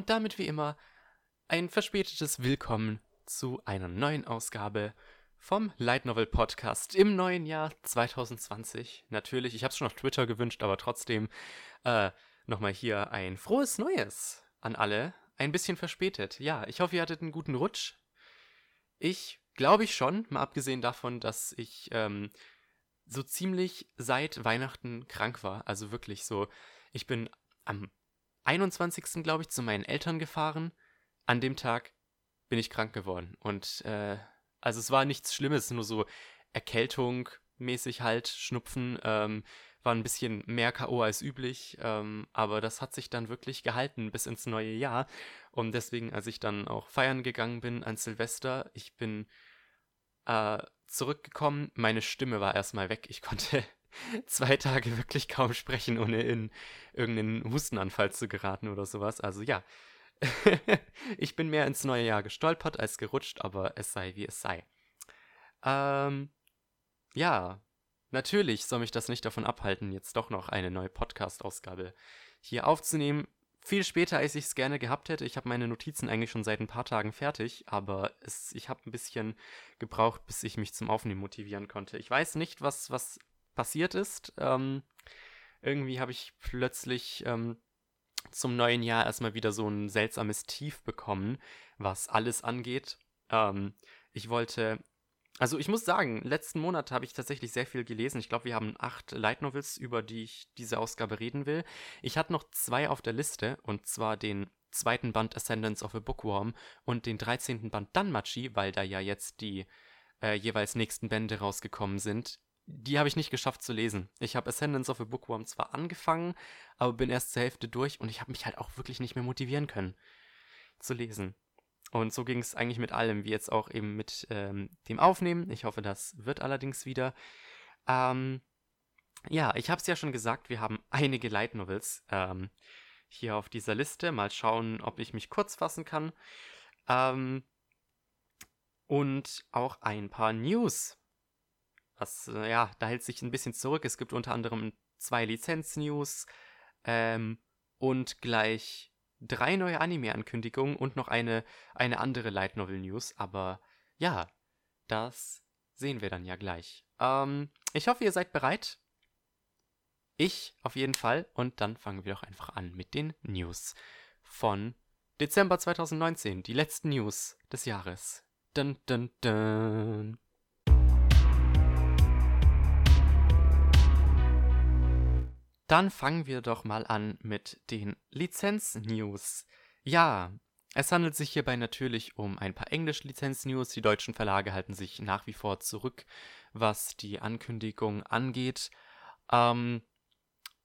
Und damit wie immer ein verspätetes Willkommen zu einer neuen Ausgabe vom Light Novel Podcast im neuen Jahr 2020. Natürlich, ich habe es schon auf Twitter gewünscht, aber trotzdem äh, nochmal hier ein frohes Neues an alle. Ein bisschen verspätet. Ja, ich hoffe, ihr hattet einen guten Rutsch. Ich glaube ich schon, mal abgesehen davon, dass ich ähm, so ziemlich seit Weihnachten krank war. Also wirklich so, ich bin am 21. glaube ich zu meinen Eltern gefahren. An dem Tag bin ich krank geworden. Und äh, also es war nichts Schlimmes, nur so Erkältung mäßig halt, Schnupfen, ähm, war ein bisschen mehr K.O. als üblich, ähm, aber das hat sich dann wirklich gehalten bis ins neue Jahr. Und deswegen, als ich dann auch feiern gegangen bin an Silvester, ich bin äh, zurückgekommen, meine Stimme war erstmal weg. Ich konnte zwei Tage wirklich kaum sprechen, ohne in irgendeinen Hustenanfall zu geraten oder sowas. Also ja, ich bin mehr ins neue Jahr gestolpert als gerutscht, aber es sei wie es sei. Ähm, ja, natürlich soll mich das nicht davon abhalten, jetzt doch noch eine neue Podcast-Ausgabe hier aufzunehmen. Viel später, als ich es gerne gehabt hätte. Ich habe meine Notizen eigentlich schon seit ein paar Tagen fertig, aber es, ich habe ein bisschen gebraucht, bis ich mich zum Aufnehmen motivieren konnte. Ich weiß nicht, was, was passiert ist. Ähm, irgendwie habe ich plötzlich ähm, zum neuen Jahr erstmal wieder so ein seltsames Tief bekommen, was alles angeht. Ähm, ich wollte, also ich muss sagen, letzten Monat habe ich tatsächlich sehr viel gelesen. Ich glaube, wir haben acht Light Novels, über die ich diese Ausgabe reden will. Ich hatte noch zwei auf der Liste, und zwar den zweiten Band Ascendance of a Bookworm und den 13. Band Danmachi, weil da ja jetzt die äh, jeweils nächsten Bände rausgekommen sind die habe ich nicht geschafft zu lesen. Ich habe Ascendance of a Bookworm zwar angefangen, aber bin erst zur Hälfte durch und ich habe mich halt auch wirklich nicht mehr motivieren können zu lesen. Und so ging es eigentlich mit allem, wie jetzt auch eben mit ähm, dem Aufnehmen. Ich hoffe, das wird allerdings wieder. Ähm, ja, ich habe es ja schon gesagt, wir haben einige Light Novels ähm, hier auf dieser Liste. Mal schauen, ob ich mich kurz fassen kann. Ähm, und auch ein paar News was, äh, ja, da hält sich ein bisschen zurück. Es gibt unter anderem zwei Lizenz-News ähm, und gleich drei neue Anime-Ankündigungen und noch eine, eine andere Light Novel-News. Aber ja, das sehen wir dann ja gleich. Ähm, ich hoffe, ihr seid bereit. Ich auf jeden Fall. Und dann fangen wir doch einfach an mit den News von Dezember 2019. Die letzten News des Jahres. Dun, dun, dun. Dann fangen wir doch mal an mit den Lizenz-News. Ja, es handelt sich hierbei natürlich um ein paar Englisch-Lizenz-News. Die deutschen Verlage halten sich nach wie vor zurück, was die Ankündigung angeht. Ähm,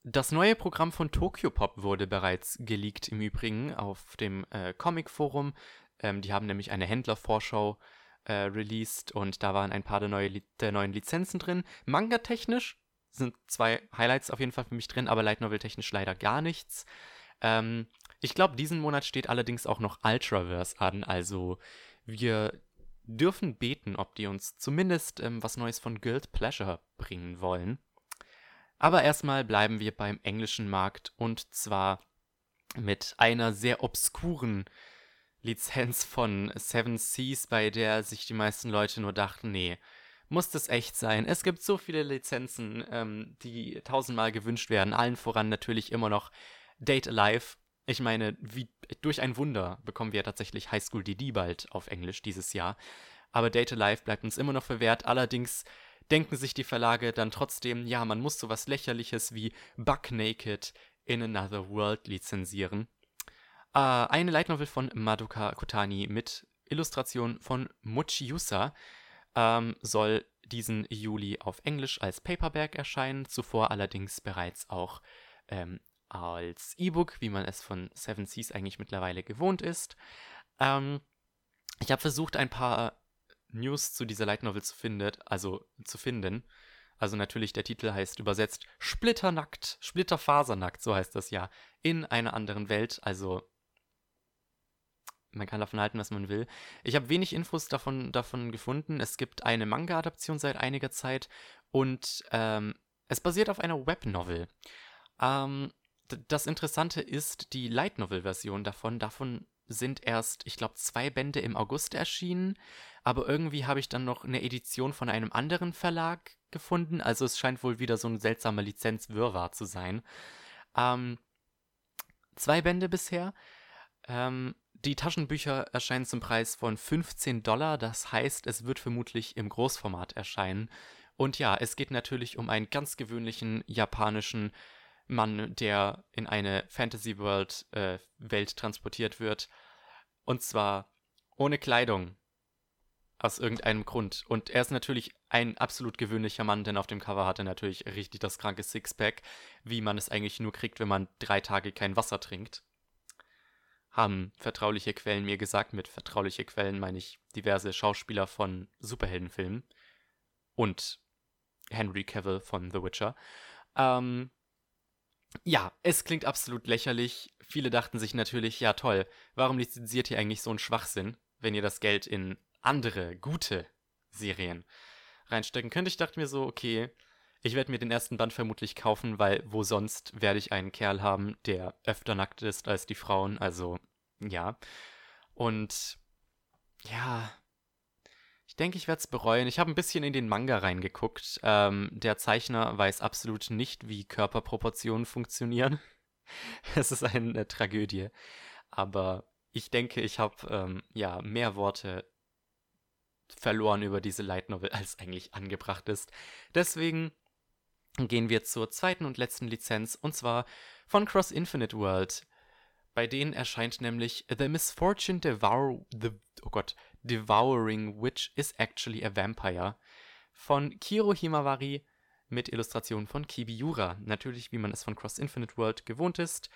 das neue Programm von Tokyo Pop wurde bereits geleakt im Übrigen auf dem äh, Comic-Forum. Ähm, die haben nämlich eine Händlervorschau äh, released und da waren ein paar der, neue, der neuen Lizenzen drin. Manga-technisch sind zwei Highlights auf jeden Fall für mich drin, aber Light Novel technisch leider gar nichts. Ähm, ich glaube, diesen Monat steht allerdings auch noch Ultraverse an, also wir dürfen beten, ob die uns zumindest ähm, was Neues von Guild Pleasure bringen wollen. Aber erstmal bleiben wir beim englischen Markt und zwar mit einer sehr obskuren Lizenz von Seven Seas, bei der sich die meisten Leute nur dachten, nee, muss das echt sein. Es gibt so viele Lizenzen, ähm, die tausendmal gewünscht werden. Allen voran natürlich immer noch Date Alive. Ich meine, wie durch ein Wunder bekommen wir tatsächlich High School DD bald auf Englisch dieses Jahr. Aber Date Alive bleibt uns immer noch verwehrt. Allerdings denken sich die Verlage dann trotzdem, ja, man muss sowas lächerliches wie Buck Naked in Another World lizenzieren. Äh, eine Light Novel von Madoka Kotani mit Illustration von Mochi Yusa ähm, soll diesen Juli auf Englisch als Paperback erscheinen, zuvor allerdings bereits auch ähm, als E-Book, wie man es von Seven Seas eigentlich mittlerweile gewohnt ist. Ähm, ich habe versucht, ein paar News zu dieser Light Novel zu, findet, also, zu finden. Also natürlich, der Titel heißt übersetzt Splitternackt, Splitterfasernackt, so heißt das ja, in einer anderen Welt, also man kann davon halten, was man will. Ich habe wenig Infos davon, davon gefunden. Es gibt eine Manga-Adaption seit einiger Zeit und ähm, es basiert auf einer Webnovel. Ähm, das Interessante ist die Light Novel-Version davon. Davon sind erst, ich glaube, zwei Bände im August erschienen. Aber irgendwie habe ich dann noch eine Edition von einem anderen Verlag gefunden. Also es scheint wohl wieder so ein seltsamer Lizenzwirrwarr zu sein. Ähm, zwei Bände bisher. Ähm, die Taschenbücher erscheinen zum Preis von 15 Dollar. Das heißt, es wird vermutlich im Großformat erscheinen. Und ja, es geht natürlich um einen ganz gewöhnlichen japanischen Mann, der in eine Fantasy World äh, Welt transportiert wird. Und zwar ohne Kleidung. Aus irgendeinem Grund. Und er ist natürlich ein absolut gewöhnlicher Mann, denn auf dem Cover hat er natürlich richtig das kranke Sixpack, wie man es eigentlich nur kriegt, wenn man drei Tage kein Wasser trinkt. Haben vertrauliche Quellen mir gesagt. Mit vertrauliche Quellen meine ich diverse Schauspieler von Superheldenfilmen. Und Henry Cavill von The Witcher. Ähm, ja, es klingt absolut lächerlich. Viele dachten sich natürlich, ja toll, warum lizenziert ihr eigentlich so einen Schwachsinn, wenn ihr das Geld in andere, gute Serien reinstecken könnt? Ich dachte mir so, okay, ich werde mir den ersten Band vermutlich kaufen, weil wo sonst werde ich einen Kerl haben, der öfter nackt ist als die Frauen, also ja. Und ja, ich denke, ich werde es bereuen. Ich habe ein bisschen in den Manga reingeguckt. Ähm, der Zeichner weiß absolut nicht, wie Körperproportionen funktionieren. es ist eine Tragödie. Aber ich denke, ich habe ähm, ja mehr Worte verloren über diese Light Novel, als eigentlich angebracht ist. Deswegen gehen wir zur zweiten und letzten Lizenz und zwar von Cross Infinite World. Bei denen erscheint nämlich The Misfortune Devour the oh Gott, Devouring Witch is Actually a Vampire von Kiro Himawari mit Illustrationen von Kibiura. Natürlich, wie man es von Cross Infinite World gewohnt ist.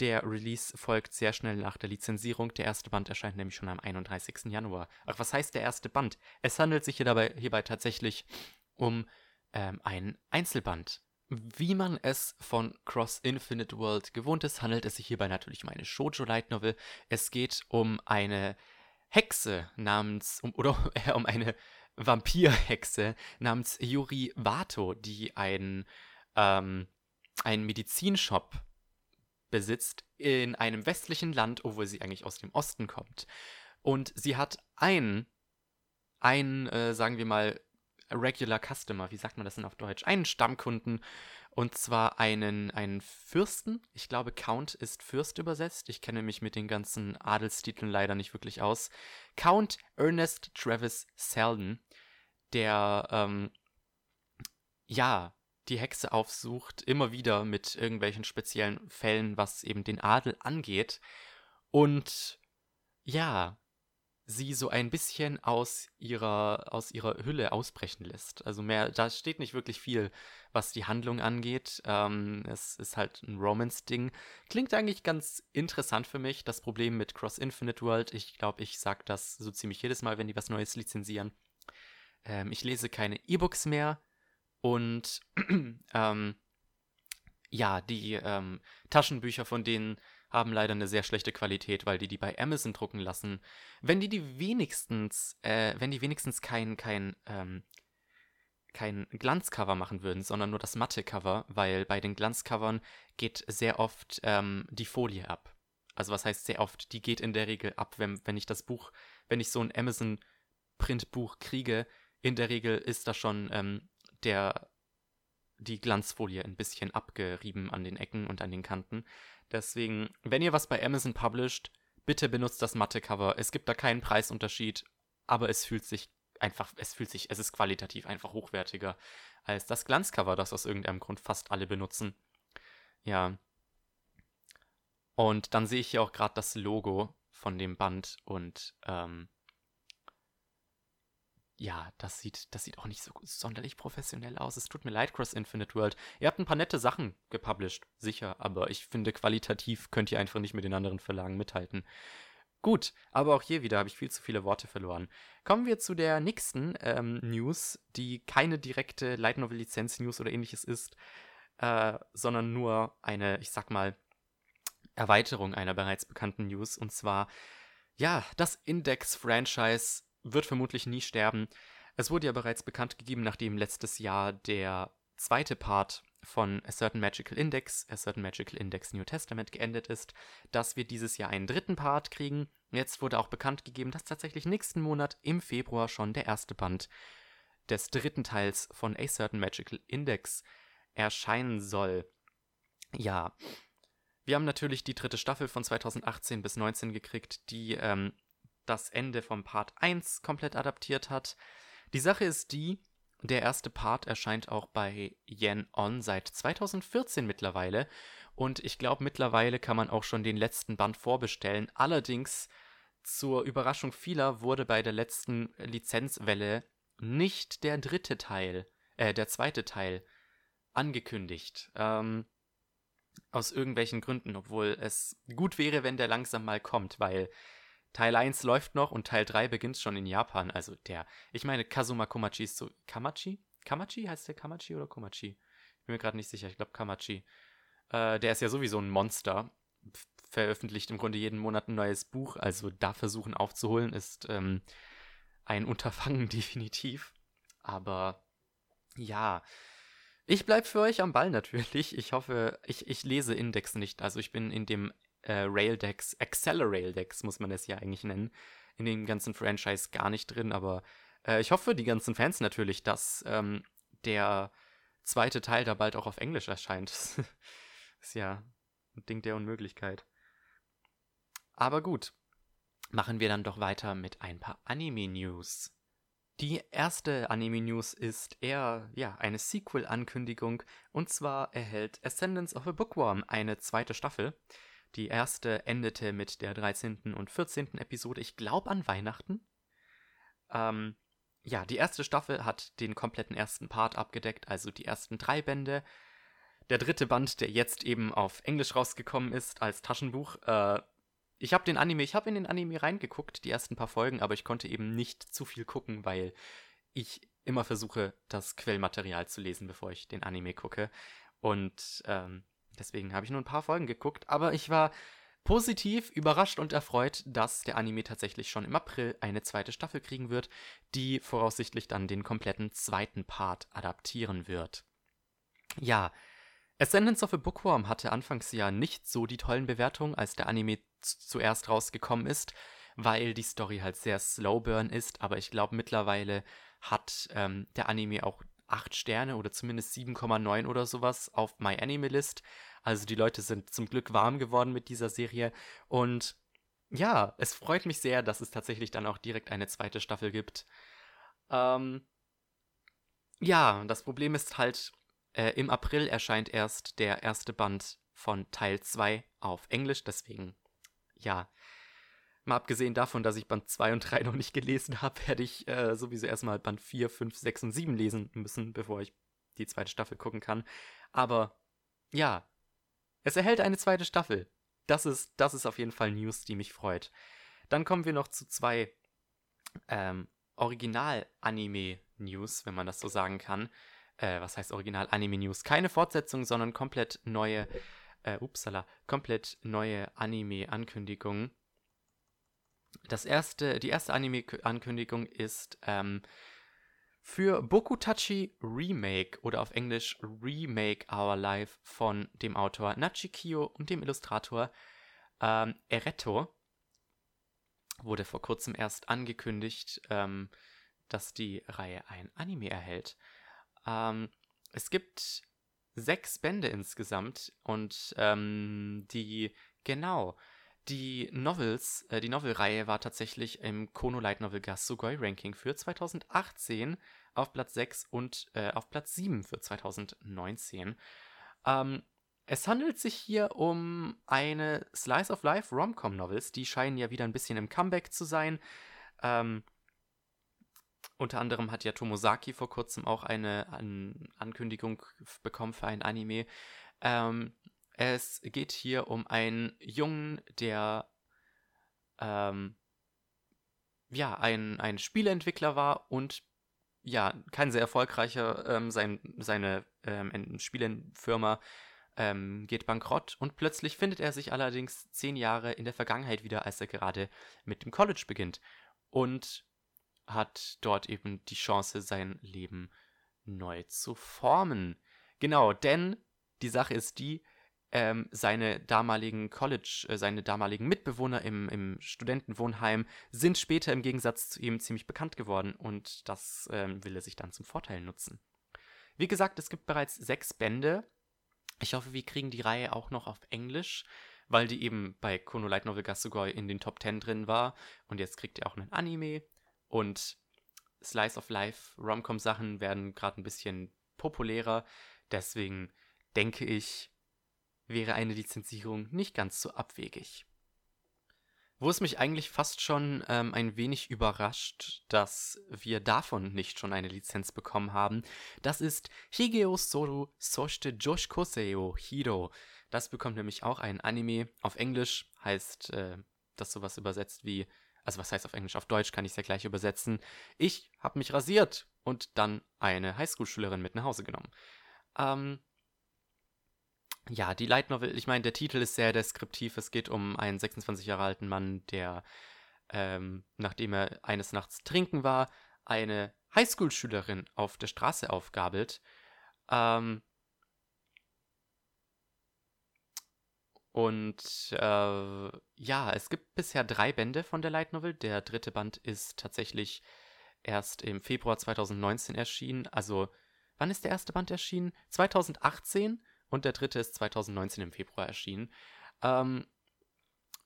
Der Release folgt sehr schnell nach der Lizenzierung. Der erste Band erscheint nämlich schon am 31. Januar. Ach, was heißt der erste Band? Es handelt sich hier dabei, hierbei tatsächlich um ähm, einen Einzelband. Wie man es von Cross Infinite World gewohnt ist, handelt es sich hierbei natürlich um eine Shoujo Light Novel. Es geht um eine Hexe namens, um, oder äh, um eine Vampirhexe namens Yuri Vato, die ein, ähm, einen Medizinshop besitzt in einem westlichen Land, obwohl sie eigentlich aus dem Osten kommt. Und sie hat einen, einen, äh, sagen wir mal, Regular Customer, wie sagt man das denn auf Deutsch? Einen Stammkunden, und zwar einen, einen Fürsten. Ich glaube, Count ist Fürst übersetzt. Ich kenne mich mit den ganzen Adelstiteln leider nicht wirklich aus. Count Ernest Travis Selden, der, ähm, ja, die Hexe aufsucht, immer wieder mit irgendwelchen speziellen Fällen, was eben den Adel angeht. Und ja, sie so ein bisschen aus ihrer, aus ihrer Hülle ausbrechen lässt. Also mehr, da steht nicht wirklich viel, was die Handlung angeht. Ähm, es ist halt ein Romance-Ding. Klingt eigentlich ganz interessant für mich. Das Problem mit Cross Infinite World, ich glaube, ich sage das so ziemlich jedes Mal, wenn die was Neues lizenzieren. Ähm, ich lese keine E-Books mehr und ähm, ja, die ähm, Taschenbücher von denen haben leider eine sehr schlechte Qualität, weil die die bei Amazon drucken lassen. Wenn die die wenigstens, äh, wenn die wenigstens kein, kein, ähm, kein Glanzcover machen würden, sondern nur das matte Cover, weil bei den Glanzcovern geht sehr oft ähm, die Folie ab. Also was heißt sehr oft? Die geht in der Regel ab, wenn, wenn ich das Buch, wenn ich so ein Amazon Printbuch kriege, in der Regel ist da schon ähm, der die Glanzfolie ein bisschen abgerieben an den Ecken und an den Kanten. Deswegen, wenn ihr was bei Amazon published, bitte benutzt das matte Cover. Es gibt da keinen Preisunterschied, aber es fühlt sich einfach, es fühlt sich, es ist qualitativ einfach hochwertiger als das Glanzcover, das aus irgendeinem Grund fast alle benutzen. Ja. Und dann sehe ich hier auch gerade das Logo von dem Band und ähm, ja, das sieht, das sieht auch nicht so sonderlich professionell aus. Es tut mir leid, Cross Infinite World. Ihr habt ein paar nette Sachen gepublished, sicher, aber ich finde, qualitativ könnt ihr einfach nicht mit den anderen Verlagen mithalten. Gut, aber auch hier wieder habe ich viel zu viele Worte verloren. Kommen wir zu der nächsten ähm, News, die keine direkte Light Novel Lizenz News oder ähnliches ist, äh, sondern nur eine, ich sag mal, Erweiterung einer bereits bekannten News. Und zwar, ja, das Index-Franchise wird vermutlich nie sterben. Es wurde ja bereits bekannt gegeben, nachdem letztes Jahr der zweite Part von A Certain Magical Index, A Certain Magical Index New Testament geendet ist, dass wir dieses Jahr einen dritten Part kriegen. Jetzt wurde auch bekannt gegeben, dass tatsächlich nächsten Monat im Februar schon der erste Band des dritten Teils von A Certain Magical Index erscheinen soll. Ja, wir haben natürlich die dritte Staffel von 2018 bis 2019 gekriegt, die ähm, das Ende vom Part 1 komplett adaptiert hat. Die Sache ist die, der erste Part erscheint auch bei Yen On seit 2014 mittlerweile. Und ich glaube, mittlerweile kann man auch schon den letzten Band vorbestellen. Allerdings, zur Überraschung vieler, wurde bei der letzten Lizenzwelle nicht der dritte Teil, äh, der zweite Teil angekündigt. Ähm, aus irgendwelchen Gründen, obwohl es gut wäre, wenn der langsam mal kommt, weil Teil 1 läuft noch und Teil 3 beginnt schon in Japan. Also der, ich meine, Kazuma Komachi ist so. Kamachi? Kamachi? Heißt der Kamachi oder Komachi? Ich bin mir gerade nicht sicher, ich glaube Kamachi. Äh, der ist ja sowieso ein Monster. Veröffentlicht im Grunde jeden Monat ein neues Buch. Also da versuchen aufzuholen ist ähm, ein Unterfangen definitiv. Aber ja, ich bleibe für euch am Ball natürlich. Ich hoffe, ich, ich lese Index nicht. Also ich bin in dem äh, Raildex, Acceleraildex muss man es ja eigentlich nennen, in dem ganzen Franchise gar nicht drin, aber äh, ich hoffe die ganzen Fans natürlich, dass ähm, der zweite Teil da bald auch auf Englisch erscheint. ist ja ein Ding der Unmöglichkeit. Aber gut, machen wir dann doch weiter mit ein paar Anime-News. Die erste Anime-News ist eher ja, eine Sequel-Ankündigung und zwar erhält Ascendance of a Bookworm eine zweite Staffel. Die erste endete mit der 13. und 14. Episode, ich glaube an Weihnachten. Ähm, ja, die erste Staffel hat den kompletten ersten Part abgedeckt, also die ersten drei Bände. Der dritte Band, der jetzt eben auf Englisch rausgekommen ist als Taschenbuch. Äh, ich habe den Anime, ich habe in den Anime reingeguckt, die ersten paar Folgen, aber ich konnte eben nicht zu viel gucken, weil ich immer versuche, das Quellmaterial zu lesen, bevor ich den Anime gucke. Und ähm, Deswegen habe ich nur ein paar Folgen geguckt, aber ich war positiv überrascht und erfreut, dass der Anime tatsächlich schon im April eine zweite Staffel kriegen wird, die voraussichtlich dann den kompletten zweiten Part adaptieren wird. Ja, Ascendance of a Bookworm hatte anfangs ja nicht so die tollen Bewertungen, als der Anime zuerst rausgekommen ist, weil die Story halt sehr slow burn ist, aber ich glaube mittlerweile hat ähm, der Anime auch 8 Sterne oder zumindest 7,9 oder sowas auf My Anime List. Also die Leute sind zum Glück warm geworden mit dieser Serie. Und ja, es freut mich sehr, dass es tatsächlich dann auch direkt eine zweite Staffel gibt. Ähm, ja, das Problem ist halt, äh, im April erscheint erst der erste Band von Teil 2 auf Englisch. Deswegen, ja, Mal abgesehen davon, dass ich Band 2 und 3 noch nicht gelesen habe, werde ich äh, sowieso erstmal Band 4, 5, 6 und 7 lesen müssen, bevor ich die zweite Staffel gucken kann. Aber ja, es erhält eine zweite Staffel. Das ist, das ist auf jeden Fall News, die mich freut. Dann kommen wir noch zu zwei ähm, Original-Anime-News, wenn man das so sagen kann. Äh, was heißt Original-Anime-News? Keine Fortsetzung, sondern komplett neue, äh, upsala, komplett neue Anime-Ankündigungen. Das erste, die erste Anime-Ankündigung ist ähm, für Bokutachi Remake oder auf Englisch Remake Our Life von dem Autor Nachikyo und dem Illustrator ähm, Eretto. Wurde vor kurzem erst angekündigt, ähm, dass die Reihe ein Anime erhält. Ähm, es gibt sechs Bände insgesamt und ähm, die, genau, die Novels, äh, die Novelreihe war tatsächlich im Kono Light Novel Gas Sugoi Ranking für 2018 auf Platz 6 und äh, auf Platz 7 für 2019. Ähm, es handelt sich hier um eine Slice of Life Rom-Com Novels, die scheinen ja wieder ein bisschen im Comeback zu sein. Ähm, unter anderem hat ja Tomosaki vor kurzem auch eine An Ankündigung bekommen für ein Anime. Ähm, es geht hier um einen Jungen, der ähm, ja, ein, ein Spieleentwickler war und ja, kein sehr erfolgreicher, ähm, sein, seine ähm, Spielefirma ähm, geht bankrott und plötzlich findet er sich allerdings zehn Jahre in der Vergangenheit wieder, als er gerade mit dem College beginnt und hat dort eben die Chance, sein Leben neu zu formen. Genau, denn die Sache ist die, ähm, seine damaligen College, äh, seine damaligen Mitbewohner im, im Studentenwohnheim sind später im Gegensatz zu ihm ziemlich bekannt geworden und das ähm, will er sich dann zum Vorteil nutzen. Wie gesagt, es gibt bereits sechs Bände. Ich hoffe, wir kriegen die Reihe auch noch auf Englisch, weil die eben bei Kono Light Novel Gasugoi in den Top 10 drin war und jetzt kriegt ihr auch einen Anime und Slice of Life Romcom Sachen werden gerade ein bisschen populärer, deswegen denke ich, wäre eine Lizenzierung nicht ganz so abwegig. Wo es mich eigentlich fast schon ähm, ein wenig überrascht, dass wir davon nicht schon eine Lizenz bekommen haben, das ist Higeo Soru Soshite Joshikoseo Hiro. Das bekommt nämlich auch ein Anime. Auf Englisch heißt äh, das sowas übersetzt wie, also was heißt auf Englisch? Auf Deutsch kann ich es ja gleich übersetzen. Ich habe mich rasiert und dann eine Highschool-Schülerin mit nach Hause genommen. Ähm, ja, die Light Novel, ich meine, der Titel ist sehr deskriptiv. Es geht um einen 26 Jahre alten Mann, der, ähm, nachdem er eines Nachts trinken war, eine Highschool-Schülerin auf der Straße aufgabelt. Ähm, und äh, ja, es gibt bisher drei Bände von der Light Novel. Der dritte Band ist tatsächlich erst im Februar 2019 erschienen. Also, wann ist der erste Band erschienen? 2018 und der dritte ist 2019 im Februar erschienen. Ähm,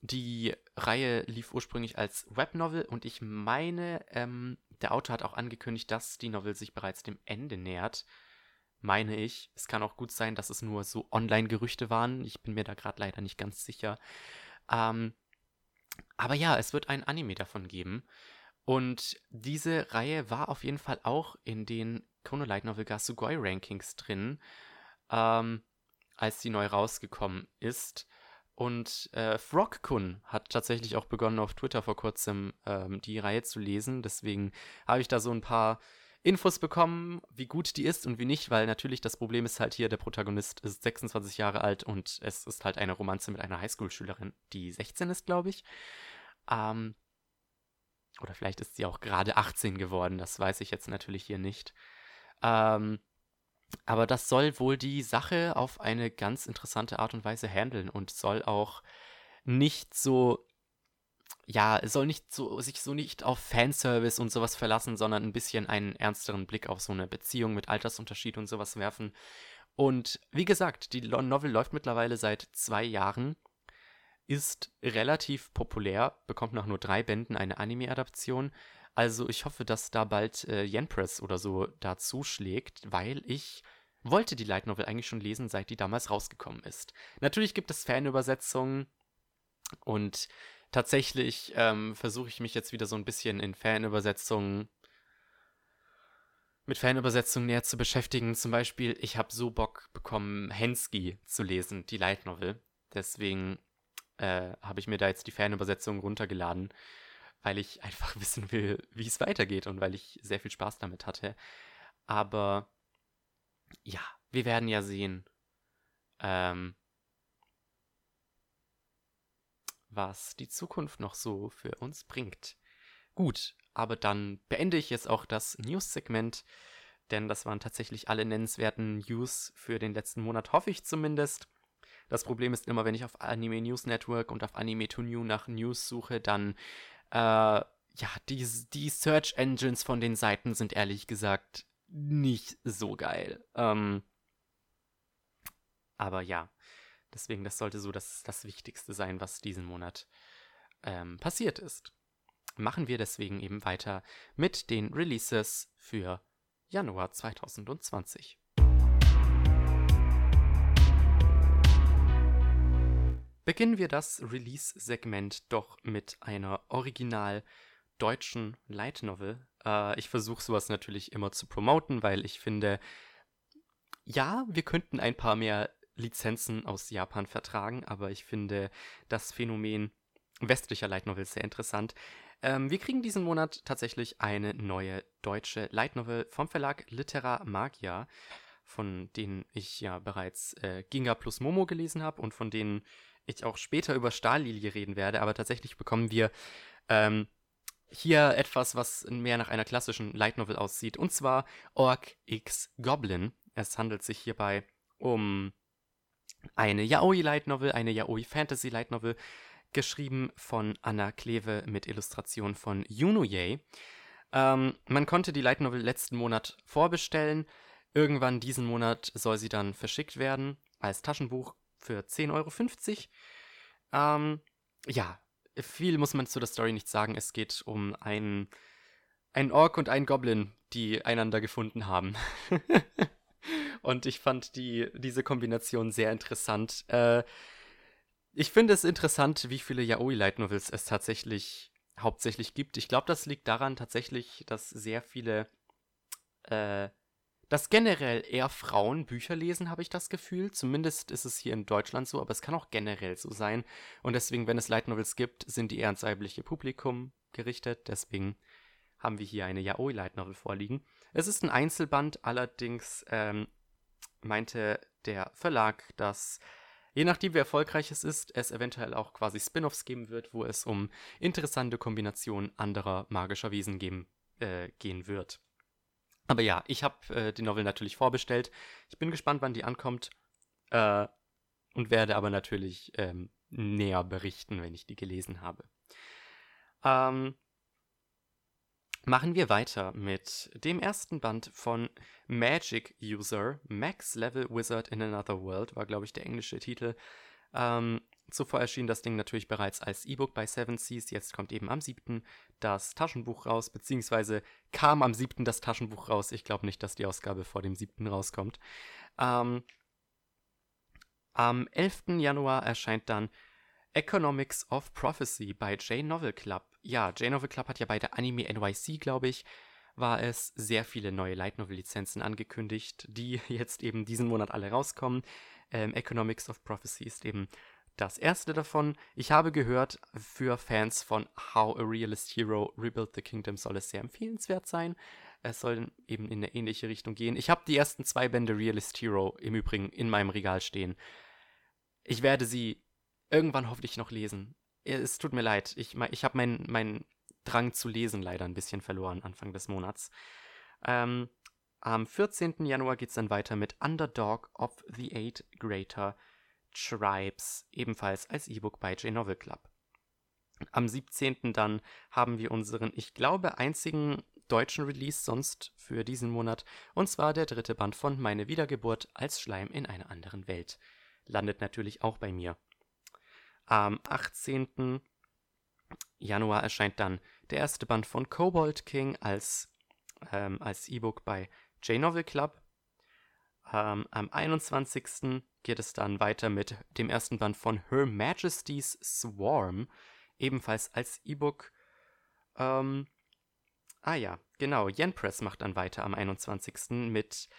die Reihe lief ursprünglich als Webnovel und ich meine, ähm, der Autor hat auch angekündigt, dass die Novel sich bereits dem Ende nähert. Meine ich. Es kann auch gut sein, dass es nur so Online-Gerüchte waren. Ich bin mir da gerade leider nicht ganz sicher. Ähm, aber ja, es wird ein Anime davon geben. Und diese Reihe war auf jeden Fall auch in den Kono Light Novel Gasugoi Rankings drin. Ähm, als sie neu rausgekommen ist. Und äh, Frogkun hat tatsächlich auch begonnen, auf Twitter vor kurzem ähm, die Reihe zu lesen. Deswegen habe ich da so ein paar Infos bekommen, wie gut die ist und wie nicht, weil natürlich das Problem ist halt hier, der Protagonist ist 26 Jahre alt und es ist halt eine Romanze mit einer Highschool-Schülerin, die 16 ist, glaube ich. Ähm, oder vielleicht ist sie auch gerade 18 geworden, das weiß ich jetzt natürlich hier nicht. Ähm, aber das soll wohl die Sache auf eine ganz interessante Art und Weise handeln und soll auch nicht so, ja, soll nicht so, sich so nicht auf Fanservice und sowas verlassen, sondern ein bisschen einen ernsteren Blick auf so eine Beziehung mit Altersunterschied und sowas werfen. Und wie gesagt, die Novel läuft mittlerweile seit zwei Jahren, ist relativ populär, bekommt nach nur drei Bänden eine Anime-Adaption, also ich hoffe, dass da bald äh, Yenpress oder so da zuschlägt, weil ich wollte die Light Novel eigentlich schon lesen, seit die damals rausgekommen ist. Natürlich gibt es Fanübersetzungen und tatsächlich ähm, versuche ich mich jetzt wieder so ein bisschen in Fanübersetzungen mit Fanübersetzungen näher zu beschäftigen. Zum Beispiel, ich habe so Bock bekommen, Hensky zu lesen, die Light Novel. Deswegen äh, habe ich mir da jetzt die Fanübersetzung runtergeladen weil ich einfach wissen will, wie es weitergeht und weil ich sehr viel Spaß damit hatte. Aber ja, wir werden ja sehen, ähm, was die Zukunft noch so für uns bringt. Gut, aber dann beende ich jetzt auch das News-Segment, denn das waren tatsächlich alle nennenswerten News für den letzten Monat, hoffe ich zumindest. Das Problem ist immer, wenn ich auf Anime News Network und auf Anime to New nach News suche, dann äh, ja, die, die Search Engines von den Seiten sind ehrlich gesagt nicht so geil. Ähm, aber ja, deswegen, das sollte so das, das Wichtigste sein, was diesen Monat ähm, passiert ist. Machen wir deswegen eben weiter mit den Releases für Januar 2020. Beginnen wir das Release-Segment doch mit einer original deutschen Light Novel. Äh, ich versuche sowas natürlich immer zu promoten, weil ich finde, ja, wir könnten ein paar mehr Lizenzen aus Japan vertragen, aber ich finde das Phänomen westlicher Light Novels sehr interessant. Ähm, wir kriegen diesen Monat tatsächlich eine neue deutsche Light Novel vom Verlag Litera Magia, von denen ich ja bereits äh, Ginga plus Momo gelesen habe und von denen ich auch später über Stahllilie reden werde, aber tatsächlich bekommen wir ähm, hier etwas, was mehr nach einer klassischen Light Novel aussieht, und zwar Orc X Goblin. Es handelt sich hierbei um eine Yaoi Light Novel, eine Yaoi Fantasy Light Novel, geschrieben von Anna Kleve mit Illustration von Yunoye. Ähm, man konnte die Light Novel letzten Monat vorbestellen. Irgendwann diesen Monat soll sie dann verschickt werden als Taschenbuch für 10,50 Euro. Ähm, ja, viel muss man zu der Story nicht sagen. Es geht um einen, einen Ork und einen Goblin, die einander gefunden haben. und ich fand die, diese Kombination sehr interessant. Äh, ich finde es interessant, wie viele Yaoi Light Novels es tatsächlich hauptsächlich gibt. Ich glaube, das liegt daran tatsächlich, dass sehr viele, äh, dass generell eher Frauen Bücher lesen, habe ich das Gefühl. Zumindest ist es hier in Deutschland so, aber es kann auch generell so sein. Und deswegen, wenn es Light Novels gibt, sind die eher ans weibliche Publikum gerichtet. Deswegen haben wir hier eine Yaoi Light Novel vorliegen. Es ist ein Einzelband, allerdings ähm, meinte der Verlag, dass je nachdem, wie erfolgreich es ist, es eventuell auch quasi Spin-offs geben wird, wo es um interessante Kombinationen anderer magischer Wesen geben, äh, gehen wird. Aber ja, ich habe äh, die Novel natürlich vorbestellt. Ich bin gespannt, wann die ankommt. Äh, und werde aber natürlich ähm, näher berichten, wenn ich die gelesen habe. Ähm, Machen wir weiter mit dem ersten Band von Magic User, Max Level Wizard in Another World, war, glaube ich, der englische Titel. Ähm, zuvor erschien das Ding natürlich bereits als E-Book bei Seven Seas. Jetzt kommt eben am 7. das Taschenbuch raus, beziehungsweise kam am 7. das Taschenbuch raus. Ich glaube nicht, dass die Ausgabe vor dem 7. rauskommt. Ähm, am 11. Januar erscheint dann Economics of Prophecy bei J-Novel Club. Ja, J-Novel Club hat ja bei der Anime NYC, glaube ich, war es sehr viele neue Light Novel Lizenzen angekündigt, die jetzt eben diesen Monat alle rauskommen. Ähm, Economics of Prophecy ist eben das erste davon. Ich habe gehört, für Fans von How a Realist Hero Rebuild the Kingdom soll es sehr empfehlenswert sein. Es soll eben in eine ähnliche Richtung gehen. Ich habe die ersten zwei Bände Realist Hero im Übrigen in meinem Regal stehen. Ich werde sie irgendwann hoffentlich noch lesen. Es tut mir leid. Ich, ich habe meinen mein Drang zu lesen leider ein bisschen verloren Anfang des Monats. Ähm, am 14. Januar geht es dann weiter mit Underdog of the Eight Greater Tribes, ebenfalls als E-Book bei J-Novel Club. Am 17. dann haben wir unseren, ich glaube, einzigen deutschen Release sonst für diesen Monat, und zwar der dritte Band von Meine Wiedergeburt als Schleim in einer anderen Welt. Landet natürlich auch bei mir. Am 18. Januar erscheint dann der erste Band von Cobalt King als, ähm, als E-Book bei J-Novel Club. Ähm, am 21. geht es dann weiter mit dem ersten Band von Her Majesty's Swarm, ebenfalls als E-Book. Ähm, ah ja, genau, Yen Press macht dann weiter am 21. mit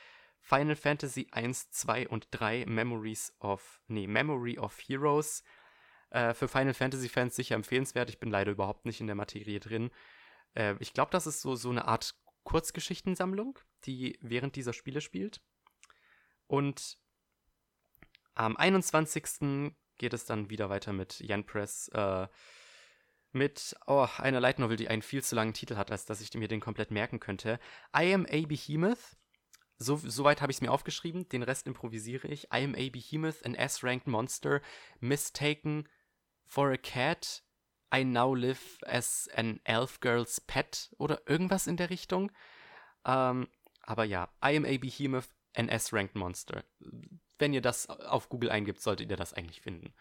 Final Fantasy 1, 2 und 3 Memories of, nee, Memory of Heroes äh, für Final Fantasy-Fans sicher empfehlenswert. Ich bin leider überhaupt nicht in der Materie drin. Äh, ich glaube, das ist so, so eine Art Kurzgeschichtensammlung, die während dieser Spiele spielt. Und am 21. geht es dann wieder weiter mit Jan Press. Äh, mit oh, einer Light Novel, die einen viel zu langen Titel hat, als dass ich mir den komplett merken könnte. I am a Behemoth. So, soweit habe ich es mir aufgeschrieben, den Rest improvisiere ich. I am a Behemoth, an S-ranked monster, mistaken For a cat, I now live as an elf girl's pet oder irgendwas in der Richtung. Ähm, aber ja, I am a behemoth, an S-ranked monster. Wenn ihr das auf Google eingibt, solltet ihr das eigentlich finden.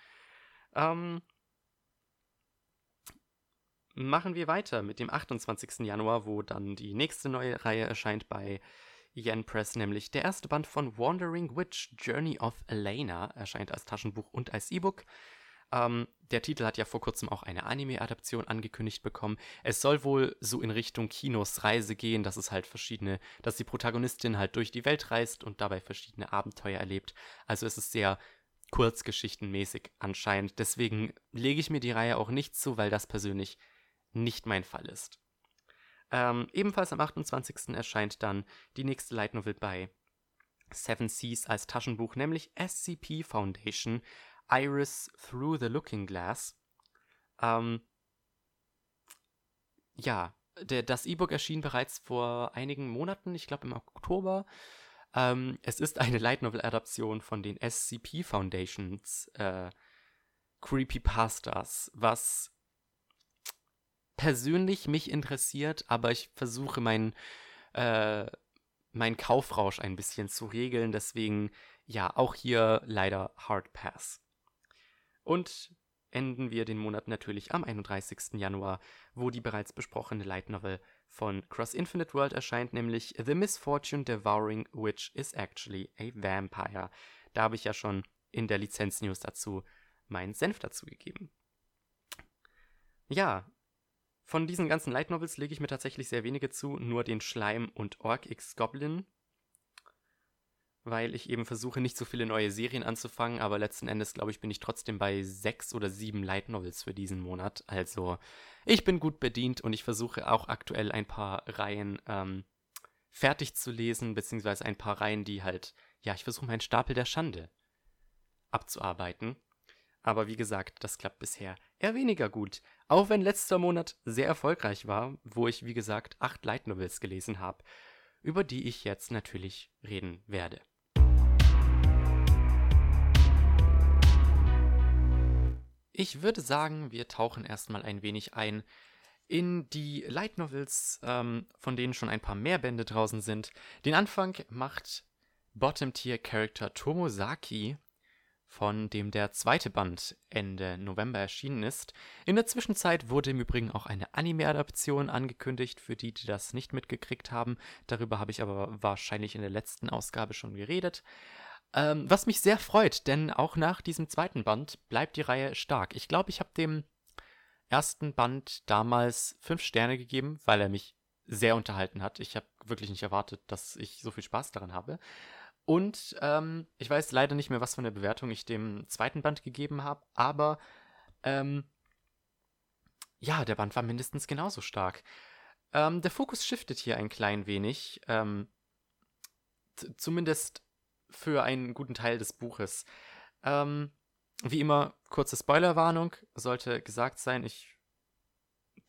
Ähm, machen wir weiter mit dem 28. Januar, wo dann die nächste neue Reihe erscheint bei Yen Press, nämlich der erste Band von Wandering Witch, Journey of Elena, erscheint als Taschenbuch und als E-Book. Ähm, der Titel hat ja vor kurzem auch eine Anime-Adaption angekündigt bekommen. Es soll wohl so in Richtung Kinos Reise gehen, dass es halt verschiedene, dass die Protagonistin halt durch die Welt reist und dabei verschiedene Abenteuer erlebt. Also es ist sehr kurzgeschichtenmäßig anscheinend. Deswegen lege ich mir die Reihe auch nicht zu, weil das persönlich nicht mein Fall ist. Ähm, ebenfalls am 28. erscheint dann die nächste Light Novel bei Seven Seas als Taschenbuch, nämlich SCP Foundation Iris Through the Looking Glass. Ähm, ja, der, das E-Book erschien bereits vor einigen Monaten, ich glaube im Oktober. Ähm, es ist eine Light Novel-Adaption von den SCP Foundations äh, Creepypastas, was persönlich mich interessiert, aber ich versuche meinen äh, mein Kaufrausch ein bisschen zu regeln. Deswegen ja, auch hier leider Hard Pass. Und enden wir den Monat natürlich am 31. Januar, wo die bereits besprochene Light Novel von Cross Infinite World erscheint, nämlich The Misfortune Devouring Witch is Actually a Vampire. Da habe ich ja schon in der Lizenz-News dazu meinen Senf dazu gegeben. Ja, von diesen ganzen Light Novels lege ich mir tatsächlich sehr wenige zu, nur den Schleim und Orc X Goblin weil ich eben versuche, nicht so viele neue Serien anzufangen, aber letzten Endes, glaube ich, bin ich trotzdem bei sechs oder sieben Light Novels für diesen Monat. Also ich bin gut bedient und ich versuche auch aktuell ein paar Reihen ähm, fertig zu lesen, beziehungsweise ein paar Reihen, die halt, ja, ich versuche meinen Stapel der Schande abzuarbeiten. Aber wie gesagt, das klappt bisher eher weniger gut. Auch wenn letzter Monat sehr erfolgreich war, wo ich, wie gesagt, acht Light Novels gelesen habe, über die ich jetzt natürlich reden werde. Ich würde sagen, wir tauchen erstmal ein wenig ein in die Light Novels, ähm, von denen schon ein paar mehr Bände draußen sind. Den Anfang macht Bottom-Tier-Character Tomosaki, von dem der zweite Band Ende November erschienen ist. In der Zwischenzeit wurde im Übrigen auch eine Anime-Adaption angekündigt, für die, die das nicht mitgekriegt haben. Darüber habe ich aber wahrscheinlich in der letzten Ausgabe schon geredet. Ähm, was mich sehr freut, denn auch nach diesem zweiten Band bleibt die Reihe stark. Ich glaube, ich habe dem ersten Band damals fünf Sterne gegeben, weil er mich sehr unterhalten hat. Ich habe wirklich nicht erwartet, dass ich so viel Spaß daran habe. Und ähm, ich weiß leider nicht mehr, was für eine Bewertung ich dem zweiten Band gegeben habe, aber ähm, ja, der Band war mindestens genauso stark. Ähm, der Fokus shiftet hier ein klein wenig. Ähm, zumindest für einen guten Teil des Buches. Ähm, wie immer, kurze Spoilerwarnung sollte gesagt sein. Ich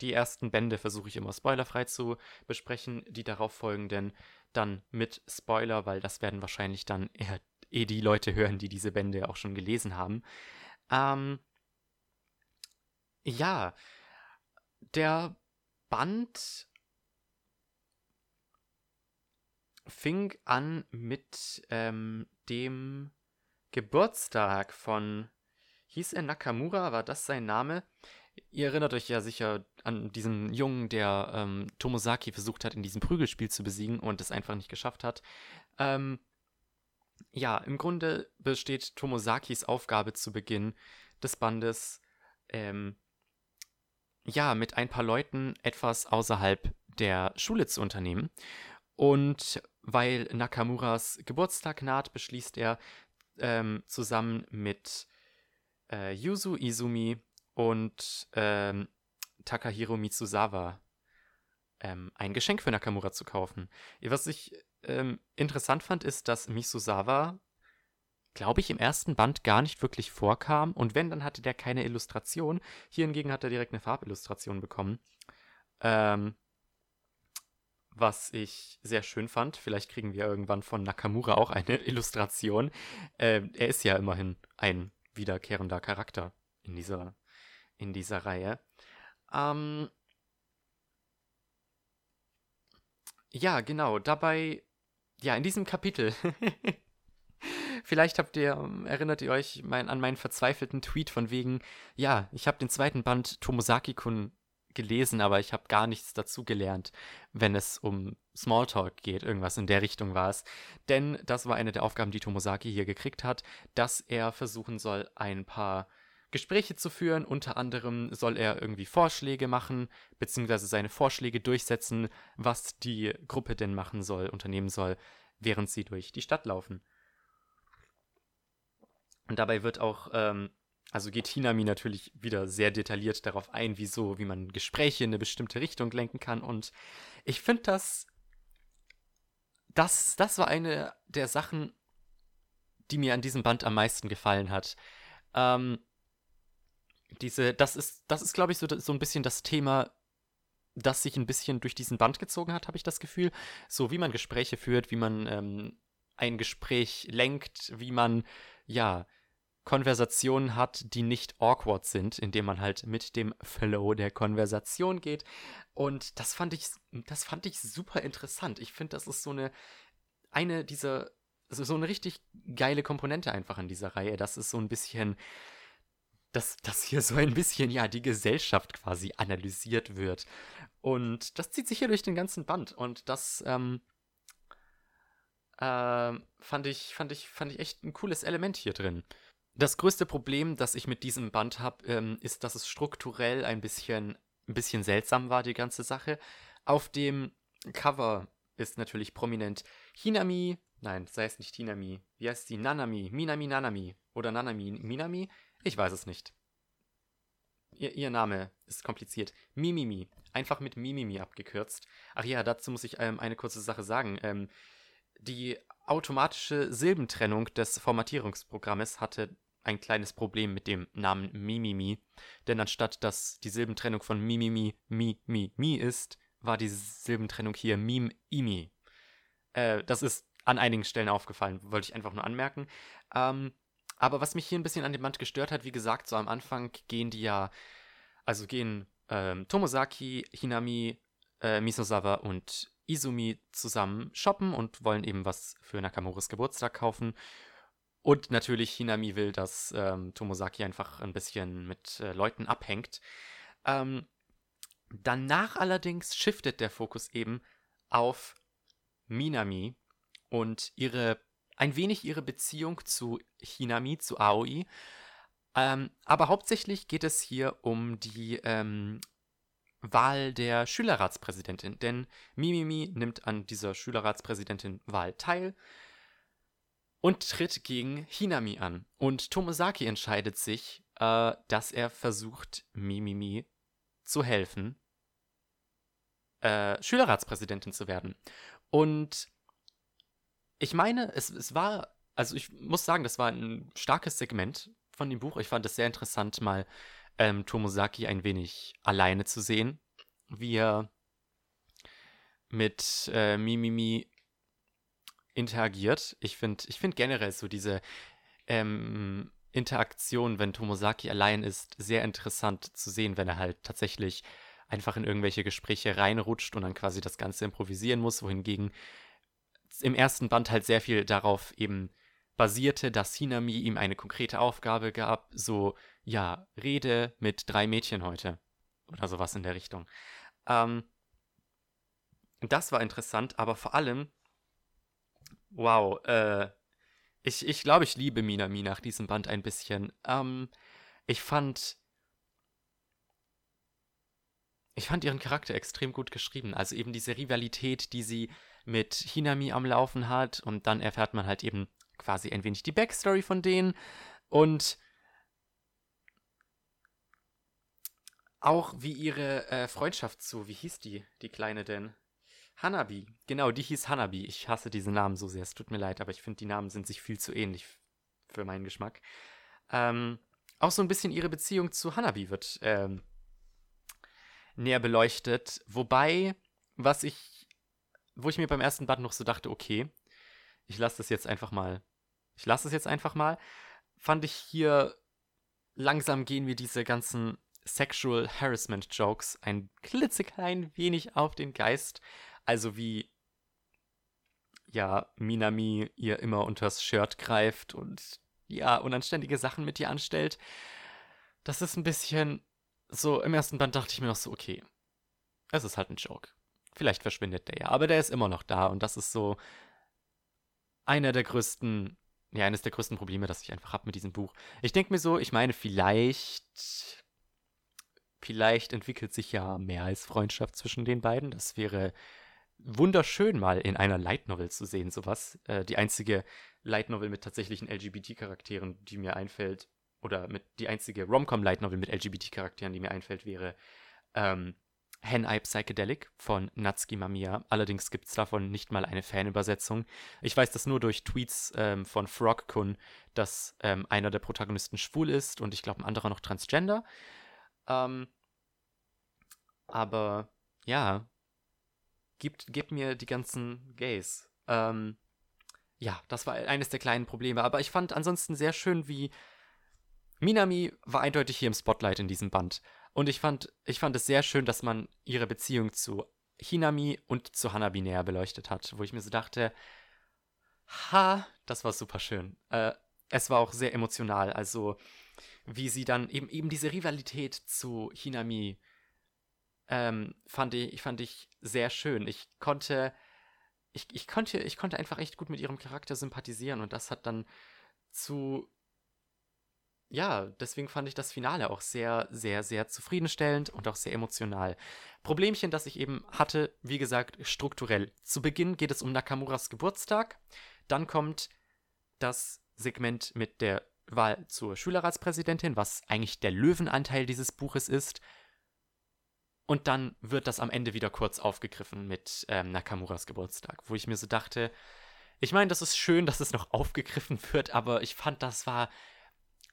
die ersten Bände versuche ich immer spoilerfrei zu besprechen, die darauf folgenden dann mit Spoiler, weil das werden wahrscheinlich dann eher eh die Leute hören, die diese Bände auch schon gelesen haben. Ähm, ja, der Band fing an mit ähm, dem Geburtstag von, hieß er Nakamura, war das sein Name? Ihr erinnert euch ja sicher an diesen Jungen, der ähm, Tomosaki versucht hat, in diesem Prügelspiel zu besiegen und es einfach nicht geschafft hat. Ähm, ja, im Grunde besteht Tomosakis Aufgabe zu Beginn des Bandes, ähm, ja, mit ein paar Leuten etwas außerhalb der Schule zu unternehmen. Und weil Nakamuras Geburtstag naht, beschließt er ähm, zusammen mit äh, Yuzu Izumi und ähm, Takahiro Mitsuzawa ähm, ein Geschenk für Nakamura zu kaufen. Was ich ähm, interessant fand, ist, dass Mitsuzawa, glaube ich, im ersten Band gar nicht wirklich vorkam. Und wenn, dann hatte der keine Illustration. Hier hingegen hat er direkt eine Farbillustration bekommen. Ähm, was ich sehr schön fand. Vielleicht kriegen wir irgendwann von Nakamura auch eine Illustration. Äh, er ist ja immerhin ein wiederkehrender Charakter in dieser, in dieser Reihe. Ähm, ja, genau. Dabei, ja, in diesem Kapitel. Vielleicht habt ihr, ähm, erinnert ihr euch mein, an meinen verzweifelten Tweet von wegen, ja, ich habe den zweiten Band Tomosaki-kun gelesen, aber ich habe gar nichts dazu gelernt, wenn es um Smalltalk geht. Irgendwas in der Richtung war es. Denn das war eine der Aufgaben, die Tomosaki hier gekriegt hat, dass er versuchen soll, ein paar Gespräche zu führen. Unter anderem soll er irgendwie Vorschläge machen, beziehungsweise seine Vorschläge durchsetzen, was die Gruppe denn machen soll, unternehmen soll, während sie durch die Stadt laufen. Und dabei wird auch ähm, also geht Hinami natürlich wieder sehr detailliert darauf ein, wieso, wie man Gespräche in eine bestimmte Richtung lenken kann. Und ich finde das, das, das war eine der Sachen, die mir an diesem Band am meisten gefallen hat. Ähm, diese, das ist, das ist, glaube ich, so, so ein bisschen das Thema, das sich ein bisschen durch diesen Band gezogen hat, habe ich das Gefühl. So wie man Gespräche führt, wie man ähm, ein Gespräch lenkt, wie man, ja, Konversationen hat, die nicht awkward sind, indem man halt mit dem Flow der Konversation geht. Und das fand ich, das fand ich super interessant. Ich finde, das ist so eine, eine dieser, so eine richtig geile Komponente einfach in dieser Reihe. Das ist so ein bisschen, dass, dass hier so ein bisschen, ja, die Gesellschaft quasi analysiert wird. Und das zieht sich hier durch den ganzen Band. Und das, ähm, äh, fand ich, fand ich, fand ich echt ein cooles Element hier drin. Das größte Problem, das ich mit diesem Band habe, ähm, ist, dass es strukturell ein bisschen, ein bisschen seltsam war, die ganze Sache. Auf dem Cover ist natürlich prominent Hinami, nein, sei es nicht Hinami, wie heißt sie? Nanami, Minami Nanami oder Nanami Minami? Ich weiß es nicht. Ihr, ihr Name ist kompliziert. Mimimi, einfach mit Mimimi abgekürzt. Ach ja, dazu muss ich ähm, eine kurze Sache sagen. Ähm, die automatische Silbentrennung des Formatierungsprogrammes hatte ein kleines Problem mit dem Namen Mimimi, denn anstatt dass die Silbentrennung von Mimimi Mi Mi Mi ist, war die Silbentrennung hier Mim Imi. Äh, das ist an einigen Stellen aufgefallen, wollte ich einfach nur anmerken. Ähm, aber was mich hier ein bisschen an dem Band gestört hat, wie gesagt, so am Anfang gehen die ja, also gehen ähm, Tomosaki, Hinami, äh, Misosawa und Izumi zusammen shoppen und wollen eben was für Nakamures Geburtstag kaufen. Und natürlich Hinami will, dass ähm, Tomosaki einfach ein bisschen mit äh, Leuten abhängt. Ähm, danach allerdings shiftet der Fokus eben auf Minami und ihre ein wenig ihre Beziehung zu Hinami, zu Aoi. Ähm, aber hauptsächlich geht es hier um die ähm, Wahl der Schülerratspräsidentin, denn Mimimi nimmt an dieser Schülerratspräsidentin-Wahl teil und tritt gegen Hinami an. Und Tomosaki entscheidet sich, äh, dass er versucht, Mimimi zu helfen, äh, Schülerratspräsidentin zu werden. Und ich meine, es, es war, also ich muss sagen, das war ein starkes Segment von dem Buch. Ich fand es sehr interessant, mal ähm, Tomosaki ein wenig alleine zu sehen, wie er mit äh, Mimimi interagiert. Ich finde ich find generell so diese ähm, Interaktion, wenn Tomosaki allein ist, sehr interessant zu sehen, wenn er halt tatsächlich einfach in irgendwelche Gespräche reinrutscht und dann quasi das Ganze improvisieren muss, wohingegen im ersten Band halt sehr viel darauf eben basierte, dass Hinami ihm eine konkrete Aufgabe gab, so, ja, rede mit drei Mädchen heute. Oder sowas in der Richtung. Ähm, das war interessant, aber vor allem Wow, äh, ich, ich glaube, ich liebe Minami nach diesem Band ein bisschen. Ähm, ich fand. Ich fand ihren Charakter extrem gut geschrieben. Also eben diese Rivalität, die sie mit Hinami am Laufen hat. Und dann erfährt man halt eben quasi ein wenig die Backstory von denen. Und auch wie ihre äh, Freundschaft zu, wie hieß die, die Kleine denn? Hanabi, genau, die hieß Hanabi. Ich hasse diese Namen so sehr, es tut mir leid, aber ich finde, die Namen sind sich viel zu ähnlich für meinen Geschmack. Ähm, auch so ein bisschen ihre Beziehung zu Hanabi wird ähm, näher beleuchtet. Wobei, was ich, wo ich mir beim ersten Band noch so dachte, okay, ich lasse das jetzt einfach mal, ich lasse es jetzt einfach mal, fand ich hier langsam gehen wir diese ganzen Sexual Harassment Jokes ein klitzeklein wenig auf den Geist. Also wie ja, Minami ihr immer unters Shirt greift und ja, unanständige Sachen mit ihr anstellt. Das ist ein bisschen so, im ersten Band dachte ich mir noch so, okay, es ist halt ein Joke. Vielleicht verschwindet der ja, aber der ist immer noch da und das ist so einer der größten, ja, eines der größten Probleme, das ich einfach habe mit diesem Buch. Ich denke mir so, ich meine, vielleicht, vielleicht entwickelt sich ja mehr als Freundschaft zwischen den beiden. Das wäre wunderschön mal in einer Light Novel zu sehen, sowas. Äh, die einzige Light Novel mit tatsächlichen LGBT-Charakteren, die mir einfällt, oder mit die einzige Romcom Light Novel mit LGBT-Charakteren, die mir einfällt, wäre ähm, Henai Psychedelic von Natsuki Mamiya. Allerdings gibt es davon nicht mal eine Fanübersetzung. Ich weiß das nur durch Tweets ähm, von Frog-kun, dass ähm, einer der Protagonisten schwul ist und ich glaube ein anderer noch transgender. Ähm, aber ja, gibt, gib mir die ganzen Gays. Ähm, ja, das war eines der kleinen Probleme. Aber ich fand ansonsten sehr schön, wie Minami war eindeutig hier im Spotlight in diesem Band. Und ich fand, ich fand es sehr schön, dass man ihre Beziehung zu Hinami und zu Hanabi näher beleuchtet hat, wo ich mir so dachte, ha, das war super schön. Äh, es war auch sehr emotional, also wie sie dann eben, eben diese Rivalität zu Hinami ähm, fand, ich, fand ich sehr schön. Ich konnte, ich, ich, konnte, ich konnte einfach echt gut mit ihrem Charakter sympathisieren und das hat dann zu ja, deswegen fand ich das Finale auch sehr, sehr, sehr zufriedenstellend und auch sehr emotional. Problemchen, das ich eben hatte, wie gesagt, strukturell. Zu Beginn geht es um Nakamuras Geburtstag, dann kommt das Segment mit der Wahl zur Schülerratspräsidentin, was eigentlich der Löwenanteil dieses Buches ist. Und dann wird das am Ende wieder kurz aufgegriffen mit ähm, Nakamuras Geburtstag, wo ich mir so dachte, ich meine, das ist schön, dass es noch aufgegriffen wird, aber ich fand, das war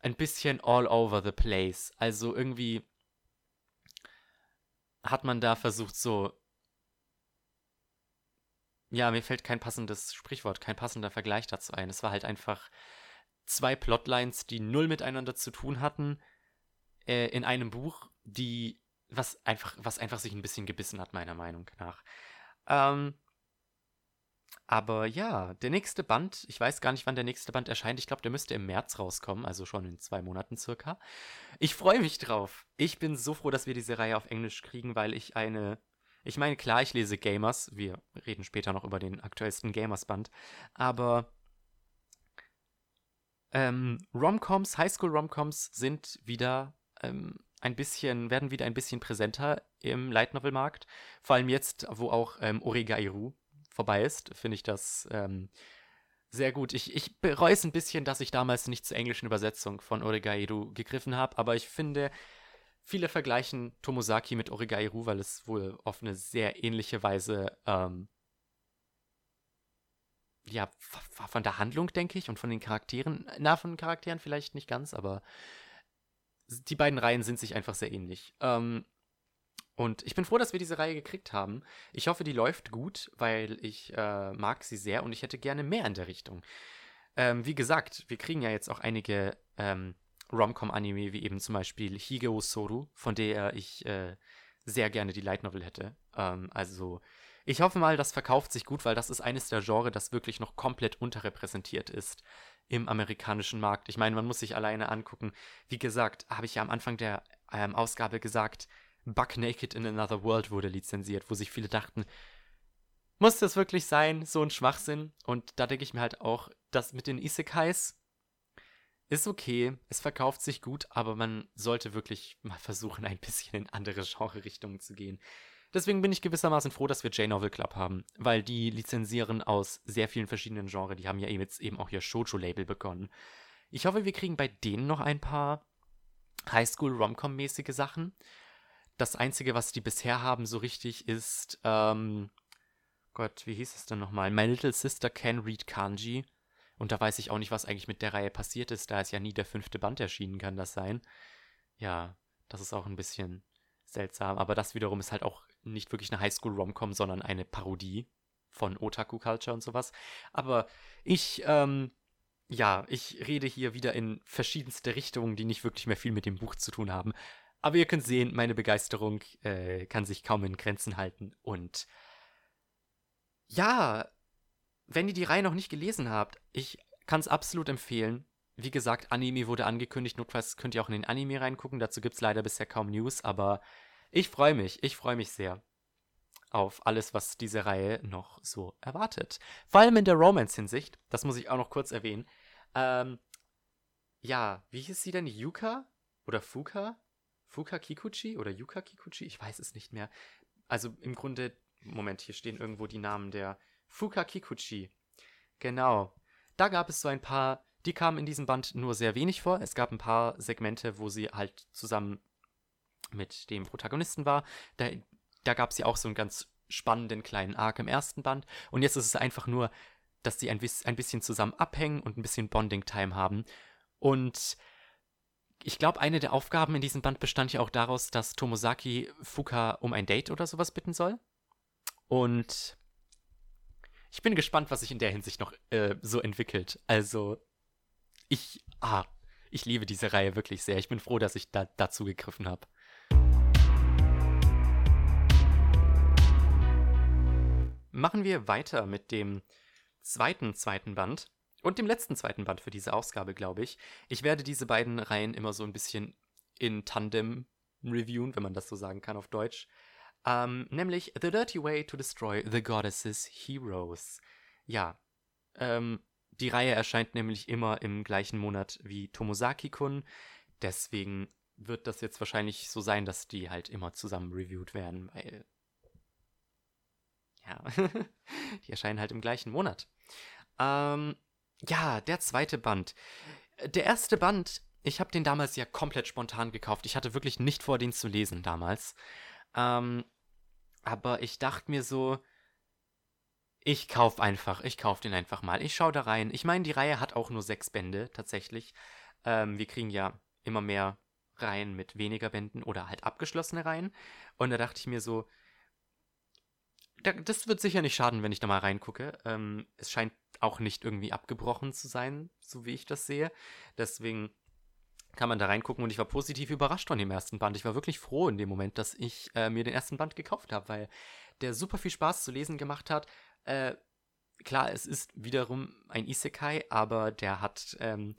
ein bisschen all over the place. Also irgendwie hat man da versucht, so. Ja, mir fällt kein passendes Sprichwort, kein passender Vergleich dazu ein. Es war halt einfach zwei Plotlines, die null miteinander zu tun hatten, äh, in einem Buch, die was einfach, was einfach sich ein bisschen gebissen hat, meiner Meinung nach. Ähm, aber ja, der nächste Band, ich weiß gar nicht, wann der nächste Band erscheint. Ich glaube, der müsste im März rauskommen, also schon in zwei Monaten circa. Ich freue mich drauf. Ich bin so froh, dass wir diese Reihe auf Englisch kriegen, weil ich eine. Ich meine, klar, ich lese Gamers. Wir reden später noch über den aktuellsten Gamers-Band. Aber ähm, Romcoms, Highschool-Romcoms sind wieder ähm, ein bisschen, werden wieder ein bisschen präsenter im Light Novel-Markt. Vor allem jetzt, wo auch ähm, Origairu vorbei ist, finde ich das ähm, sehr gut. Ich, ich bereue es ein bisschen, dass ich damals nicht zur englischen Übersetzung von Origairu gegriffen habe, aber ich finde, viele vergleichen Tomosaki mit Origairu, weil es wohl auf eine sehr ähnliche Weise, ähm, ja, von der Handlung, denke ich, und von den Charakteren, na, von den Charakteren vielleicht nicht ganz, aber die beiden Reihen sind sich einfach sehr ähnlich. Ähm, und ich bin froh, dass wir diese Reihe gekriegt haben. Ich hoffe, die läuft gut, weil ich äh, mag sie sehr und ich hätte gerne mehr in der Richtung. Ähm, wie gesagt, wir kriegen ja jetzt auch einige ähm, Rom-Com-Anime, wie eben zum Beispiel Higeo Soru, von der ich äh, sehr gerne die Light Novel hätte. Ähm, also, ich hoffe mal, das verkauft sich gut, weil das ist eines der Genres, das wirklich noch komplett unterrepräsentiert ist im amerikanischen Markt. Ich meine, man muss sich alleine angucken. Wie gesagt, habe ich ja am Anfang der ähm, Ausgabe gesagt, Buck Naked in Another World wurde lizenziert, wo sich viele dachten, muss das wirklich sein, so ein Schwachsinn? Und da denke ich mir halt auch, das mit den Isekais ist okay, es verkauft sich gut, aber man sollte wirklich mal versuchen, ein bisschen in andere Genre-Richtungen zu gehen. Deswegen bin ich gewissermaßen froh, dass wir J-Novel Club haben, weil die lizenzieren aus sehr vielen verschiedenen Genres. Die haben ja jetzt eben auch ihr Shoujo-Label begonnen. Ich hoffe, wir kriegen bei denen noch ein paar Highschool-Romcom-mäßige Sachen. Das Einzige, was die bisher haben, so richtig, ist, ähm, Gott, wie hieß es denn nochmal? My Little Sister Can Read Kanji. Und da weiß ich auch nicht, was eigentlich mit der Reihe passiert ist, da es ja nie der fünfte Band erschienen kann, das sein. Ja, das ist auch ein bisschen seltsam. Aber das wiederum ist halt auch nicht wirklich eine Highschool-Romcom, sondern eine Parodie von Otaku-Culture und sowas. Aber ich, ähm, ja, ich rede hier wieder in verschiedenste Richtungen, die nicht wirklich mehr viel mit dem Buch zu tun haben. Aber ihr könnt sehen, meine Begeisterung äh, kann sich kaum in Grenzen halten. Und ja, wenn ihr die Reihe noch nicht gelesen habt, ich kann es absolut empfehlen. Wie gesagt, Anime wurde angekündigt. Notfalls könnt ihr auch in den Anime reingucken. Dazu gibt es leider bisher kaum News. Aber ich freue mich. Ich freue mich sehr auf alles, was diese Reihe noch so erwartet. Vor allem in der Romance-Hinsicht. Das muss ich auch noch kurz erwähnen. Ähm, ja, wie hieß sie denn? Yuka? Oder Fuka? Fuka Kikuchi oder Yuka Kikuchi? Ich weiß es nicht mehr. Also im Grunde, Moment, hier stehen irgendwo die Namen der Fuka Kikuchi. Genau. Da gab es so ein paar, die kamen in diesem Band nur sehr wenig vor. Es gab ein paar Segmente, wo sie halt zusammen mit dem Protagonisten war. Da, da gab es ja auch so einen ganz spannenden kleinen Arc im ersten Band. Und jetzt ist es einfach nur, dass sie ein, ein bisschen zusammen abhängen und ein bisschen Bonding-Time haben. Und ich glaube, eine der Aufgaben in diesem Band bestand ja auch daraus, dass Tomosaki Fuka um ein Date oder sowas bitten soll. Und ich bin gespannt, was sich in der Hinsicht noch äh, so entwickelt. Also, ich, ah, ich liebe diese Reihe wirklich sehr. Ich bin froh, dass ich da dazu gegriffen habe. Machen wir weiter mit dem zweiten zweiten Band und dem letzten zweiten Band für diese Ausgabe, glaube ich. Ich werde diese beiden Reihen immer so ein bisschen in Tandem reviewen, wenn man das so sagen kann auf Deutsch. Ähm, nämlich The Dirty Way to Destroy the Goddesses Heroes. Ja, ähm, die Reihe erscheint nämlich immer im gleichen Monat wie Tomosaki-kun. Deswegen wird das jetzt wahrscheinlich so sein, dass die halt immer zusammen reviewed werden, weil. Ja, die erscheinen halt im gleichen Monat. Ähm, ja, der zweite Band. Der erste Band, ich habe den damals ja komplett spontan gekauft. Ich hatte wirklich nicht vor, den zu lesen damals. Ähm, aber ich dachte mir so, ich kauf einfach, ich kauf den einfach mal. Ich schau da rein. Ich meine, die Reihe hat auch nur sechs Bände tatsächlich. Ähm, wir kriegen ja immer mehr Reihen mit weniger Bänden oder halt abgeschlossene Reihen. Und da dachte ich mir so, das wird sicher nicht schaden, wenn ich da mal reingucke. Ähm, es scheint auch nicht irgendwie abgebrochen zu sein, so wie ich das sehe. Deswegen kann man da reingucken und ich war positiv überrascht von dem ersten Band. Ich war wirklich froh in dem Moment, dass ich äh, mir den ersten Band gekauft habe, weil der super viel Spaß zu lesen gemacht hat. Äh, klar, es ist wiederum ein Isekai, aber der hat ähm,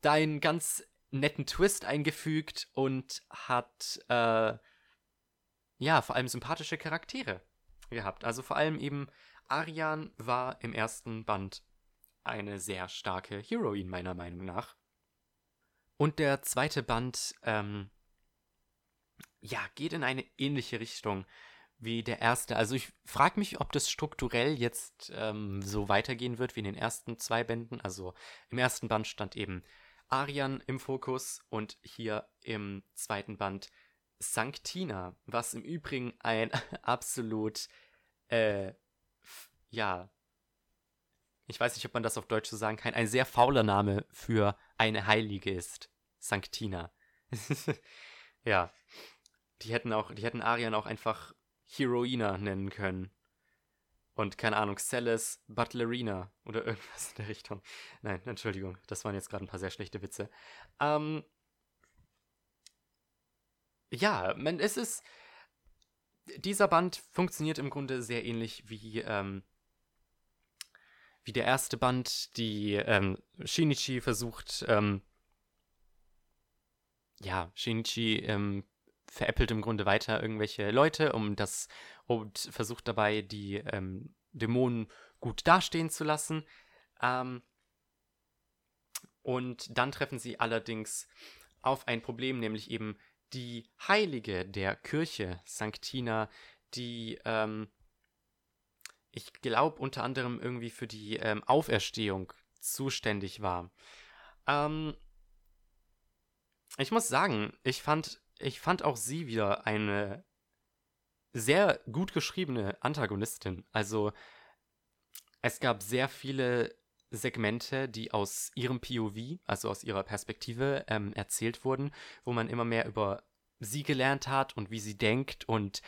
da einen ganz netten Twist eingefügt und hat äh, ja vor allem sympathische Charaktere gehabt. Also vor allem eben Arian war im ersten Band eine sehr starke Heroine meiner Meinung nach. Und der zweite Band, ähm, ja, geht in eine ähnliche Richtung wie der erste. Also ich frage mich, ob das strukturell jetzt ähm, so weitergehen wird wie in den ersten zwei Bänden. Also im ersten Band stand eben Arian im Fokus und hier im zweiten Band Sanctina, was im Übrigen ein absolut, äh, ja, ich weiß nicht, ob man das auf Deutsch so sagen kann, ein sehr fauler Name für eine Heilige ist. Sanctina. ja. Die hätten auch, die hätten Arian auch einfach Heroina nennen können. Und keine Ahnung, Celis Butlerina oder irgendwas in der Richtung. Nein, Entschuldigung, das waren jetzt gerade ein paar sehr schlechte Witze. Ähm, ja, man, es ist. Dieser Band funktioniert im Grunde sehr ähnlich wie, ähm, wie der erste Band. Die ähm, Shinichi versucht, ähm, ja, Shinichi ähm, veräppelt im Grunde weiter irgendwelche Leute, um das und versucht dabei die ähm, Dämonen gut dastehen zu lassen. Ähm, und dann treffen sie allerdings auf ein Problem, nämlich eben die Heilige der Kirche, Sanctina, die, ähm, ich glaube, unter anderem irgendwie für die ähm, Auferstehung zuständig war. Ähm, ich muss sagen, ich fand ich fand auch sie wieder eine sehr gut geschriebene Antagonistin. Also es gab sehr viele Segmente, die aus ihrem POV, also aus ihrer Perspektive, ähm, erzählt wurden, wo man immer mehr über sie gelernt hat und wie sie denkt. Und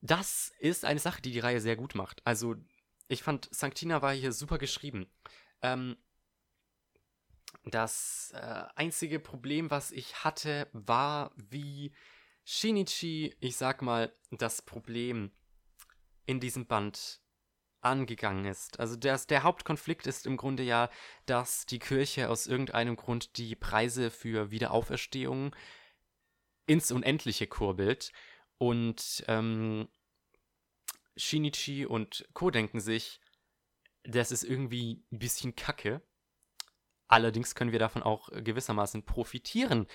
das ist eine Sache, die die Reihe sehr gut macht. Also ich fand, Sanctina war hier super geschrieben. Ähm, das äh, einzige Problem, was ich hatte, war, wie Shinichi, ich sag mal, das Problem in diesem Band angegangen ist. Also das, der Hauptkonflikt ist im Grunde ja, dass die Kirche aus irgendeinem Grund die Preise für Wiederauferstehung ins Unendliche kurbelt. Und ähm, Shinichi und Co. denken sich, das ist irgendwie ein bisschen kacke. Allerdings können wir davon auch gewissermaßen profitieren,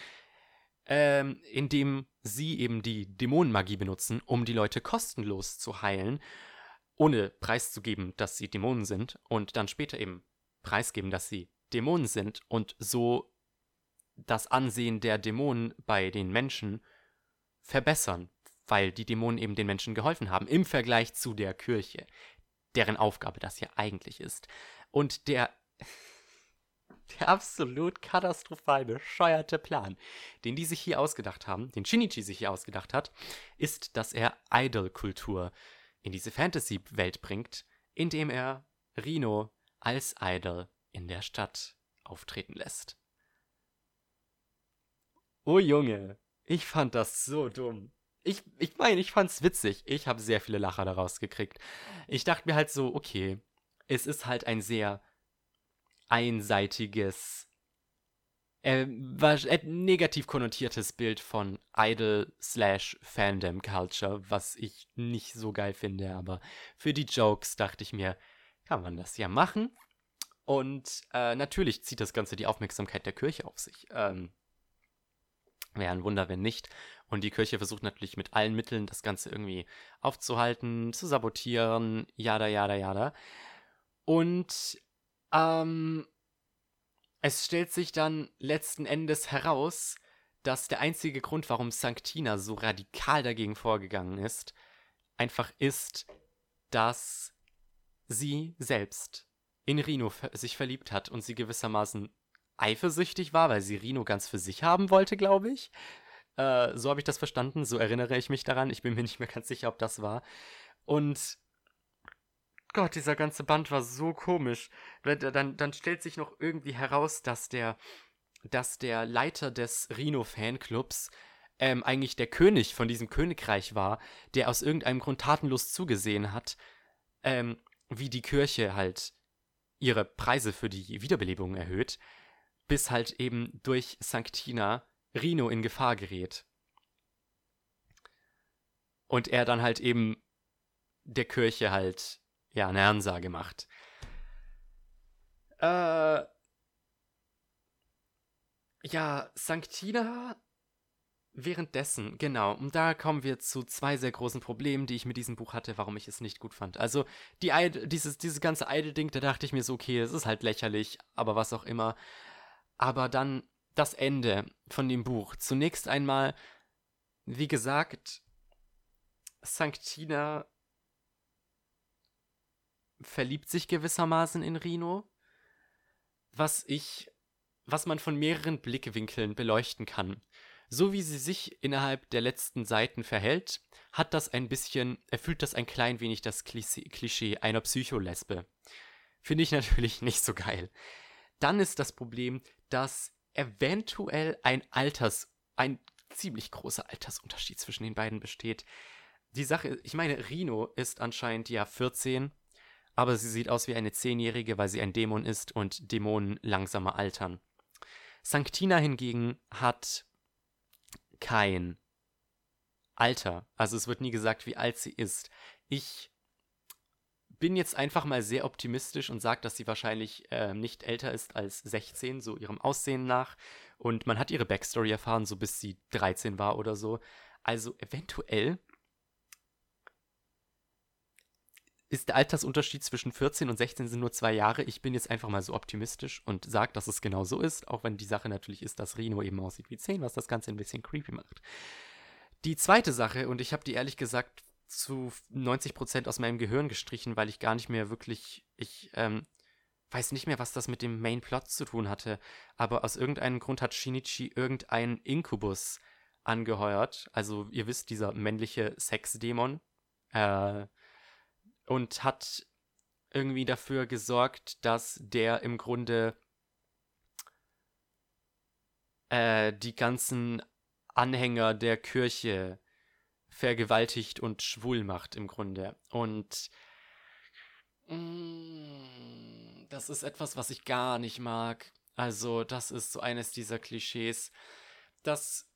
ähm, indem sie eben die Dämonenmagie benutzen, um die Leute kostenlos zu heilen, ohne preiszugeben, dass sie Dämonen sind und dann später eben preisgeben, dass sie Dämonen sind und so das Ansehen der Dämonen bei den Menschen verbessern, weil die Dämonen eben den Menschen geholfen haben, im Vergleich zu der Kirche, deren Aufgabe das ja eigentlich ist. Und der der absolut katastrophal bescheuerte Plan, den die sich hier ausgedacht haben, den Shinichi sich hier ausgedacht hat, ist, dass er Idol-Kultur in diese Fantasy-Welt bringt, indem er Rino als Idol in der Stadt auftreten lässt. Oh Junge, ich fand das so dumm. Ich, ich meine, ich fand's witzig. Ich habe sehr viele Lacher daraus gekriegt. Ich dachte mir halt so, okay, es ist halt ein sehr einseitiges, äh, äh, negativ konnotiertes Bild von Idol slash Fandom Culture, was ich nicht so geil finde, aber für die Jokes dachte ich mir, kann man das ja machen. Und äh, natürlich zieht das Ganze die Aufmerksamkeit der Kirche auf sich. Ähm, Wäre ein Wunder, wenn nicht. Und die Kirche versucht natürlich mit allen Mitteln, das Ganze irgendwie aufzuhalten, zu sabotieren, jada, jada, jada. Und ähm, es stellt sich dann letzten Endes heraus, dass der einzige Grund, warum Sanctina so radikal dagegen vorgegangen ist, einfach ist, dass sie selbst in Rino sich verliebt hat und sie gewissermaßen eifersüchtig war, weil sie Rino ganz für sich haben wollte, glaube ich. Äh, so habe ich das verstanden, so erinnere ich mich daran. Ich bin mir nicht mehr ganz sicher, ob das war. Und Gott, dieser ganze Band war so komisch. Dann, dann stellt sich noch irgendwie heraus, dass der, dass der Leiter des Rhino-Fanclubs ähm, eigentlich der König von diesem Königreich war, der aus irgendeinem Grund tatenlos zugesehen hat, ähm, wie die Kirche halt ihre Preise für die Wiederbelebung erhöht, bis halt eben durch Sanctina Rino in Gefahr gerät. Und er dann halt eben der Kirche halt, ja, eine Ansage macht. Äh. Ja, Sanctina währenddessen, genau, und da kommen wir zu zwei sehr großen Problemen, die ich mit diesem Buch hatte, warum ich es nicht gut fand. Also, die Eid dieses, dieses ganze Idol-Ding, da dachte ich mir so, okay, es ist halt lächerlich, aber was auch immer. Aber dann das Ende von dem Buch. Zunächst einmal, wie gesagt, Sanctina verliebt sich gewissermaßen in Rino, was ich, was man von mehreren Blickwinkeln beleuchten kann. So wie sie sich innerhalb der letzten Seiten verhält, hat das ein bisschen, erfüllt das ein klein wenig das Klischee einer Psycholesbe. Finde ich natürlich nicht so geil. Dann ist das Problem, dass eventuell ein Alters, ein ziemlich großer Altersunterschied zwischen den beiden besteht. Die Sache, ich meine, Rino ist anscheinend ja 14, aber sie sieht aus wie eine Zehnjährige, weil sie ein Dämon ist und Dämonen langsamer altern. Sanctina hingegen hat kein Alter. Also es wird nie gesagt, wie alt sie ist. Ich bin jetzt einfach mal sehr optimistisch und sage, dass sie wahrscheinlich äh, nicht älter ist als 16, so ihrem Aussehen nach. Und man hat ihre Backstory erfahren, so bis sie 13 war oder so. Also eventuell ist der Altersunterschied zwischen 14 und 16 sind nur zwei Jahre. Ich bin jetzt einfach mal so optimistisch und sage, dass es genau so ist, auch wenn die Sache natürlich ist, dass Rino eben aussieht wie 10, was das Ganze ein bisschen creepy macht. Die zweite Sache, und ich habe die ehrlich gesagt zu 90 Prozent aus meinem Gehirn gestrichen, weil ich gar nicht mehr wirklich, ich ähm, weiß nicht mehr, was das mit dem Main Plot zu tun hatte, aber aus irgendeinem Grund hat Shinichi irgendeinen Inkubus angeheuert, also ihr wisst, dieser männliche Sexdämon, äh, und hat irgendwie dafür gesorgt, dass der im Grunde äh, die ganzen Anhänger der Kirche vergewaltigt und schwul macht im Grunde. Und mm, das ist etwas, was ich gar nicht mag. Also, das ist so eines dieser Klischees. Das.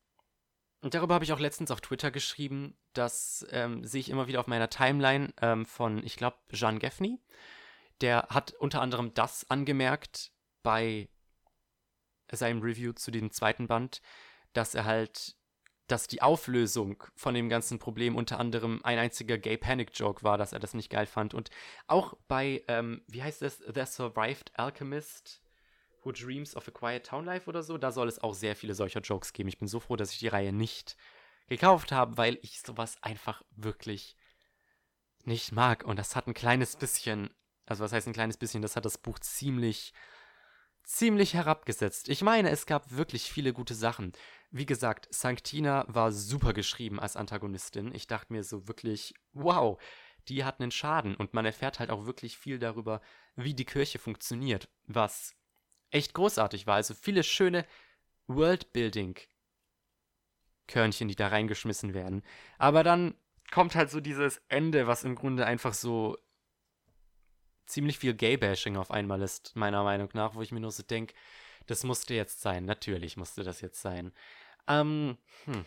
Und darüber habe ich auch letztens auf Twitter geschrieben. Das ähm, sehe ich immer wieder auf meiner Timeline ähm, von, ich glaube, Jean Gaffney. Der hat unter anderem das angemerkt bei seinem Review zu dem zweiten Band, dass er halt dass die Auflösung von dem ganzen Problem unter anderem ein einziger Gay Panic Joke war, dass er das nicht geil fand. Und auch bei, ähm, wie heißt das, The Survived Alchemist Who Dreams of a Quiet Town Life oder so, da soll es auch sehr viele solcher Jokes geben. Ich bin so froh, dass ich die Reihe nicht gekauft habe, weil ich sowas einfach wirklich nicht mag. Und das hat ein kleines bisschen, also was heißt ein kleines bisschen, das hat das Buch ziemlich ziemlich herabgesetzt. Ich meine, es gab wirklich viele gute Sachen. Wie gesagt, Sanctina war super geschrieben als Antagonistin. Ich dachte mir so wirklich, wow, die hat einen Schaden und man erfährt halt auch wirklich viel darüber, wie die Kirche funktioniert, was echt großartig war. Also viele schöne Worldbuilding-Körnchen, die da reingeschmissen werden. Aber dann kommt halt so dieses Ende, was im Grunde einfach so ziemlich viel Gay-Bashing auf einmal ist, meiner Meinung nach, wo ich mir nur so denke, das musste jetzt sein. Natürlich musste das jetzt sein. Ähm, hm.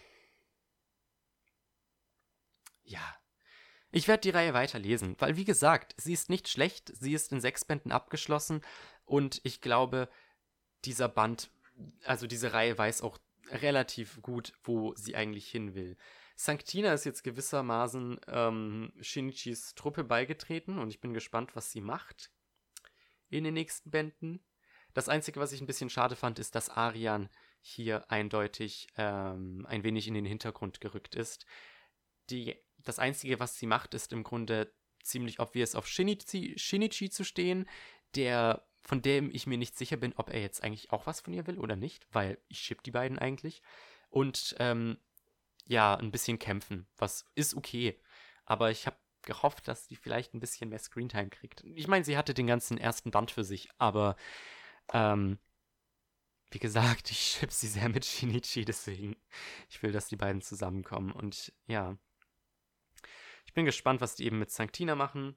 Ja. Ich werde die Reihe weiterlesen, weil wie gesagt, sie ist nicht schlecht, sie ist in sechs Bänden abgeschlossen und ich glaube, dieser Band, also diese Reihe weiß auch relativ gut, wo sie eigentlich hin will. Sanctina ist jetzt gewissermaßen ähm, Shinichis Truppe beigetreten und ich bin gespannt, was sie macht in den nächsten Bänden. Das Einzige, was ich ein bisschen schade fand, ist, dass Arian hier eindeutig ähm, ein wenig in den Hintergrund gerückt ist. Die, das Einzige, was sie macht, ist im Grunde ziemlich obvious auf Shinichi, Shinichi zu stehen, der von dem ich mir nicht sicher bin, ob er jetzt eigentlich auch was von ihr will oder nicht, weil ich ship die beiden eigentlich. Und ähm, ja, ein bisschen kämpfen, was ist okay. Aber ich habe gehofft, dass die vielleicht ein bisschen mehr Screentime kriegt. Ich meine, sie hatte den ganzen ersten Band für sich, aber ähm, wie gesagt, ich ship sie sehr mit Shinichi, deswegen ich will, dass die beiden zusammenkommen. Und ja, ich bin gespannt, was die eben mit Sanctina machen.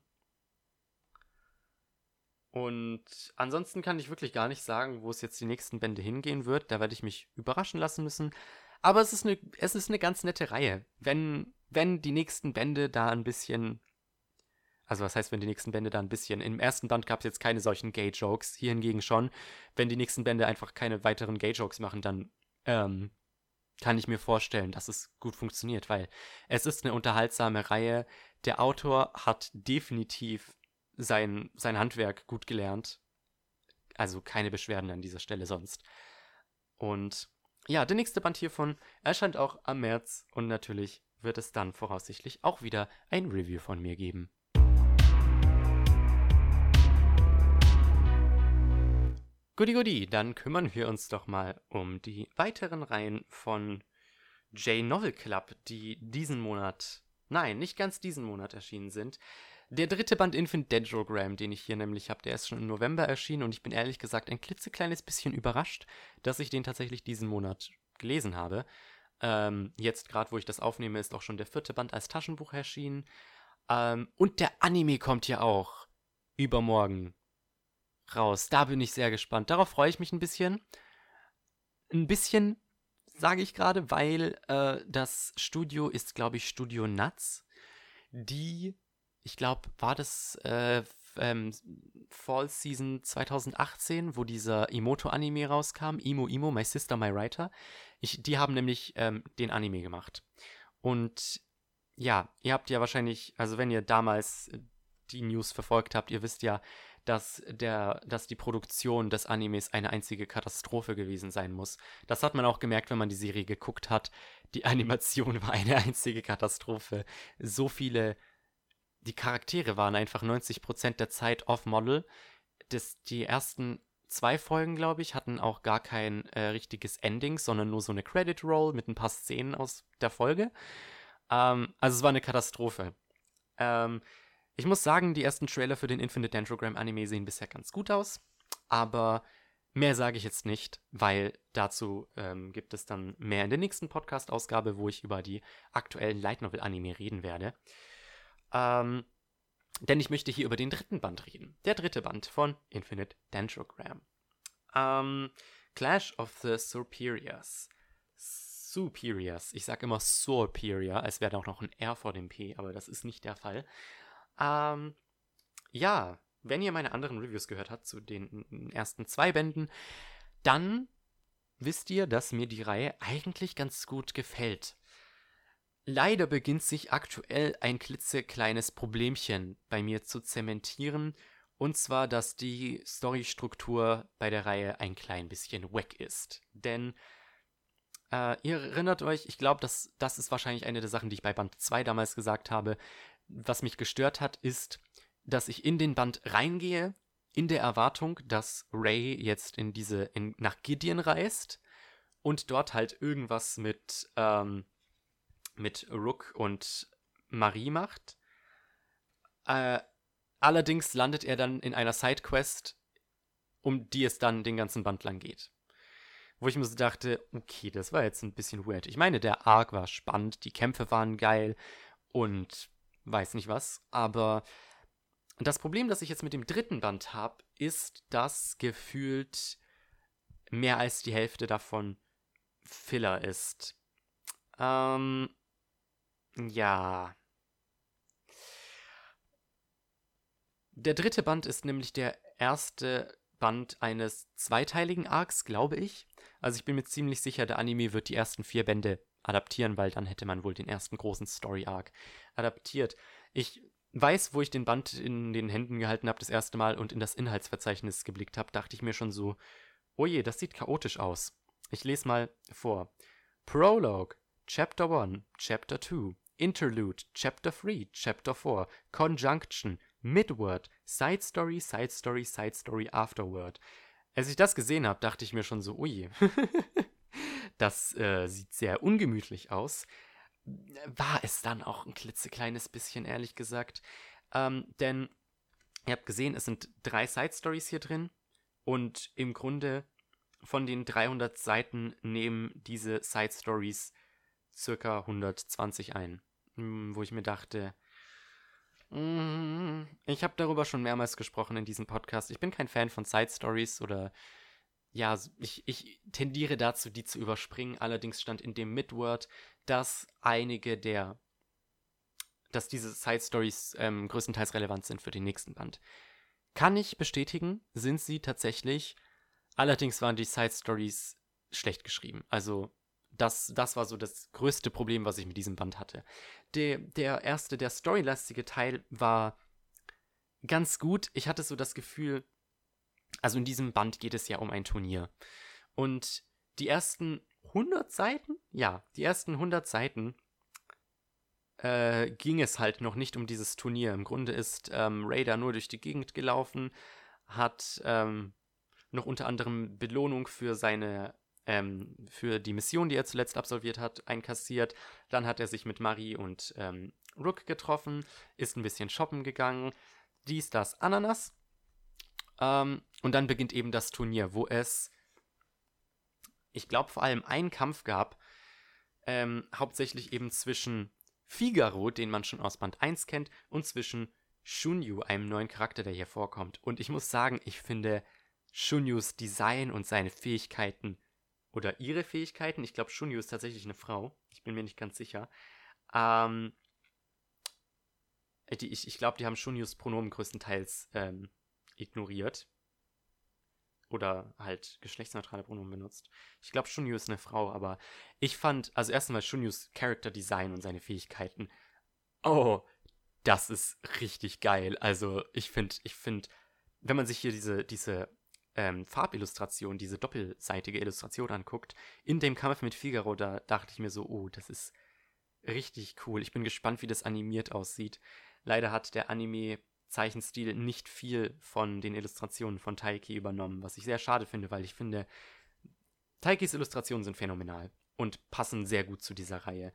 Und ansonsten kann ich wirklich gar nicht sagen, wo es jetzt die nächsten Bände hingehen wird. Da werde ich mich überraschen lassen müssen. Aber es ist eine, es ist eine ganz nette Reihe. Wenn, wenn die nächsten Bände da ein bisschen. Also, was heißt, wenn die nächsten Bände da ein bisschen. Im ersten Band gab es jetzt keine solchen Gay-Jokes, hier hingegen schon. Wenn die nächsten Bände einfach keine weiteren Gay-Jokes machen, dann ähm, kann ich mir vorstellen, dass es gut funktioniert, weil es ist eine unterhaltsame Reihe. Der Autor hat definitiv sein, sein Handwerk gut gelernt. Also keine Beschwerden an dieser Stelle sonst. Und ja, der nächste Band hiervon erscheint auch am März und natürlich wird es dann voraussichtlich auch wieder ein Review von mir geben. Goody goody, dann kümmern wir uns doch mal um die weiteren Reihen von J Novel Club, die diesen Monat, nein, nicht ganz diesen Monat erschienen sind. Der dritte Band Infant Dendrogram, den ich hier nämlich habe, der ist schon im November erschienen und ich bin ehrlich gesagt ein klitzekleines bisschen überrascht, dass ich den tatsächlich diesen Monat gelesen habe. Ähm, jetzt gerade, wo ich das aufnehme, ist auch schon der vierte Band als Taschenbuch erschienen. Ähm, und der Anime kommt ja auch übermorgen raus. Da bin ich sehr gespannt. Darauf freue ich mich ein bisschen. Ein bisschen, sage ich gerade, weil äh, das Studio ist, glaube ich, Studio Nuts, die ich glaube, war das äh, ähm, Fall Season 2018, wo dieser Imoto-Anime rauskam, Imo Imo, My Sister, My Writer. Ich, die haben nämlich ähm, den Anime gemacht. Und ja, ihr habt ja wahrscheinlich, also wenn ihr damals die News verfolgt habt, ihr wisst ja, dass, der, dass die Produktion des Animes eine einzige Katastrophe gewesen sein muss. Das hat man auch gemerkt, wenn man die Serie geguckt hat. Die Animation war eine einzige Katastrophe. So viele die Charaktere waren einfach 90% der Zeit off-Model. Die ersten zwei Folgen, glaube ich, hatten auch gar kein äh, richtiges Ending, sondern nur so eine Credit-Roll mit ein paar Szenen aus der Folge. Ähm, also es war eine Katastrophe. Ähm, ich muss sagen, die ersten Trailer für den Infinite Dendrogram Anime sehen bisher ganz gut aus, aber mehr sage ich jetzt nicht, weil dazu ähm, gibt es dann mehr in der nächsten Podcast-Ausgabe, wo ich über die aktuellen Light Novel Anime reden werde. Ähm, denn ich möchte hier über den dritten Band reden. Der dritte Band von Infinite Dendrogram. Ähm, Clash of the Superiors. Superiors. Ich sage immer Superior, als wäre da auch noch ein R vor dem P, aber das ist nicht der Fall. Ähm, ja, wenn ihr meine anderen Reviews gehört habt zu den ersten zwei Bänden, dann wisst ihr, dass mir die Reihe eigentlich ganz gut gefällt. Leider beginnt sich aktuell ein klitzekleines Problemchen bei mir zu zementieren, und zwar, dass die Storystruktur bei der Reihe ein klein bisschen wack ist. Denn äh, ihr erinnert euch, ich glaube, das, das ist wahrscheinlich eine der Sachen, die ich bei Band 2 damals gesagt habe. Was mich gestört hat, ist, dass ich in den Band reingehe, in der Erwartung, dass Ray jetzt in diese, in, nach Gideon reist und dort halt irgendwas mit, ähm, mit Rook und Marie macht. Äh, allerdings landet er dann in einer Sidequest, um die es dann den ganzen Band lang geht. Wo ich mir so dachte, okay, das war jetzt ein bisschen weird. Ich meine, der Arc war spannend, die Kämpfe waren geil und weiß nicht was, aber das Problem, das ich jetzt mit dem dritten Band habe, ist, dass gefühlt mehr als die Hälfte davon Filler ist. Ähm, ja. Der dritte Band ist nämlich der erste Band eines zweiteiligen Arcs, glaube ich. Also ich bin mir ziemlich sicher, der Anime wird die ersten vier Bände adaptieren, weil dann hätte man wohl den ersten großen Story-Arc adaptiert. Ich weiß, wo ich den Band in den Händen gehalten habe das erste Mal und in das Inhaltsverzeichnis geblickt habe, dachte ich mir schon so, oh je, das sieht chaotisch aus. Ich lese mal vor. Prologue, Chapter 1, Chapter 2, Interlude, Chapter 3, Chapter 4, Conjunction, Midword, Side Story, Side Story, Side Story, Afterword. Als ich das gesehen habe, dachte ich mir schon so, ui, das äh, sieht sehr ungemütlich aus. War es dann auch ein klitzekleines bisschen, ehrlich gesagt. Ähm, denn ihr habt gesehen, es sind drei Side Stories hier drin und im Grunde von den 300 Seiten nehmen diese Side Stories circa 120 ein. Hm, wo ich mir dachte, hm, ich habe darüber schon mehrmals gesprochen in diesem Podcast. Ich bin kein Fan von Side Stories oder ja, ich, ich tendiere dazu, die zu überspringen. Allerdings stand in dem Midword, dass einige der, dass diese Side Stories ähm, größtenteils relevant sind für den nächsten Band. Kann ich bestätigen, sind sie tatsächlich. Allerdings waren die Side Stories schlecht geschrieben. Also das, das war so das größte Problem, was ich mit diesem Band hatte. Der, der erste, der storylastige Teil war ganz gut. Ich hatte so das Gefühl, also in diesem Band geht es ja um ein Turnier. Und die ersten 100 Seiten, ja, die ersten 100 Seiten äh, ging es halt noch nicht um dieses Turnier. Im Grunde ist ähm, Raider nur durch die Gegend gelaufen, hat ähm, noch unter anderem Belohnung für seine ähm, für die Mission, die er zuletzt absolviert hat, einkassiert. Dann hat er sich mit Marie und ähm, Rook getroffen, ist ein bisschen shoppen gegangen. Dies, das, Ananas. Ähm, und dann beginnt eben das Turnier, wo es, ich glaube, vor allem einen Kampf gab, ähm, hauptsächlich eben zwischen Figaro, den man schon aus Band 1 kennt, und zwischen Shunyu, einem neuen Charakter, der hier vorkommt. Und ich muss sagen, ich finde Shunyus Design und seine Fähigkeiten oder ihre Fähigkeiten. Ich glaube, Shunyu ist tatsächlich eine Frau. Ich bin mir nicht ganz sicher. Ähm, die, ich ich glaube, die haben Shunyus Pronomen größtenteils ähm, ignoriert. Oder halt geschlechtsneutrale Pronomen benutzt. Ich glaube, Shunyu ist eine Frau, aber ich fand, also erstmal Shunyus Character Design und seine Fähigkeiten. Oh, das ist richtig geil. Also, ich finde, ich finde, wenn man sich hier diese, diese ähm, Farbillustration, diese doppelseitige Illustration anguckt, in dem Kampf mit Figaro, da dachte ich mir so, oh, das ist richtig cool. Ich bin gespannt, wie das animiert aussieht. Leider hat der Anime-Zeichenstil nicht viel von den Illustrationen von Taiki übernommen, was ich sehr schade finde, weil ich finde, Taikis Illustrationen sind phänomenal und passen sehr gut zu dieser Reihe.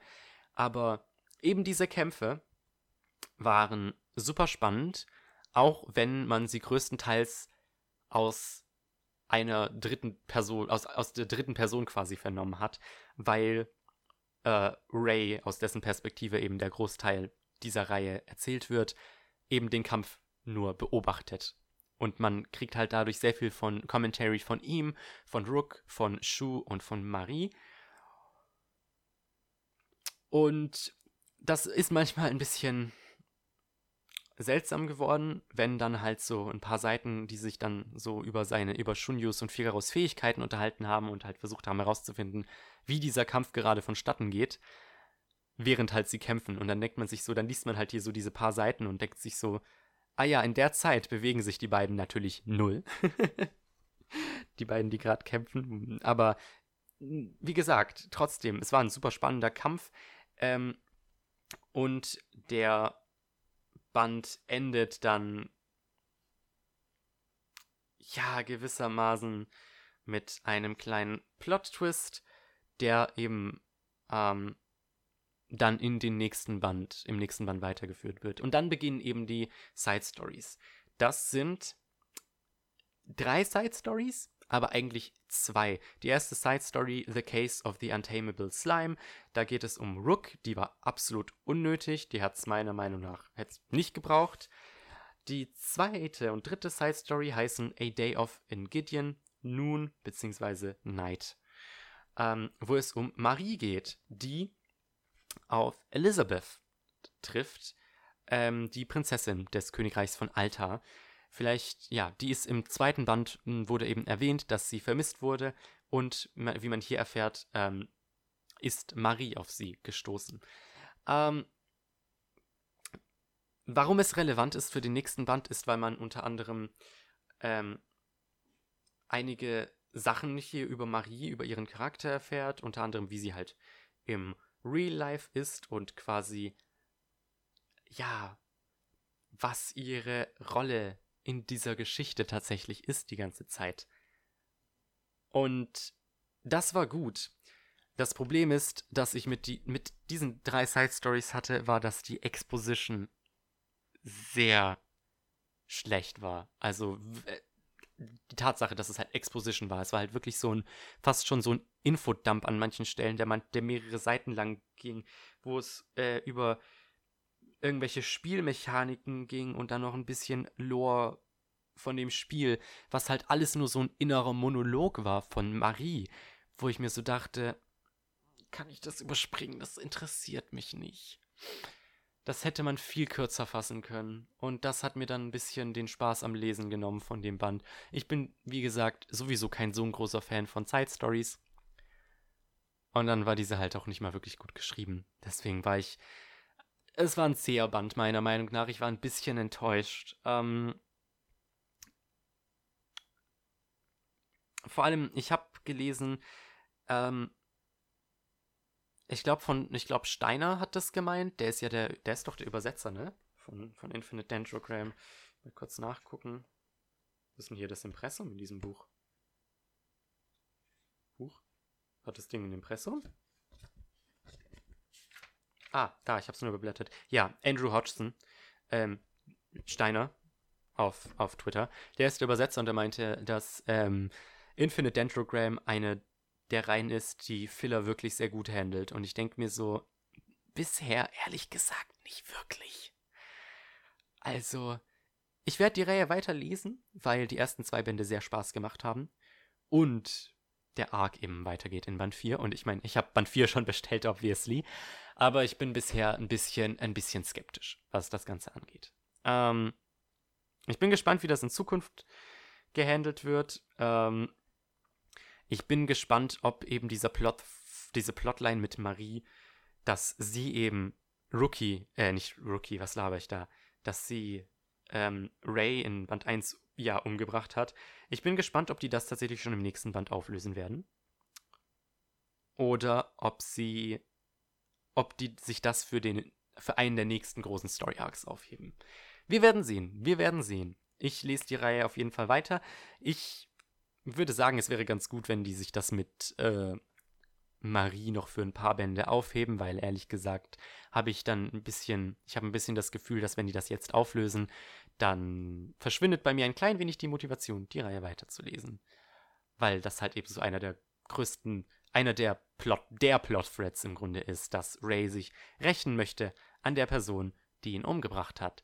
Aber eben diese Kämpfe waren super spannend, auch wenn man sie größtenteils aus einer dritten Person, aus, aus der dritten Person quasi vernommen hat, weil äh, Ray, aus dessen Perspektive eben der Großteil dieser Reihe erzählt wird, eben den Kampf nur beobachtet. Und man kriegt halt dadurch sehr viel von Commentary von ihm, von Rook, von Shu und von Marie. Und das ist manchmal ein bisschen seltsam geworden, wenn dann halt so ein paar Seiten, die sich dann so über seine, über Shunyus und Figaros Fähigkeiten unterhalten haben und halt versucht haben herauszufinden, wie dieser Kampf gerade vonstatten geht, während halt sie kämpfen. Und dann denkt man sich so, dann liest man halt hier so diese paar Seiten und denkt sich so, ah ja, in der Zeit bewegen sich die beiden natürlich null. die beiden, die gerade kämpfen. Aber wie gesagt, trotzdem, es war ein super spannender Kampf. Ähm, und der Band endet dann ja gewissermaßen mit einem kleinen Plot-Twist, der eben ähm, dann in den nächsten Band, im nächsten Band weitergeführt wird. Und dann beginnen eben die Side Stories. Das sind drei Side Stories, aber eigentlich zwei. Die erste Side Story, The Case of the Untamable Slime. Da geht es um Rook, die war absolut unnötig, die hat es meiner Meinung nach nicht gebraucht. Die zweite und dritte Side Story heißen A Day of in Gideon, Noon bzw. Night. Ähm, wo es um Marie geht, die auf Elizabeth trifft, ähm, die Prinzessin des Königreichs von Alta. Vielleicht, ja, die ist im zweiten Band, hm, wurde eben erwähnt, dass sie vermisst wurde und wie man hier erfährt, ähm, ist Marie auf sie gestoßen. Ähm, warum es relevant ist für den nächsten Band, ist, weil man unter anderem ähm, einige Sachen hier über Marie, über ihren Charakter erfährt, unter anderem, wie sie halt im Real Life ist und quasi, ja, was ihre Rolle in dieser Geschichte tatsächlich ist die ganze Zeit. Und das war gut. Das Problem ist, dass ich mit, die, mit diesen drei Side Stories hatte, war, dass die Exposition sehr schlecht war. Also die Tatsache, dass es halt Exposition war. Es war halt wirklich so ein, fast schon so ein Infodump an manchen Stellen, der, man, der mehrere Seiten lang ging, wo es äh, über irgendwelche Spielmechaniken ging und dann noch ein bisschen Lore von dem Spiel, was halt alles nur so ein innerer Monolog war von Marie, wo ich mir so dachte, kann ich das überspringen? Das interessiert mich nicht. Das hätte man viel kürzer fassen können. Und das hat mir dann ein bisschen den Spaß am Lesen genommen von dem Band. Ich bin, wie gesagt, sowieso kein so ein großer Fan von Side Stories. Und dann war diese halt auch nicht mal wirklich gut geschrieben. Deswegen war ich. Es war ein zäher Band, meiner Meinung nach. Ich war ein bisschen enttäuscht. Ähm, vor allem, ich habe gelesen, ähm, ich glaube von, ich glaube Steiner hat das gemeint. Der ist ja der, der ist doch der Übersetzer, ne? Von, von Infinite Dendrogram. Mal kurz nachgucken. Was ist denn hier das Impressum in diesem Buch? Buch? Hat das Ding ein Impressum? Ah, da, ich hab's nur geblättert. Ja, Andrew Hodgson, ähm, Steiner auf, auf Twitter. Der ist der Übersetzer und er meinte, dass ähm, Infinite Dendrogram eine der Reihen ist, die Filler wirklich sehr gut handelt. Und ich denke mir so, bisher ehrlich gesagt nicht wirklich. Also, ich werde die Reihe weiter lesen, weil die ersten zwei Bände sehr Spaß gemacht haben. Und der Arc eben weitergeht in Band 4. Und ich meine, ich habe Band 4 schon bestellt, obviously. Aber ich bin bisher ein bisschen, ein bisschen skeptisch, was das Ganze angeht. Ähm, ich bin gespannt, wie das in Zukunft gehandelt wird. Ähm, ich bin gespannt, ob eben dieser Plot, diese Plotline mit Marie, dass sie eben Rookie, äh, nicht Rookie, was laber ich da, dass sie ähm, Ray in Band 1 ja umgebracht hat. Ich bin gespannt, ob die das tatsächlich schon im nächsten Band auflösen werden. Oder ob sie, ob die sich das für den, für einen der nächsten großen Story Arcs aufheben. Wir werden sehen. Wir werden sehen. Ich lese die Reihe auf jeden Fall weiter. Ich würde sagen, es wäre ganz gut, wenn die sich das mit äh, Marie noch für ein paar Bände aufheben, weil ehrlich gesagt habe ich dann ein bisschen, ich habe ein bisschen das Gefühl, dass wenn die das jetzt auflösen, dann verschwindet bei mir ein klein wenig die Motivation, die Reihe weiterzulesen. Weil das halt eben so einer der größten, einer der Plot, der Plot-Threads im Grunde ist, dass Ray sich rächen möchte an der Person, die ihn umgebracht hat,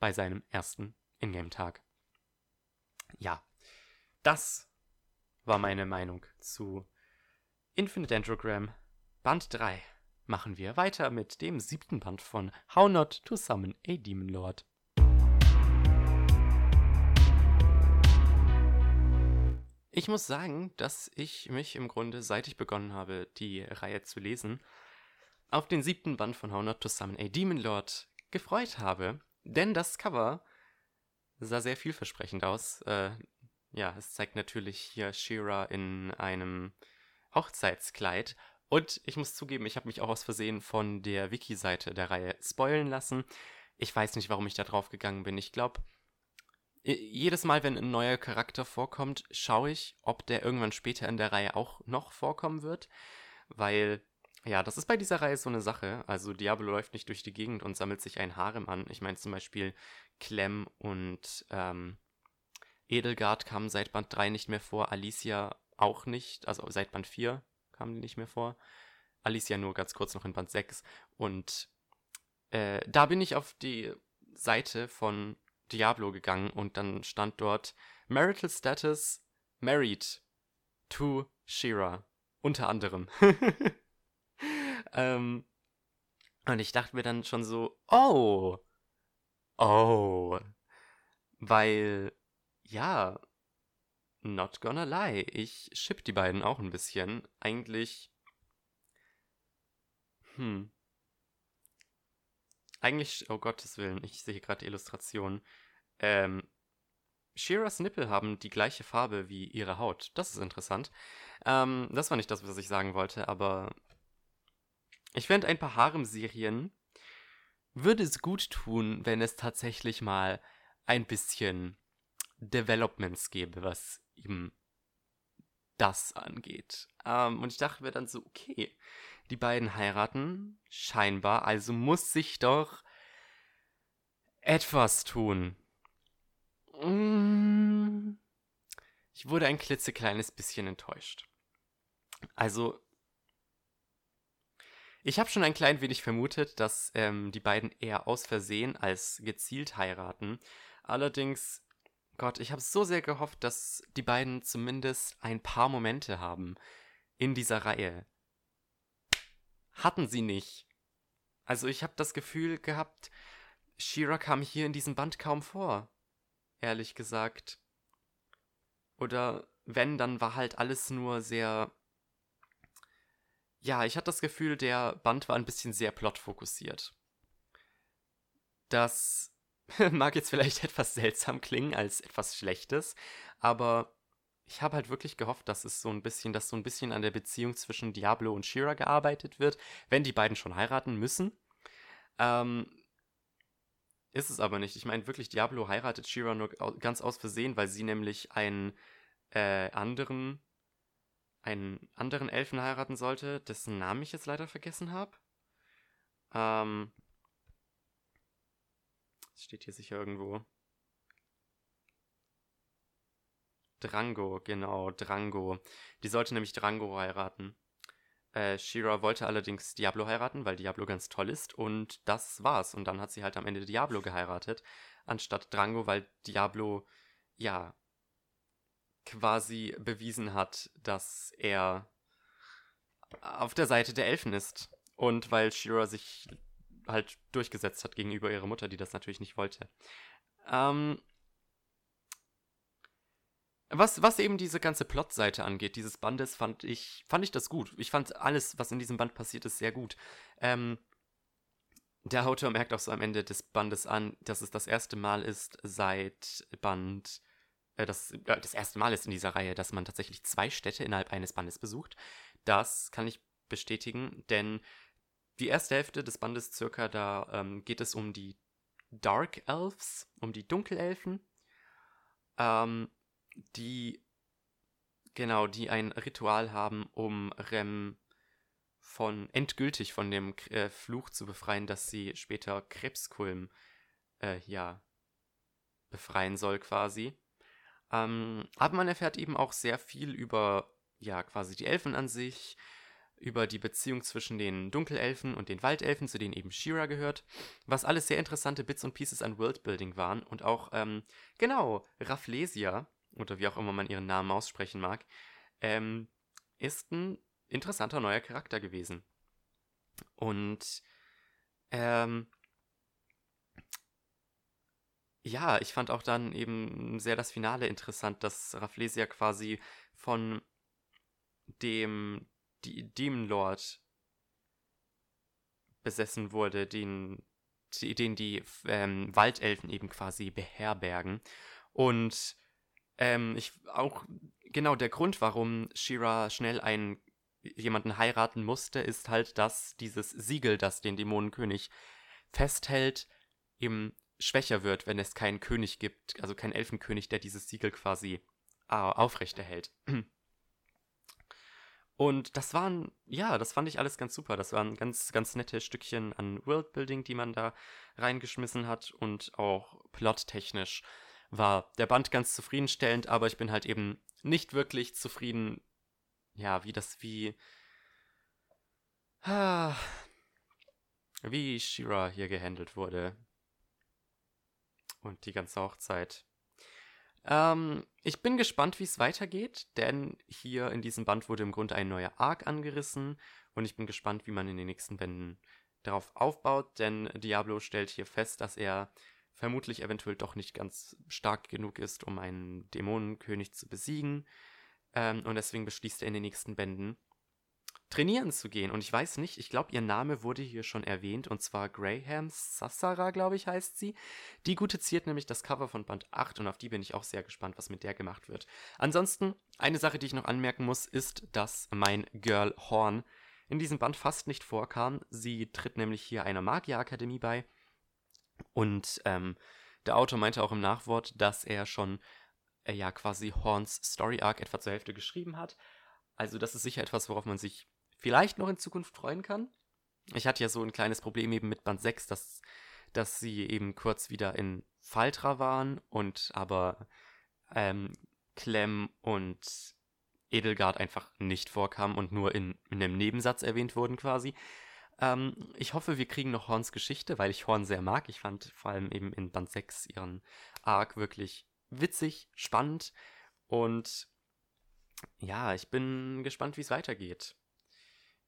bei seinem ersten Ingame-Tag. Ja, das war meine Meinung zu Infinite Androgram Band 3. Machen wir weiter mit dem siebten Band von How Not to Summon a Demon Lord. Ich muss sagen, dass ich mich im Grunde, seit ich begonnen habe, die Reihe zu lesen, auf den siebten Band von How Not to Summon a Demon Lord gefreut habe. Denn das Cover sah sehr vielversprechend aus. Äh, ja, es zeigt natürlich hier Shira in einem Hochzeitskleid. Und ich muss zugeben, ich habe mich auch aus Versehen von der Wiki-Seite der Reihe spoilen lassen. Ich weiß nicht, warum ich da drauf gegangen bin. Ich glaube, jedes Mal, wenn ein neuer Charakter vorkommt, schaue ich, ob der irgendwann später in der Reihe auch noch vorkommen wird. Weil Ja, das ist bei dieser Reihe so eine Sache. Also Diablo läuft nicht durch die Gegend und sammelt sich ein Harem an. Ich meine zum Beispiel Clem und ähm, Edelgard kamen seit Band 3 nicht mehr vor, Alicia auch nicht, also seit Band 4 kamen die nicht mehr vor. Alicia nur ganz kurz noch in Band 6. Und äh, da bin ich auf die Seite von Diablo gegangen und dann stand dort Marital Status Married to Shira. Unter anderem. ähm, und ich dachte mir dann schon so, oh, oh, weil, ja, not gonna lie, ich ship die beiden auch ein bisschen. Eigentlich, hm, eigentlich, oh Gottes Willen, ich sehe gerade die Illustration. Ähm, Shiras Nippel haben die gleiche Farbe wie ihre Haut. Das ist interessant. Ähm, das war nicht das, was ich sagen wollte, aber ich fände ein paar Harem-Serien würde es gut tun, wenn es tatsächlich mal ein bisschen Developments gäbe, was eben das angeht. Ähm, und ich dachte mir dann so, okay, die beiden heiraten, scheinbar, also muss sich doch etwas tun. Mm. Ich wurde ein klitzekleines bisschen enttäuscht. Also, ich habe schon ein klein wenig vermutet, dass ähm, die beiden eher aus Versehen als gezielt heiraten. Allerdings, Gott, ich habe so sehr gehofft, dass die beiden zumindest ein paar Momente haben in dieser Reihe hatten sie nicht. Also ich habe das Gefühl gehabt, Shira kam hier in diesem Band kaum vor. Ehrlich gesagt. Oder wenn, dann war halt alles nur sehr. Ja, ich hatte das Gefühl, der Band war ein bisschen sehr plotfokussiert. Das mag jetzt vielleicht etwas seltsam klingen als etwas Schlechtes, aber ich habe halt wirklich gehofft, dass es so ein bisschen, dass so ein bisschen an der Beziehung zwischen Diablo und Shira gearbeitet wird, wenn die beiden schon heiraten müssen. Ähm, ist es aber nicht. Ich meine wirklich, Diablo heiratet Shira nur ganz aus Versehen, weil sie nämlich einen äh, anderen, einen anderen Elfen heiraten sollte, dessen Namen ich jetzt leider vergessen habe. Ähm, das steht hier sicher irgendwo. Drango, genau, Drango. Die sollte nämlich Drango heiraten. Äh, Shira wollte allerdings Diablo heiraten, weil Diablo ganz toll ist und das war's. Und dann hat sie halt am Ende Diablo geheiratet, anstatt Drango, weil Diablo, ja, quasi bewiesen hat, dass er auf der Seite der Elfen ist. Und weil Shira sich halt durchgesetzt hat gegenüber ihrer Mutter, die das natürlich nicht wollte. Ähm, was, was eben diese ganze Plotseite angeht, dieses Bandes, fand ich, fand ich das gut. Ich fand alles, was in diesem Band passiert ist, sehr gut. Ähm, der Autor merkt auch so am Ende des Bandes an, dass es das erste Mal ist seit Band, äh, das, äh, das erste Mal ist in dieser Reihe, dass man tatsächlich zwei Städte innerhalb eines Bandes besucht. Das kann ich bestätigen, denn die erste Hälfte des Bandes circa, da ähm, geht es um die Dark Elves, um die Dunkelelfen. Ähm, die genau, die ein Ritual haben, um Rem von endgültig von dem äh, Fluch zu befreien, dass sie später Krebskulm äh, ja befreien soll quasi. Ähm, aber man erfährt eben auch sehr viel über ja quasi die Elfen an sich, über die Beziehung zwischen den Dunkelelfen und den Waldelfen, zu denen eben Shira gehört, was alles sehr interessante Bits und Pieces an Worldbuilding waren und auch ähm, genau Rafflesia, oder wie auch immer man ihren Namen aussprechen mag, ähm, ist ein interessanter neuer Charakter gewesen. Und ähm, ja, ich fand auch dann eben sehr das Finale interessant, dass Rafflesia quasi von dem die Demon Lord besessen wurde, den, den die ähm, Waldelfen eben quasi beherbergen. Und ähm, ich auch genau der Grund, warum Shira schnell einen jemanden heiraten musste, ist halt, dass dieses Siegel, das den Dämonenkönig festhält, eben schwächer wird, wenn es keinen König gibt, also keinen Elfenkönig, der dieses Siegel quasi äh, aufrechterhält. Und das waren, ja, das fand ich alles ganz super. Das waren ganz, ganz nette Stückchen an Worldbuilding, die man da reingeschmissen hat und auch plottechnisch war der Band ganz zufriedenstellend, aber ich bin halt eben nicht wirklich zufrieden, ja, wie das, wie, ah, wie Shira hier gehandelt wurde. Und die ganze Hochzeit. Ähm, ich bin gespannt, wie es weitergeht, denn hier in diesem Band wurde im Grunde ein neuer Arc angerissen und ich bin gespannt, wie man in den nächsten Bänden darauf aufbaut, denn Diablo stellt hier fest, dass er vermutlich eventuell doch nicht ganz stark genug ist, um einen Dämonenkönig zu besiegen. Ähm, und deswegen beschließt er in den nächsten Bänden, trainieren zu gehen. Und ich weiß nicht, ich glaube, ihr Name wurde hier schon erwähnt, und zwar Graham Sassara, glaube ich, heißt sie. Die gute ziert nämlich das Cover von Band 8 und auf die bin ich auch sehr gespannt, was mit der gemacht wird. Ansonsten, eine Sache, die ich noch anmerken muss, ist, dass mein Girl Horn in diesem Band fast nicht vorkam. Sie tritt nämlich hier einer Magierakademie bei. Und ähm, der Autor meinte auch im Nachwort, dass er schon äh, ja quasi Horns Story Arc etwa zur Hälfte geschrieben hat. Also das ist sicher etwas, worauf man sich vielleicht noch in Zukunft freuen kann. Ich hatte ja so ein kleines Problem eben mit Band 6, dass, dass sie eben kurz wieder in Faltra waren und aber ähm, Clem und Edelgard einfach nicht vorkamen und nur in, in einem Nebensatz erwähnt wurden quasi. Ähm, ich hoffe, wir kriegen noch Horns Geschichte, weil ich Horn sehr mag. Ich fand vor allem eben in Band 6 ihren Arc wirklich witzig, spannend und ja, ich bin gespannt, wie es weitergeht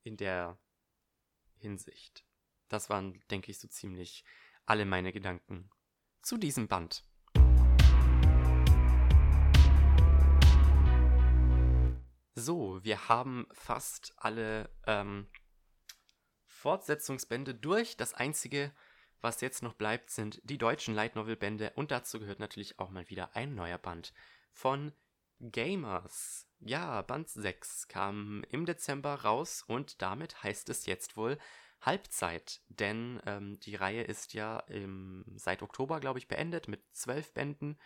in der Hinsicht. Das waren, denke ich, so ziemlich alle meine Gedanken zu diesem Band. So, wir haben fast alle ähm, Fortsetzungsbände durch. Das einzige, was jetzt noch bleibt, sind die deutschen Light Novel Bände und dazu gehört natürlich auch mal wieder ein neuer Band von Gamers. Ja, Band 6 kam im Dezember raus und damit heißt es jetzt wohl Halbzeit, denn ähm, die Reihe ist ja im, seit Oktober, glaube ich, beendet mit zwölf Bänden.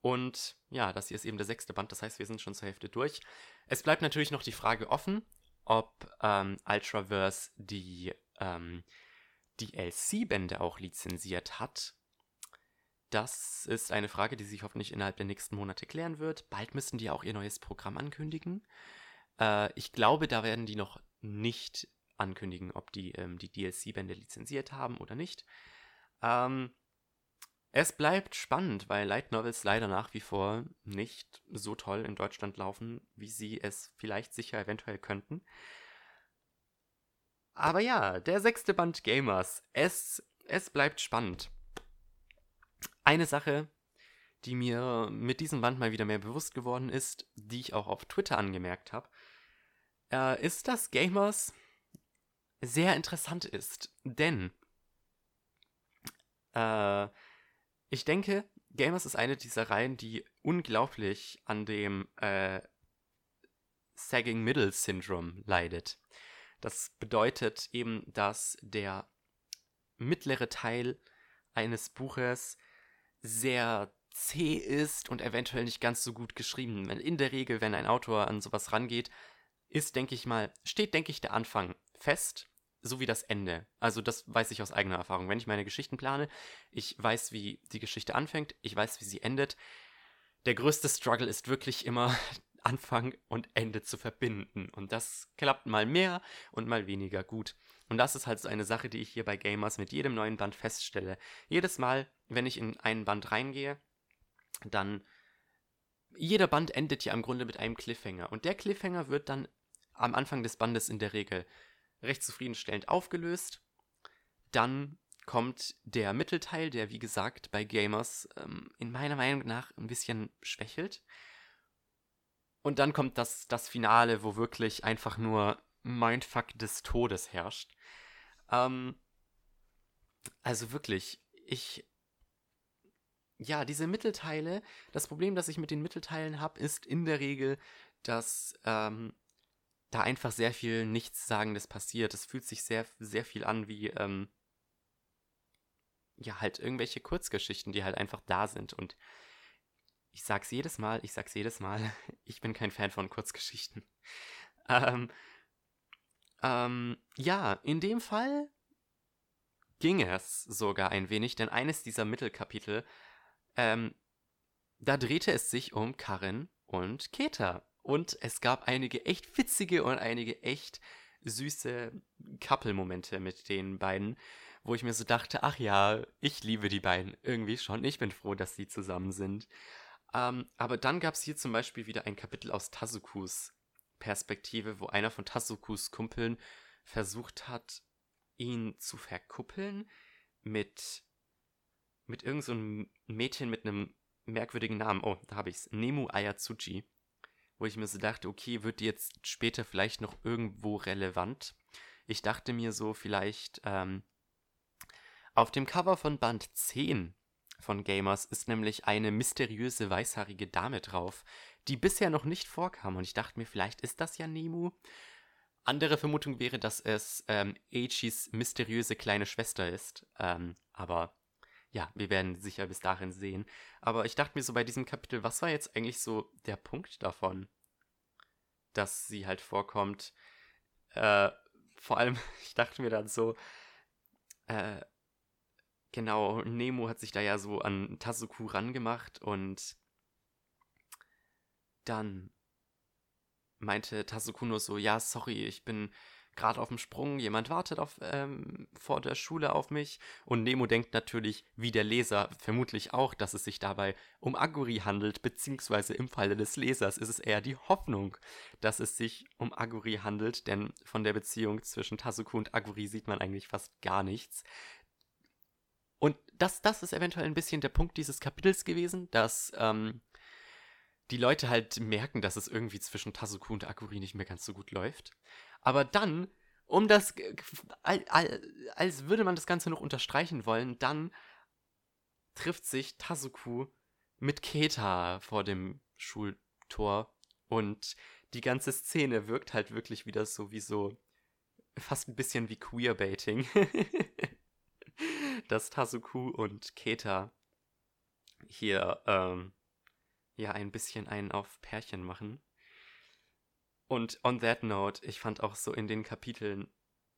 Und ja, das hier ist eben der sechste Band, das heißt, wir sind schon zur Hälfte durch. Es bleibt natürlich noch die Frage offen, ob ähm, Ultraverse die ähm, DLC-Bände auch lizenziert hat. Das ist eine Frage, die sich hoffentlich innerhalb der nächsten Monate klären wird. Bald müssen die auch ihr neues Programm ankündigen. Äh, ich glaube, da werden die noch nicht ankündigen, ob die ähm, die DLC-Bände lizenziert haben oder nicht. Ähm, es bleibt spannend, weil Light Novels leider nach wie vor nicht so toll in Deutschland laufen, wie sie es vielleicht sicher eventuell könnten. Aber ja, der sechste Band Gamers. Es, es bleibt spannend. Eine Sache, die mir mit diesem Band mal wieder mehr bewusst geworden ist, die ich auch auf Twitter angemerkt habe, äh, ist, dass Gamers sehr interessant ist. Denn äh, ich denke, Gamers ist eine dieser Reihen, die unglaublich an dem äh, Sagging Middle Syndrome leidet. Das bedeutet eben, dass der mittlere Teil eines Buches sehr zäh ist und eventuell nicht ganz so gut geschrieben. In der Regel, wenn ein Autor an sowas rangeht, ist, denke ich mal, steht, denke ich, der Anfang fest, so wie das Ende. Also das weiß ich aus eigener Erfahrung. Wenn ich meine Geschichten plane, ich weiß, wie die Geschichte anfängt, ich weiß, wie sie endet. Der größte Struggle ist wirklich immer Anfang und Ende zu verbinden. Und das klappt mal mehr und mal weniger gut. Und das ist halt so eine Sache, die ich hier bei Gamers mit jedem neuen Band feststelle. Jedes Mal, wenn ich in einen Band reingehe, dann jeder Band endet ja im Grunde mit einem Cliffhanger. Und der Cliffhanger wird dann am Anfang des Bandes in der Regel recht zufriedenstellend aufgelöst. Dann kommt der Mittelteil, der wie gesagt bei Gamers ähm, in meiner Meinung nach ein bisschen schwächelt. Und dann kommt das, das Finale, wo wirklich einfach nur Mindfuck des Todes herrscht. Ähm, also wirklich, ich. Ja, diese Mittelteile, das Problem, das ich mit den Mittelteilen habe, ist in der Regel, dass ähm, da einfach sehr viel Nichtssagendes passiert. Es fühlt sich sehr, sehr viel an wie, ähm, ja, halt irgendwelche Kurzgeschichten, die halt einfach da sind. Und ich sag's jedes Mal, ich sag's jedes Mal, ich bin kein Fan von Kurzgeschichten. Ähm, ähm, ja, in dem Fall ging es sogar ein wenig, denn eines dieser Mittelkapitel, ähm, da drehte es sich um Karin und Keta. Und es gab einige echt witzige und einige echt süße Couple-Momente mit den beiden, wo ich mir so dachte, ach ja, ich liebe die beiden irgendwie schon. Ich bin froh, dass sie zusammen sind. Ähm, aber dann gab es hier zum Beispiel wieder ein Kapitel aus Tazukus Perspektive, wo einer von Tazukus Kumpeln versucht hat, ihn zu verkuppeln mit, mit irgendeinem so Mädchen mit einem merkwürdigen Namen. Oh, da habe ich es. Nemu Ayatsuchi. Wo ich mir so dachte, okay, wird die jetzt später vielleicht noch irgendwo relevant? Ich dachte mir so, vielleicht ähm, auf dem Cover von Band 10 von Gamers ist nämlich eine mysteriöse weißhaarige Dame drauf, die bisher noch nicht vorkam. Und ich dachte mir, vielleicht ist das ja Nemu. Andere Vermutung wäre, dass es ähm, Eichis mysteriöse kleine Schwester ist. Ähm, aber ja, wir werden sicher bis dahin sehen. Aber ich dachte mir so bei diesem Kapitel, was war jetzt eigentlich so der Punkt davon, dass sie halt vorkommt? Äh, vor allem, ich dachte mir dann so, äh, genau, Nemo hat sich da ja so an Tasuku rangemacht und dann meinte Tasukuno so, ja, sorry, ich bin gerade auf dem Sprung, jemand wartet auf, ähm, vor der Schule auf mich. Und Nemo denkt natürlich, wie der Leser vermutlich auch, dass es sich dabei um Aguri handelt, beziehungsweise im Falle des Lesers ist es eher die Hoffnung, dass es sich um Aguri handelt, denn von der Beziehung zwischen Tasuku und Aguri sieht man eigentlich fast gar nichts. Und das, das ist eventuell ein bisschen der Punkt dieses Kapitels gewesen, dass ähm, die Leute halt merken, dass es irgendwie zwischen Tasuku und Akuri nicht mehr ganz so gut läuft. Aber dann, um das, als würde man das Ganze noch unterstreichen wollen, dann trifft sich Tasuku mit Keta vor dem Schultor und die ganze Szene wirkt halt wirklich wieder so wie so fast ein bisschen wie Queerbaiting. dass Tasuku und Keta hier ähm, ja ein bisschen einen auf Pärchen machen. Und on that note, ich fand auch so in den Kapiteln,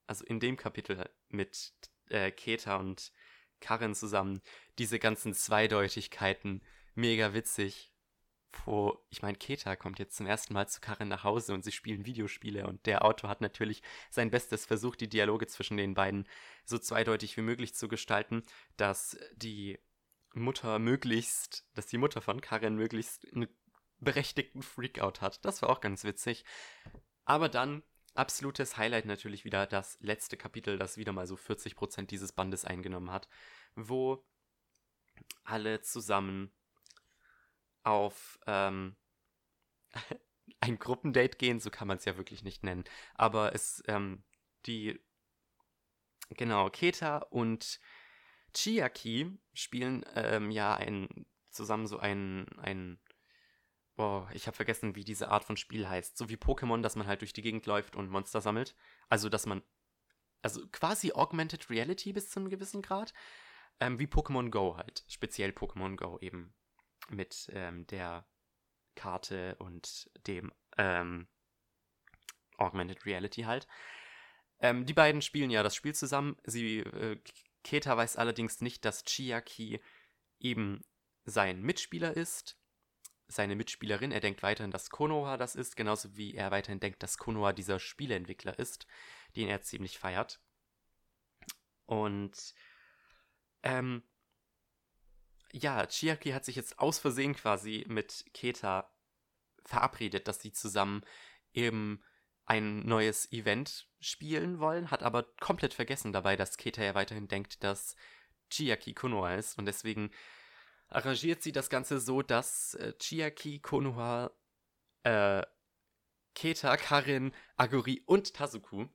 also in dem Kapitel mit äh, Keta und Karin zusammen, diese ganzen Zweideutigkeiten mega witzig. Wo, ich meine, Keta kommt jetzt zum ersten Mal zu Karin nach Hause und sie spielen Videospiele und der Autor hat natürlich sein Bestes versucht, die Dialoge zwischen den beiden so zweideutig wie möglich zu gestalten, dass die Mutter möglichst, dass die Mutter von Karen möglichst einen berechtigten Freakout hat. Das war auch ganz witzig. Aber dann absolutes Highlight natürlich wieder das letzte Kapitel, das wieder mal so 40% dieses Bandes eingenommen hat, wo alle zusammen auf ähm, ein Gruppendate gehen, so kann man es ja wirklich nicht nennen. Aber es, ähm, die, genau, Keta und Chiaki spielen ähm, ja ein, zusammen so ein, ein boah, ich habe vergessen, wie diese Art von Spiel heißt. So wie Pokémon, dass man halt durch die Gegend läuft und Monster sammelt. Also, dass man, also quasi Augmented Reality bis zu einem gewissen Grad. Ähm, wie Pokémon Go halt. Speziell Pokémon Go eben. Mit ähm, der Karte und dem ähm, Augmented Reality halt. Ähm, die beiden spielen ja das Spiel zusammen. Sie äh, Keta weiß allerdings nicht, dass Chiaki eben sein Mitspieler ist, seine Mitspielerin. Er denkt weiterhin, dass Konoha das ist, genauso wie er weiterhin denkt, dass Konoha dieser Spieleentwickler ist, den er ziemlich feiert. Und ähm, ja, Chiaki hat sich jetzt aus Versehen quasi mit Keta verabredet, dass sie zusammen eben ein neues Event spielen wollen, hat aber komplett vergessen dabei, dass Keta ja weiterhin denkt, dass Chiaki Konoha ist und deswegen arrangiert sie das Ganze so, dass äh, Chiaki, Konoha, äh, Keta, Karin, Aguri und Tazuku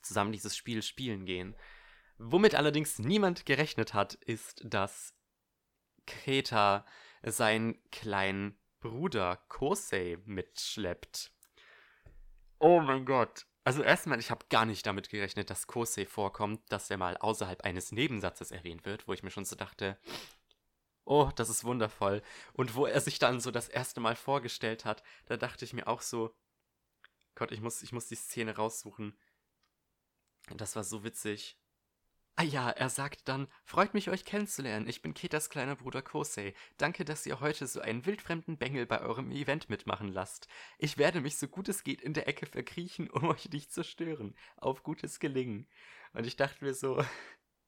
zusammen dieses Spiel spielen gehen. Womit allerdings niemand gerechnet hat, ist, dass Keta seinen kleinen Bruder Kosei mitschleppt. Oh mein Gott. Also erstmal, ich habe gar nicht damit gerechnet, dass Kosei vorkommt, dass er mal außerhalb eines Nebensatzes erwähnt wird, wo ich mir schon so dachte, oh, das ist wundervoll. Und wo er sich dann so das erste Mal vorgestellt hat, da dachte ich mir auch so, Gott, ich muss, ich muss die Szene raussuchen. Das war so witzig. Ah ja, er sagt dann, freut mich, euch kennenzulernen. Ich bin Ketas kleiner Bruder Kosei. Danke, dass ihr heute so einen wildfremden Bengel bei eurem Event mitmachen lasst. Ich werde mich so gut es geht in der Ecke verkriechen, um euch nicht zu stören. Auf gutes Gelingen. Und ich dachte mir so,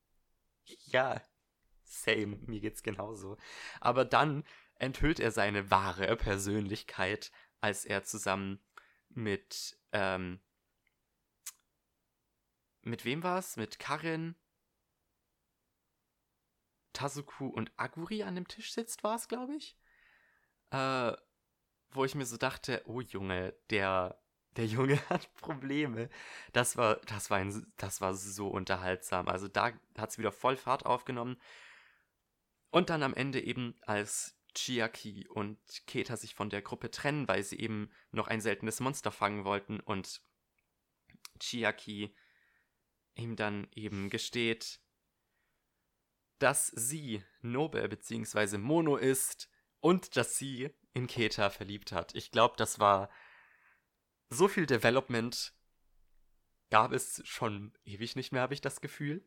ja, same, mir geht's genauso. Aber dann enthüllt er seine wahre Persönlichkeit, als er zusammen mit, ähm, mit wem war's? Mit Karin, Tazuku und Aguri an dem Tisch sitzt, war es, glaube ich. Äh, wo ich mir so dachte, oh Junge, der, der Junge hat Probleme. Das war, das war ein, das war so unterhaltsam. Also da hat es wieder voll Fahrt aufgenommen. Und dann am Ende eben, als Chiaki und Keta sich von der Gruppe trennen, weil sie eben noch ein seltenes Monster fangen wollten und Chiaki ihm dann eben gesteht, dass sie Nobe bzw. Mono ist und dass sie in Keta verliebt hat. Ich glaube, das war so viel Development gab es schon ewig nicht mehr, habe ich das Gefühl.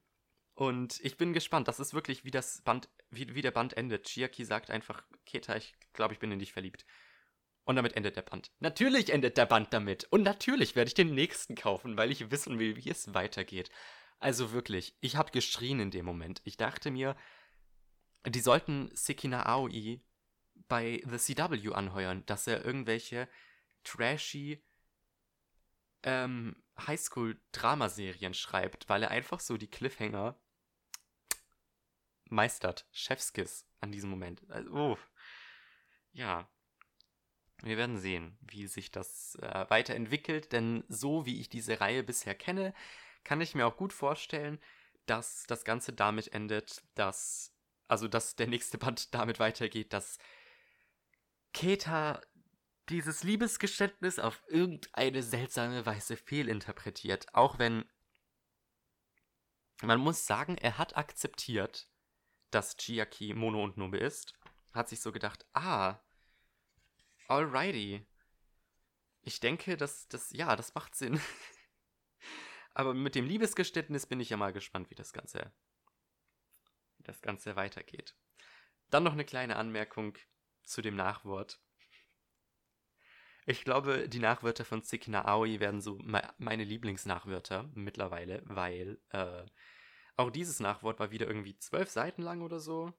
Und ich bin gespannt. Das ist wirklich, wie das Band, wie, wie der Band endet. Chiaki sagt einfach, Keta, ich glaube, ich bin in dich verliebt. Und damit endet der Band. Natürlich endet der Band damit. Und natürlich werde ich den nächsten kaufen, weil ich wissen will, wie es weitergeht. Also wirklich, ich habe geschrien in dem Moment. Ich dachte mir, die sollten Sekina Aoi bei The CW anheuern, dass er irgendwelche trashy ähm, Highschool-Dramaserien schreibt, weil er einfach so die Cliffhanger meistert. Chefskiss an diesem Moment. Also, oh. Ja. Wir werden sehen, wie sich das äh, weiterentwickelt, denn so wie ich diese Reihe bisher kenne, kann ich mir auch gut vorstellen, dass das Ganze damit endet, dass, also dass der nächste Band damit weitergeht, dass Keta dieses Liebesgeständnis auf irgendeine seltsame Weise fehlinterpretiert. Auch wenn man muss sagen, er hat akzeptiert, dass Chiaki Mono und Nobe ist. Hat sich so gedacht, ah, alrighty. Ich denke, dass das, ja, das macht Sinn. Aber mit dem Liebesgeständnis bin ich ja mal gespannt, wie das Ganze, wie das Ganze weitergeht. Dann noch eine kleine Anmerkung zu dem Nachwort. Ich glaube, die Nachwörter von Sekina Aoi werden so meine Lieblingsnachwörter mittlerweile, weil äh, auch dieses Nachwort war wieder irgendwie zwölf Seiten lang oder so.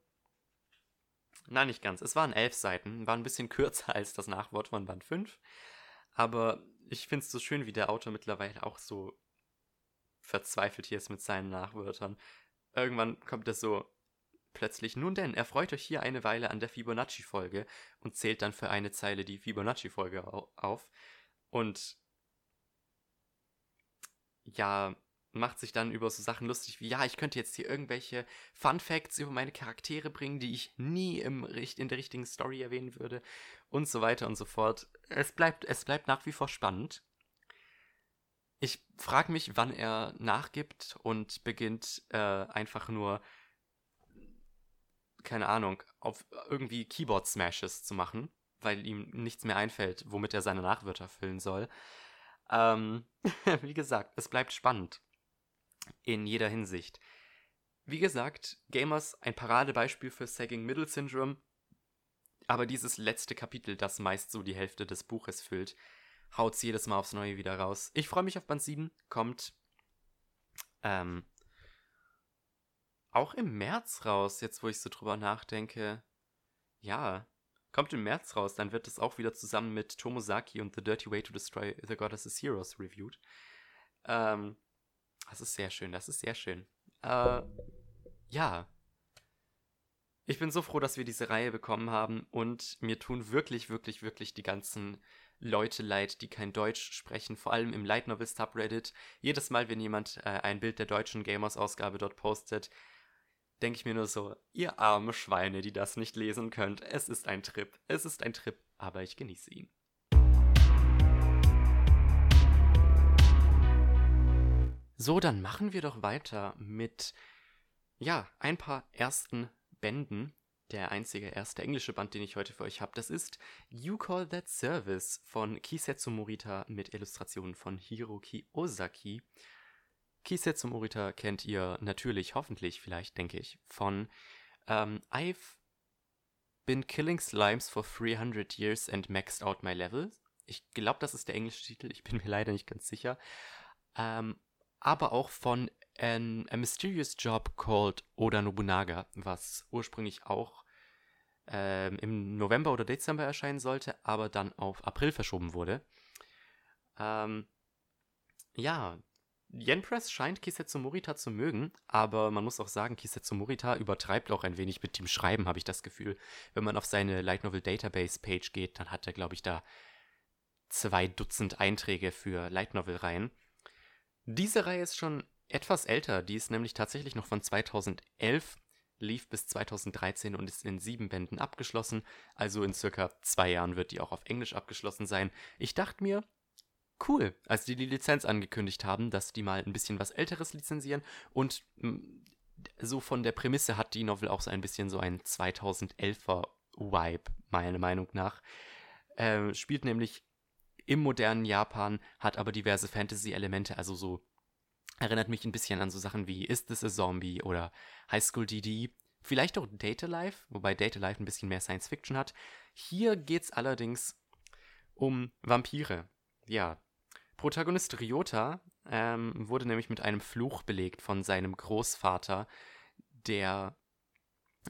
Nein, nicht ganz. Es waren elf Seiten, war ein bisschen kürzer als das Nachwort von Band 5. Aber ich finde es so schön, wie der Autor mittlerweile auch so verzweifelt hier ist mit seinen Nachwörtern. Irgendwann kommt es so plötzlich, nun denn, erfreut euch hier eine Weile an der Fibonacci-Folge und zählt dann für eine Zeile die Fibonacci-Folge auf. Und ja, macht sich dann über so Sachen lustig wie, ja, ich könnte jetzt hier irgendwelche Fun Facts über meine Charaktere bringen, die ich nie im, in der richtigen Story erwähnen würde und so weiter und so fort. Es bleibt, es bleibt nach wie vor spannend. Ich frage mich, wann er nachgibt und beginnt äh, einfach nur, keine Ahnung, auf irgendwie Keyboard-Smashes zu machen, weil ihm nichts mehr einfällt, womit er seine Nachwörter füllen soll. Ähm, wie gesagt, es bleibt spannend. In jeder Hinsicht. Wie gesagt, Gamers ein Paradebeispiel für Sagging Middle Syndrome. Aber dieses letzte Kapitel, das meist so die Hälfte des Buches füllt, haut's jedes Mal aufs Neue wieder raus. Ich freue mich auf Band 7. Kommt ähm, auch im März raus, jetzt wo ich so drüber nachdenke. Ja, kommt im März raus, dann wird es auch wieder zusammen mit Tomosaki und The Dirty Way to Destroy the Goddess's Heroes reviewed. Ähm, das ist sehr schön, das ist sehr schön. Äh, ja. Ich bin so froh, dass wir diese Reihe bekommen haben und mir tun wirklich, wirklich, wirklich die ganzen Leute leid, die kein Deutsch sprechen, vor allem im Light Novel Subreddit. Jedes Mal, wenn jemand äh, ein Bild der deutschen Gamers-Ausgabe dort postet, denke ich mir nur so, ihr arme Schweine, die das nicht lesen könnt. Es ist ein Trip. Es ist ein Trip, aber ich genieße ihn. So, dann machen wir doch weiter mit, ja, ein paar ersten Bänden der einzige erste englische Band, den ich heute für euch habe. Das ist You Call That Service von Kisetsu Morita mit Illustrationen von Hiroki Ozaki. Kisetsu Morita kennt ihr natürlich, hoffentlich, vielleicht, denke ich, von ähm, I've been killing slimes for 300 years and maxed out my level. Ich glaube, das ist der englische Titel, ich bin mir leider nicht ganz sicher. Ähm, aber auch von an, A Mysterious Job Called Oda Nobunaga, was ursprünglich auch ähm, im November oder Dezember erscheinen sollte, aber dann auf April verschoben wurde. Ähm, ja, Yen Press scheint Kisetsu Morita zu mögen, aber man muss auch sagen, Kisetsu Morita übertreibt auch ein wenig mit dem Schreiben, habe ich das Gefühl. Wenn man auf seine Light Novel Database Page geht, dann hat er, glaube ich, da zwei Dutzend Einträge für Light Novel Reihen. Diese Reihe ist schon etwas älter, die ist nämlich tatsächlich noch von 2011, lief bis 2013 und ist in sieben Bänden abgeschlossen, also in circa zwei Jahren wird die auch auf Englisch abgeschlossen sein. Ich dachte mir, cool, als die die Lizenz angekündigt haben, dass die mal ein bisschen was Älteres lizenzieren und mm, so von der Prämisse hat die Novel auch so ein bisschen so einen 2011er Vibe, meiner Meinung nach. Äh, spielt nämlich im modernen Japan, hat aber diverse Fantasy-Elemente, also so erinnert mich ein bisschen an so Sachen wie Is This a Zombie oder High School DD. Vielleicht auch Data Life, wobei Data Life ein bisschen mehr Science Fiction hat. Hier geht's allerdings um Vampire. Ja. Protagonist Ryota ähm, wurde nämlich mit einem Fluch belegt von seinem Großvater, der,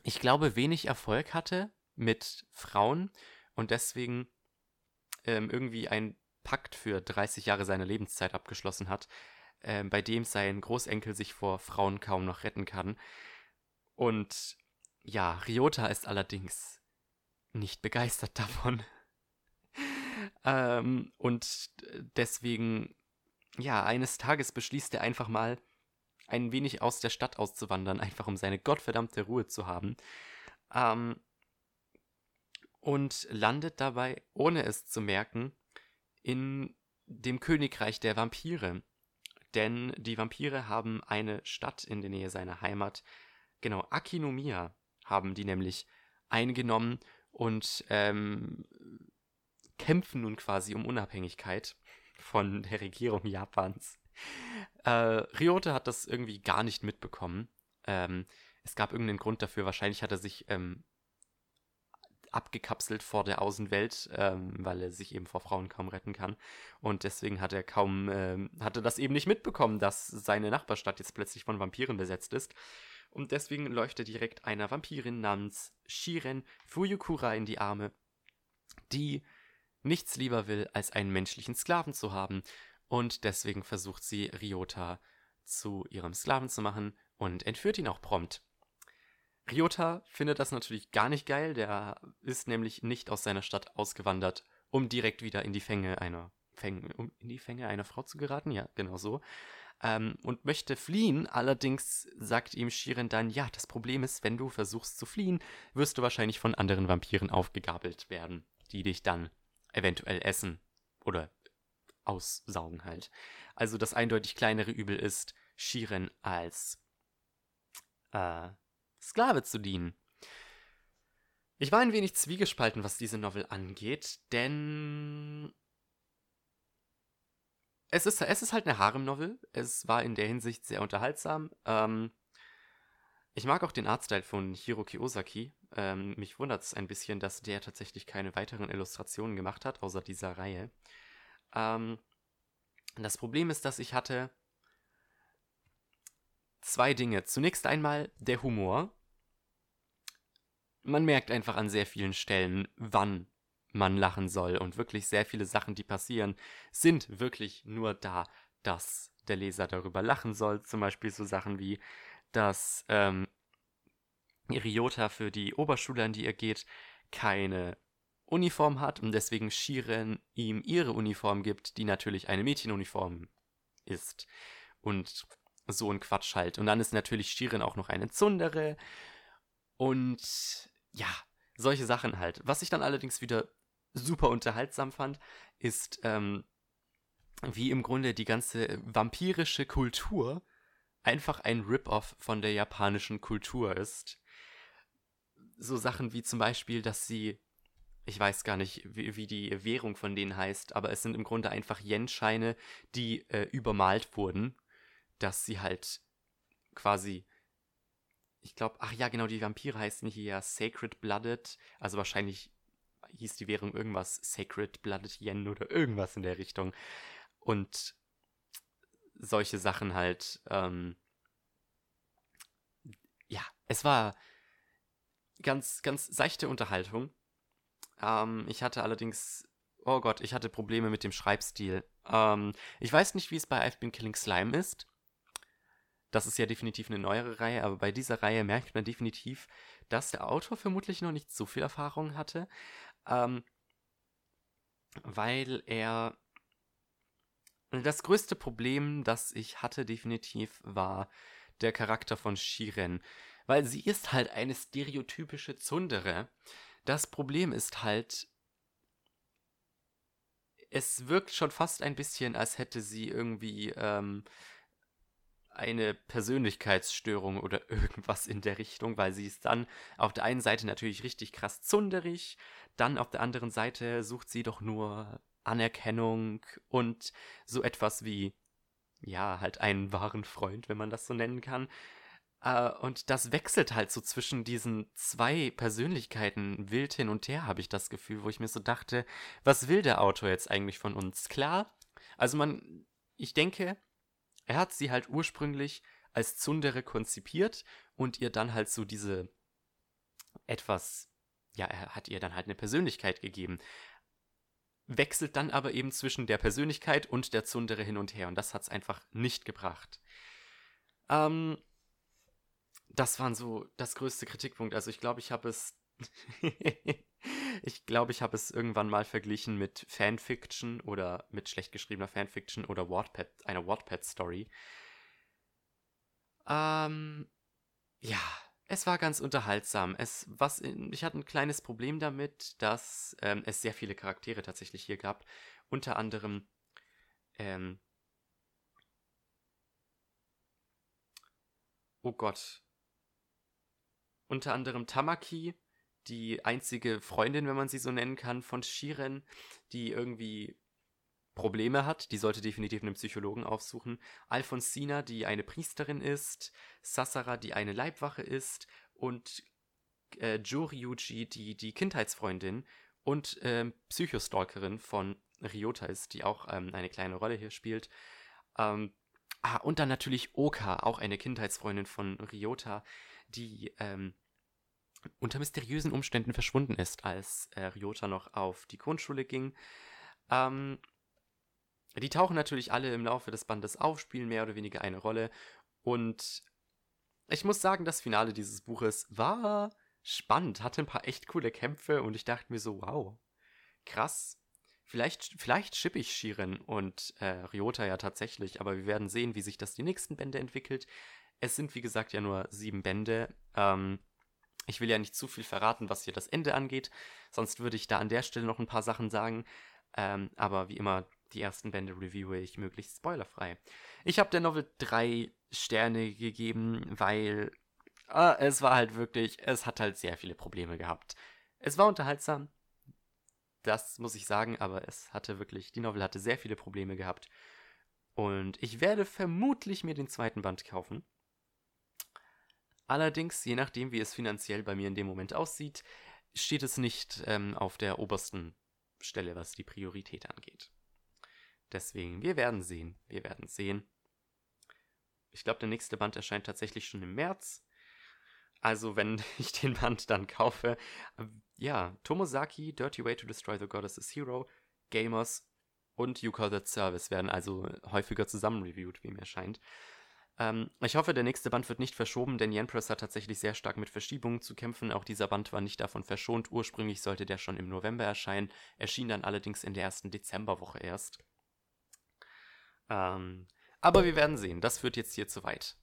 ich glaube, wenig Erfolg hatte mit Frauen und deswegen ähm, irgendwie einen Pakt für 30 Jahre seiner Lebenszeit abgeschlossen hat, äh, bei dem sein Großenkel sich vor Frauen kaum noch retten kann. Und ja, Ryota ist allerdings nicht begeistert davon. ähm, und deswegen, ja, eines Tages beschließt er einfach mal, ein wenig aus der Stadt auszuwandern, einfach um seine gottverdammte Ruhe zu haben. Ähm, und landet dabei, ohne es zu merken, in dem Königreich der Vampire. Denn die Vampire haben eine Stadt in der Nähe seiner Heimat, genau, Akinomiya haben die nämlich eingenommen und ähm, kämpfen nun quasi um Unabhängigkeit von der Regierung Japans. Äh, Ryota hat das irgendwie gar nicht mitbekommen. Ähm, es gab irgendeinen Grund dafür. Wahrscheinlich hat er sich ähm, abgekapselt vor der Außenwelt, ähm, weil er sich eben vor Frauen kaum retten kann. Und deswegen hat er kaum, ähm, hatte das eben nicht mitbekommen, dass seine Nachbarstadt jetzt plötzlich von Vampiren besetzt ist. Und deswegen läuft er direkt einer Vampirin namens Shiren Fuyukura in die Arme, die nichts lieber will, als einen menschlichen Sklaven zu haben. Und deswegen versucht sie, Ryota zu ihrem Sklaven zu machen und entführt ihn auch prompt. Ryota findet das natürlich gar nicht geil. Der ist nämlich nicht aus seiner Stadt ausgewandert, um direkt wieder in die Fänge einer Fäng, um in die Fänge einer Frau zu geraten. Ja, genau so. Ähm, und möchte fliehen. Allerdings sagt ihm Shiren dann, ja, das Problem ist, wenn du versuchst zu fliehen, wirst du wahrscheinlich von anderen Vampiren aufgegabelt werden, die dich dann eventuell essen oder aussaugen halt. Also das eindeutig kleinere Übel ist, Shiren als äh, Sklave zu dienen. Ich war ein wenig zwiegespalten, was diese Novel angeht, denn es ist, es ist halt eine Harem-Novel. Es war in der Hinsicht sehr unterhaltsam. Ähm, ich mag auch den Artstyle von Hiroki Ozaki. Ähm, mich wundert es ein bisschen, dass der tatsächlich keine weiteren Illustrationen gemacht hat, außer dieser Reihe. Ähm, das Problem ist, dass ich hatte zwei Dinge. Zunächst einmal der Humor. Man merkt einfach an sehr vielen Stellen, wann man lachen soll. Und wirklich sehr viele Sachen, die passieren, sind wirklich nur da, dass der Leser darüber lachen soll. Zum Beispiel so Sachen wie, dass ähm, Ryota für die Oberschule, an die er geht, keine Uniform hat und deswegen Shiren ihm ihre Uniform gibt, die natürlich eine Mädchenuniform ist. Und so ein Quatsch halt. Und dann ist natürlich Shirin auch noch eine Zundere. Und ja, solche Sachen halt. Was ich dann allerdings wieder super unterhaltsam fand, ist, ähm, wie im Grunde die ganze vampirische Kultur einfach ein Rip-Off von der japanischen Kultur ist. so Sachen wie zum Beispiel, dass sie, ich weiß gar nicht, wie, wie die Währung von denen heißt, aber es sind im Grunde einfach Yen-Scheine, die äh, übermalt wurden, dass sie halt quasi, ich glaube, ach ja, genau, die Vampire heißen hier ja Sacred Blooded, also wahrscheinlich hieß die Währung irgendwas Sacred Blooded Yen oder irgendwas in der Richtung. Und solche Sachen halt, ähm, ja, es war ganz, ganz seichte Unterhaltung. Ähm, ich hatte allerdings, oh Gott, ich hatte Probleme mit dem Schreibstil. Ähm, ich weiß nicht, wie es bei I've Been Killing Slime ist. Das ist ja definitiv eine neuere Reihe, aber bei dieser Reihe merkt man definitiv, dass der Autor vermutlich noch nicht so viel Erfahrung hatte. Ähm, weil er. Das größte Problem, das ich hatte, definitiv, war der Charakter von Shiren weil sie ist halt eine stereotypische Zundere. Das Problem ist halt, es wirkt schon fast ein bisschen, als hätte sie irgendwie ähm, eine Persönlichkeitsstörung oder irgendwas in der Richtung, weil sie ist dann auf der einen Seite natürlich richtig krass zunderig, dann auf der anderen Seite sucht sie doch nur Anerkennung und so etwas wie, ja, halt einen wahren Freund, wenn man das so nennen kann. Äh, und das wechselt halt so zwischen diesen zwei Persönlichkeiten wild hin und her, habe ich das Gefühl, wo ich mir so dachte, was will der Autor jetzt eigentlich von uns? Klar, also man, ich denke, er hat sie halt ursprünglich als Zundere konzipiert und ihr dann halt so diese etwas, ja, er hat ihr dann halt eine Persönlichkeit gegeben. Wechselt dann aber eben zwischen der Persönlichkeit und der Zundere hin und her und das hat es einfach nicht gebracht. Ähm, das waren so das größte Kritikpunkt. Also ich glaube, ich habe es. ich glaube, ich habe es irgendwann mal verglichen mit Fanfiction oder mit schlecht geschriebener Fanfiction oder Wattpad, einer Wattpad-Story. Ähm, ja, es war ganz unterhaltsam. Es, was, ich hatte ein kleines Problem damit, dass ähm, es sehr viele Charaktere tatsächlich hier gab. Unter anderem ähm, Oh Gott, unter anderem Tamaki, die einzige Freundin, wenn man sie so nennen kann, von Shiren, die irgendwie Probleme hat. Die sollte definitiv einen Psychologen aufsuchen. Alfonsina, die eine Priesterin ist. Sasara, die eine Leibwache ist. Und äh, Joryuji, die die Kindheitsfreundin und äh, Psychostalkerin von Ryota ist, die auch ähm, eine kleine Rolle hier spielt. Ähm, ah, und dann natürlich Oka, auch eine Kindheitsfreundin von Ryota die ähm, unter mysteriösen Umständen verschwunden ist, als äh, Ryota noch auf die Grundschule ging. Ähm, die tauchen natürlich alle im Laufe des Bandes auf, spielen mehr oder weniger eine Rolle. Und ich muss sagen, das Finale dieses Buches war spannend, hatte ein paar echt coole Kämpfe und ich dachte mir so, wow, krass. Vielleicht, vielleicht schippe ich Shiren und äh, Ryota ja tatsächlich, aber wir werden sehen, wie sich das die nächsten Bände entwickelt. Es sind, wie gesagt, ja nur sieben Bände. Ähm, ich will ja nicht zu viel verraten, was hier das Ende angeht, sonst würde ich da an der Stelle noch ein paar Sachen sagen. Ähm, aber wie immer, die ersten Bände reviewe ich möglichst spoilerfrei. Ich habe der Novel drei Sterne gegeben, weil äh, es war halt wirklich, es hat halt sehr viele Probleme gehabt. Es war unterhaltsam, das muss ich sagen, aber es hatte wirklich, die Novel hatte sehr viele Probleme gehabt. Und ich werde vermutlich mir den zweiten Band kaufen. Allerdings, je nachdem, wie es finanziell bei mir in dem Moment aussieht, steht es nicht ähm, auf der obersten Stelle, was die Priorität angeht. Deswegen, wir werden sehen. Wir werden sehen. Ich glaube, der nächste Band erscheint tatsächlich schon im März. Also, wenn ich den Band dann kaufe. Ja, Tomosaki, Dirty Way to Destroy the Goddess's Hero, Gamers und You Call That Service werden also häufiger zusammen reviewed, wie mir scheint. Ähm, ich hoffe, der nächste Band wird nicht verschoben, denn Yen Press hat tatsächlich sehr stark mit Verschiebungen zu kämpfen. Auch dieser Band war nicht davon verschont. Ursprünglich sollte der schon im November erscheinen, erschien dann allerdings in der ersten Dezemberwoche erst. Ähm, aber wir werden sehen, das führt jetzt hier zu weit.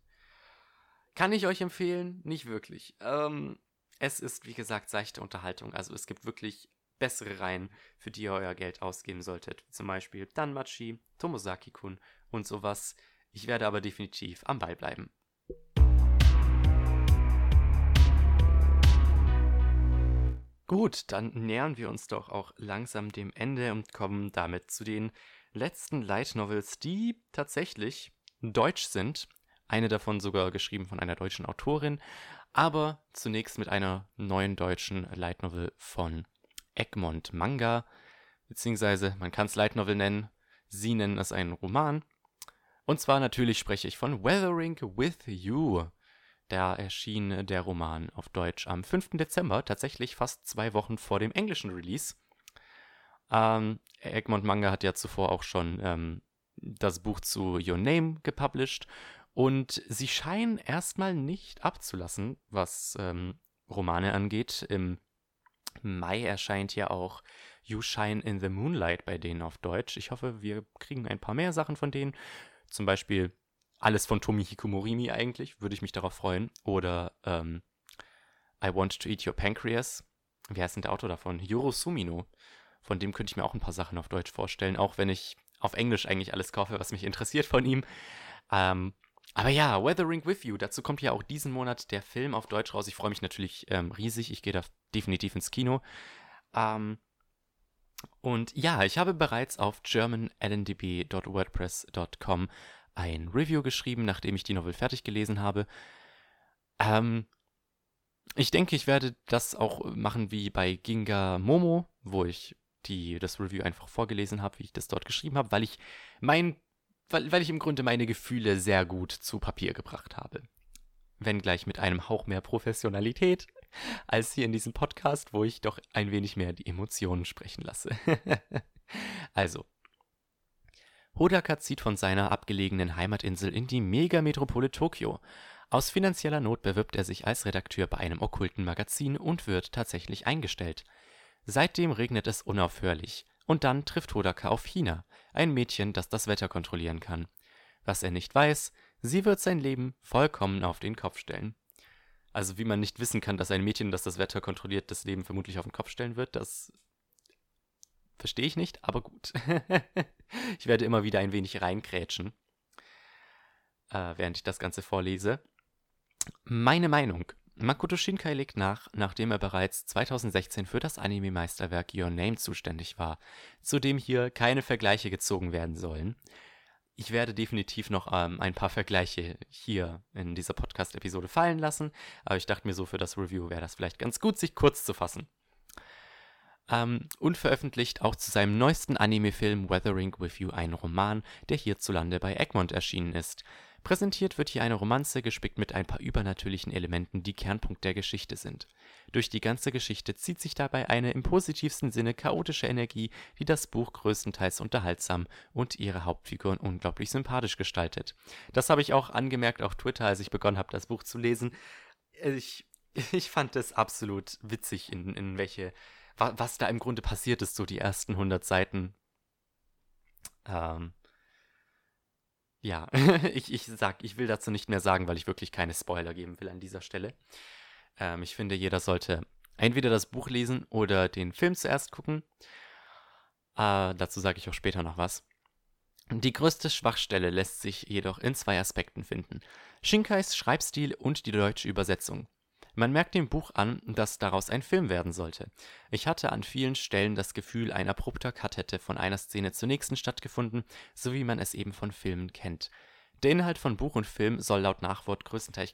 Kann ich euch empfehlen? Nicht wirklich. Ähm, es ist, wie gesagt, seichte Unterhaltung. Also es gibt wirklich bessere Reihen, für die ihr euer Geld ausgeben solltet. Zum Beispiel Danmachi, Tomosaki-kun und sowas. Ich werde aber definitiv am Ball bleiben. Gut, dann nähern wir uns doch auch langsam dem Ende und kommen damit zu den letzten Light Novels, die tatsächlich deutsch sind. Eine davon sogar geschrieben von einer deutschen Autorin, aber zunächst mit einer neuen deutschen Light Novel von Egmont Manga, beziehungsweise man kann es Light Novel nennen, sie nennen es einen Roman. Und zwar natürlich spreche ich von Weathering with You. Da erschien der Roman auf Deutsch am 5. Dezember, tatsächlich fast zwei Wochen vor dem englischen Release. Ähm, Egmont Manga hat ja zuvor auch schon ähm, das Buch zu Your Name gepublished und sie scheinen erstmal nicht abzulassen, was ähm, Romane angeht. Im Mai erscheint ja auch You Shine in the Moonlight bei denen auf Deutsch. Ich hoffe, wir kriegen ein paar mehr Sachen von denen. Zum Beispiel alles von Tomi Hikumorimi eigentlich, würde ich mich darauf freuen. Oder ähm, I Want to Eat Your Pancreas. Wer ist denn der Autor davon? Yoro Sumino. Von dem könnte ich mir auch ein paar Sachen auf Deutsch vorstellen, auch wenn ich auf Englisch eigentlich alles kaufe, was mich interessiert von ihm. Ähm, aber ja, Weathering with You, dazu kommt ja auch diesen Monat der Film auf Deutsch raus. Ich freue mich natürlich ähm, riesig. Ich gehe da definitiv ins Kino. Ähm, und ja, ich habe bereits auf germanlndb.wordpress.com ein Review geschrieben, nachdem ich die Novel fertig gelesen habe. Ähm, ich denke, ich werde das auch machen wie bei Ginga Momo, wo ich die, das Review einfach vorgelesen habe, wie ich das dort geschrieben habe, weil ich mein, weil, weil ich im Grunde meine Gefühle sehr gut zu Papier gebracht habe. Wenn gleich mit einem Hauch mehr Professionalität als hier in diesem Podcast, wo ich doch ein wenig mehr die Emotionen sprechen lasse. also, Hodaka zieht von seiner abgelegenen Heimatinsel in die Megametropole Tokio. Aus finanzieller Not bewirbt er sich als Redakteur bei einem okkulten Magazin und wird tatsächlich eingestellt. Seitdem regnet es unaufhörlich. Und dann trifft Hodaka auf Hina, ein Mädchen, das das Wetter kontrollieren kann. Was er nicht weiß, sie wird sein Leben vollkommen auf den Kopf stellen. Also wie man nicht wissen kann, dass ein Mädchen, das das Wetter kontrolliert, das Leben vermutlich auf den Kopf stellen wird, das verstehe ich nicht, aber gut. ich werde immer wieder ein wenig reinkrätschen, äh, während ich das Ganze vorlese. Meine Meinung. Makoto Shinkai legt nach, nachdem er bereits 2016 für das Anime-Meisterwerk Your Name zuständig war, zu dem hier keine Vergleiche gezogen werden sollen. Ich werde definitiv noch ähm, ein paar Vergleiche hier in dieser Podcast-Episode fallen lassen, aber ich dachte mir so, für das Review wäre das vielleicht ganz gut, sich kurz zu fassen. Ähm, und veröffentlicht auch zu seinem neuesten Anime-Film Weathering with You einen Roman, der hierzulande bei Egmont erschienen ist. Präsentiert wird hier eine Romanze, gespickt mit ein paar übernatürlichen Elementen, die Kernpunkt der Geschichte sind. Durch die ganze Geschichte zieht sich dabei eine im positivsten Sinne chaotische Energie, die das Buch größtenteils unterhaltsam und ihre Hauptfiguren unglaublich sympathisch gestaltet. Das habe ich auch angemerkt auf Twitter, als ich begonnen habe, das Buch zu lesen. Ich, ich fand es absolut witzig, in, in welche, was da im Grunde passiert ist, so die ersten 100 Seiten. Ähm, ja, ich, ich sag, ich will dazu nicht mehr sagen, weil ich wirklich keine Spoiler geben will an dieser Stelle. Ähm, ich finde, jeder sollte entweder das Buch lesen oder den Film zuerst gucken. Äh, dazu sage ich auch später noch was. Die größte Schwachstelle lässt sich jedoch in zwei Aspekten finden. Shinkais Schreibstil und die deutsche Übersetzung. Man merkt dem Buch an, dass daraus ein Film werden sollte. Ich hatte an vielen Stellen das Gefühl, ein abrupter Cut hätte von einer Szene zur nächsten stattgefunden, so wie man es eben von Filmen kennt. Der Inhalt von Buch und Film soll laut Nachwort größtenteils,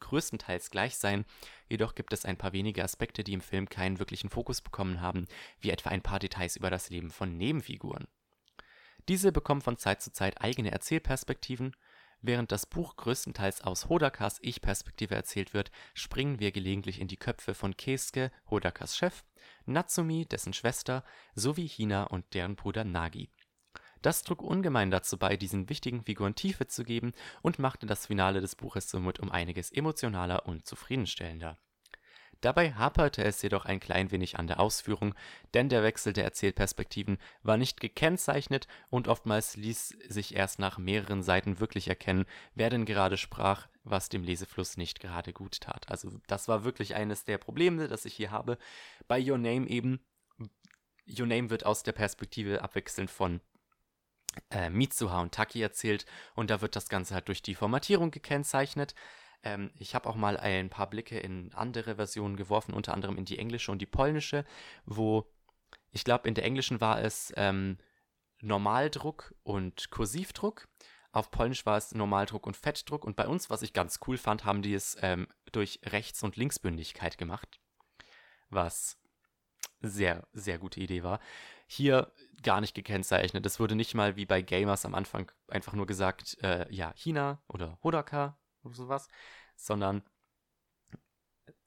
größtenteils gleich sein, jedoch gibt es ein paar wenige Aspekte, die im Film keinen wirklichen Fokus bekommen haben, wie etwa ein paar Details über das Leben von Nebenfiguren. Diese bekommen von Zeit zu Zeit eigene Erzählperspektiven, Während das Buch größtenteils aus Hodakas Ich-Perspektive erzählt wird, springen wir gelegentlich in die Köpfe von Keisuke, Hodakas Chef, Natsumi, dessen Schwester, sowie Hina und deren Bruder Nagi. Das trug ungemein dazu bei, diesen wichtigen Figuren Tiefe zu geben und machte das Finale des Buches somit um einiges emotionaler und zufriedenstellender Dabei haperte es jedoch ein klein wenig an der Ausführung, denn der Wechsel der Erzählperspektiven war nicht gekennzeichnet und oftmals ließ sich erst nach mehreren Seiten wirklich erkennen, wer denn gerade sprach, was dem Lesefluss nicht gerade gut tat. Also das war wirklich eines der Probleme, das ich hier habe. Bei Your Name eben, Your Name wird aus der Perspektive abwechselnd von äh, Mitsuha und Taki erzählt und da wird das Ganze halt durch die Formatierung gekennzeichnet. Ähm, ich habe auch mal ein paar Blicke in andere Versionen geworfen, unter anderem in die englische und die polnische, wo ich glaube, in der englischen war es ähm, Normaldruck und Kursivdruck. Auf Polnisch war es Normaldruck und Fettdruck. Und bei uns, was ich ganz cool fand, haben die es ähm, durch Rechts- und Linksbündigkeit gemacht. Was sehr, sehr gute Idee war. Hier gar nicht gekennzeichnet. Es wurde nicht mal wie bei Gamers am Anfang einfach nur gesagt, äh, ja, China oder Hodaka oder sowas, sondern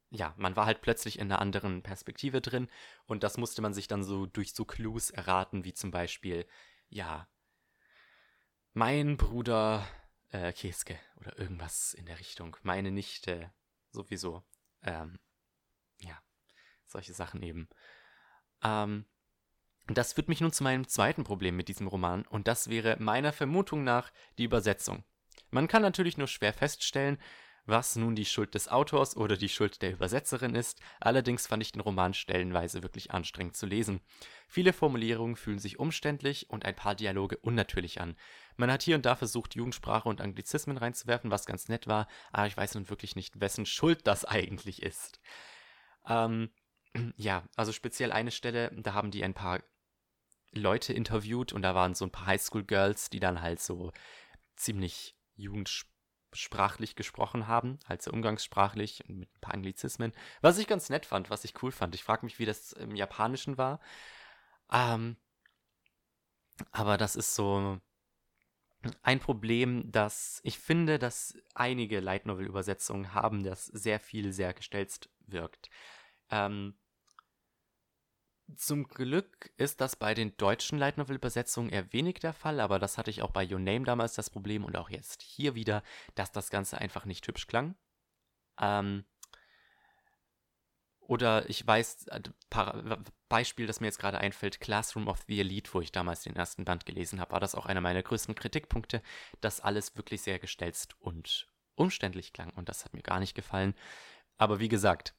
ja, man war halt plötzlich in einer anderen Perspektive drin und das musste man sich dann so durch so Clues erraten, wie zum Beispiel, ja, mein Bruder äh, Keske oder irgendwas in der Richtung, meine Nichte sowieso, ähm, ja, solche Sachen eben. Ähm, das führt mich nun zu meinem zweiten Problem mit diesem Roman und das wäre meiner Vermutung nach die Übersetzung. Man kann natürlich nur schwer feststellen, was nun die Schuld des Autors oder die Schuld der Übersetzerin ist, allerdings fand ich den Roman stellenweise wirklich anstrengend zu lesen. Viele Formulierungen fühlen sich umständlich und ein paar Dialoge unnatürlich an. Man hat hier und da versucht, Jugendsprache und Anglizismen reinzuwerfen, was ganz nett war, aber ich weiß nun wirklich nicht, wessen Schuld das eigentlich ist. Ähm, ja, also speziell eine Stelle, da haben die ein paar Leute interviewt und da waren so ein paar Highschool-Girls, die dann halt so ziemlich jugendsprachlich gesprochen haben, halt so umgangssprachlich mit ein paar Anglizismen, was ich ganz nett fand, was ich cool fand. Ich frage mich, wie das im Japanischen war. Ähm, aber das ist so ein Problem, dass ich finde, dass einige Light Novel Übersetzungen haben, das sehr viel sehr gestelzt wirkt. Ähm, zum Glück ist das bei den deutschen Light Novel Übersetzungen eher wenig der Fall, aber das hatte ich auch bei Your Name damals das Problem und auch jetzt hier wieder, dass das Ganze einfach nicht hübsch klang. Ähm, oder ich weiß, äh, Beispiel, das mir jetzt gerade einfällt, Classroom of the Elite, wo ich damals den ersten Band gelesen habe, war das auch einer meiner größten Kritikpunkte, dass alles wirklich sehr gestelzt und umständlich klang und das hat mir gar nicht gefallen. Aber wie gesagt,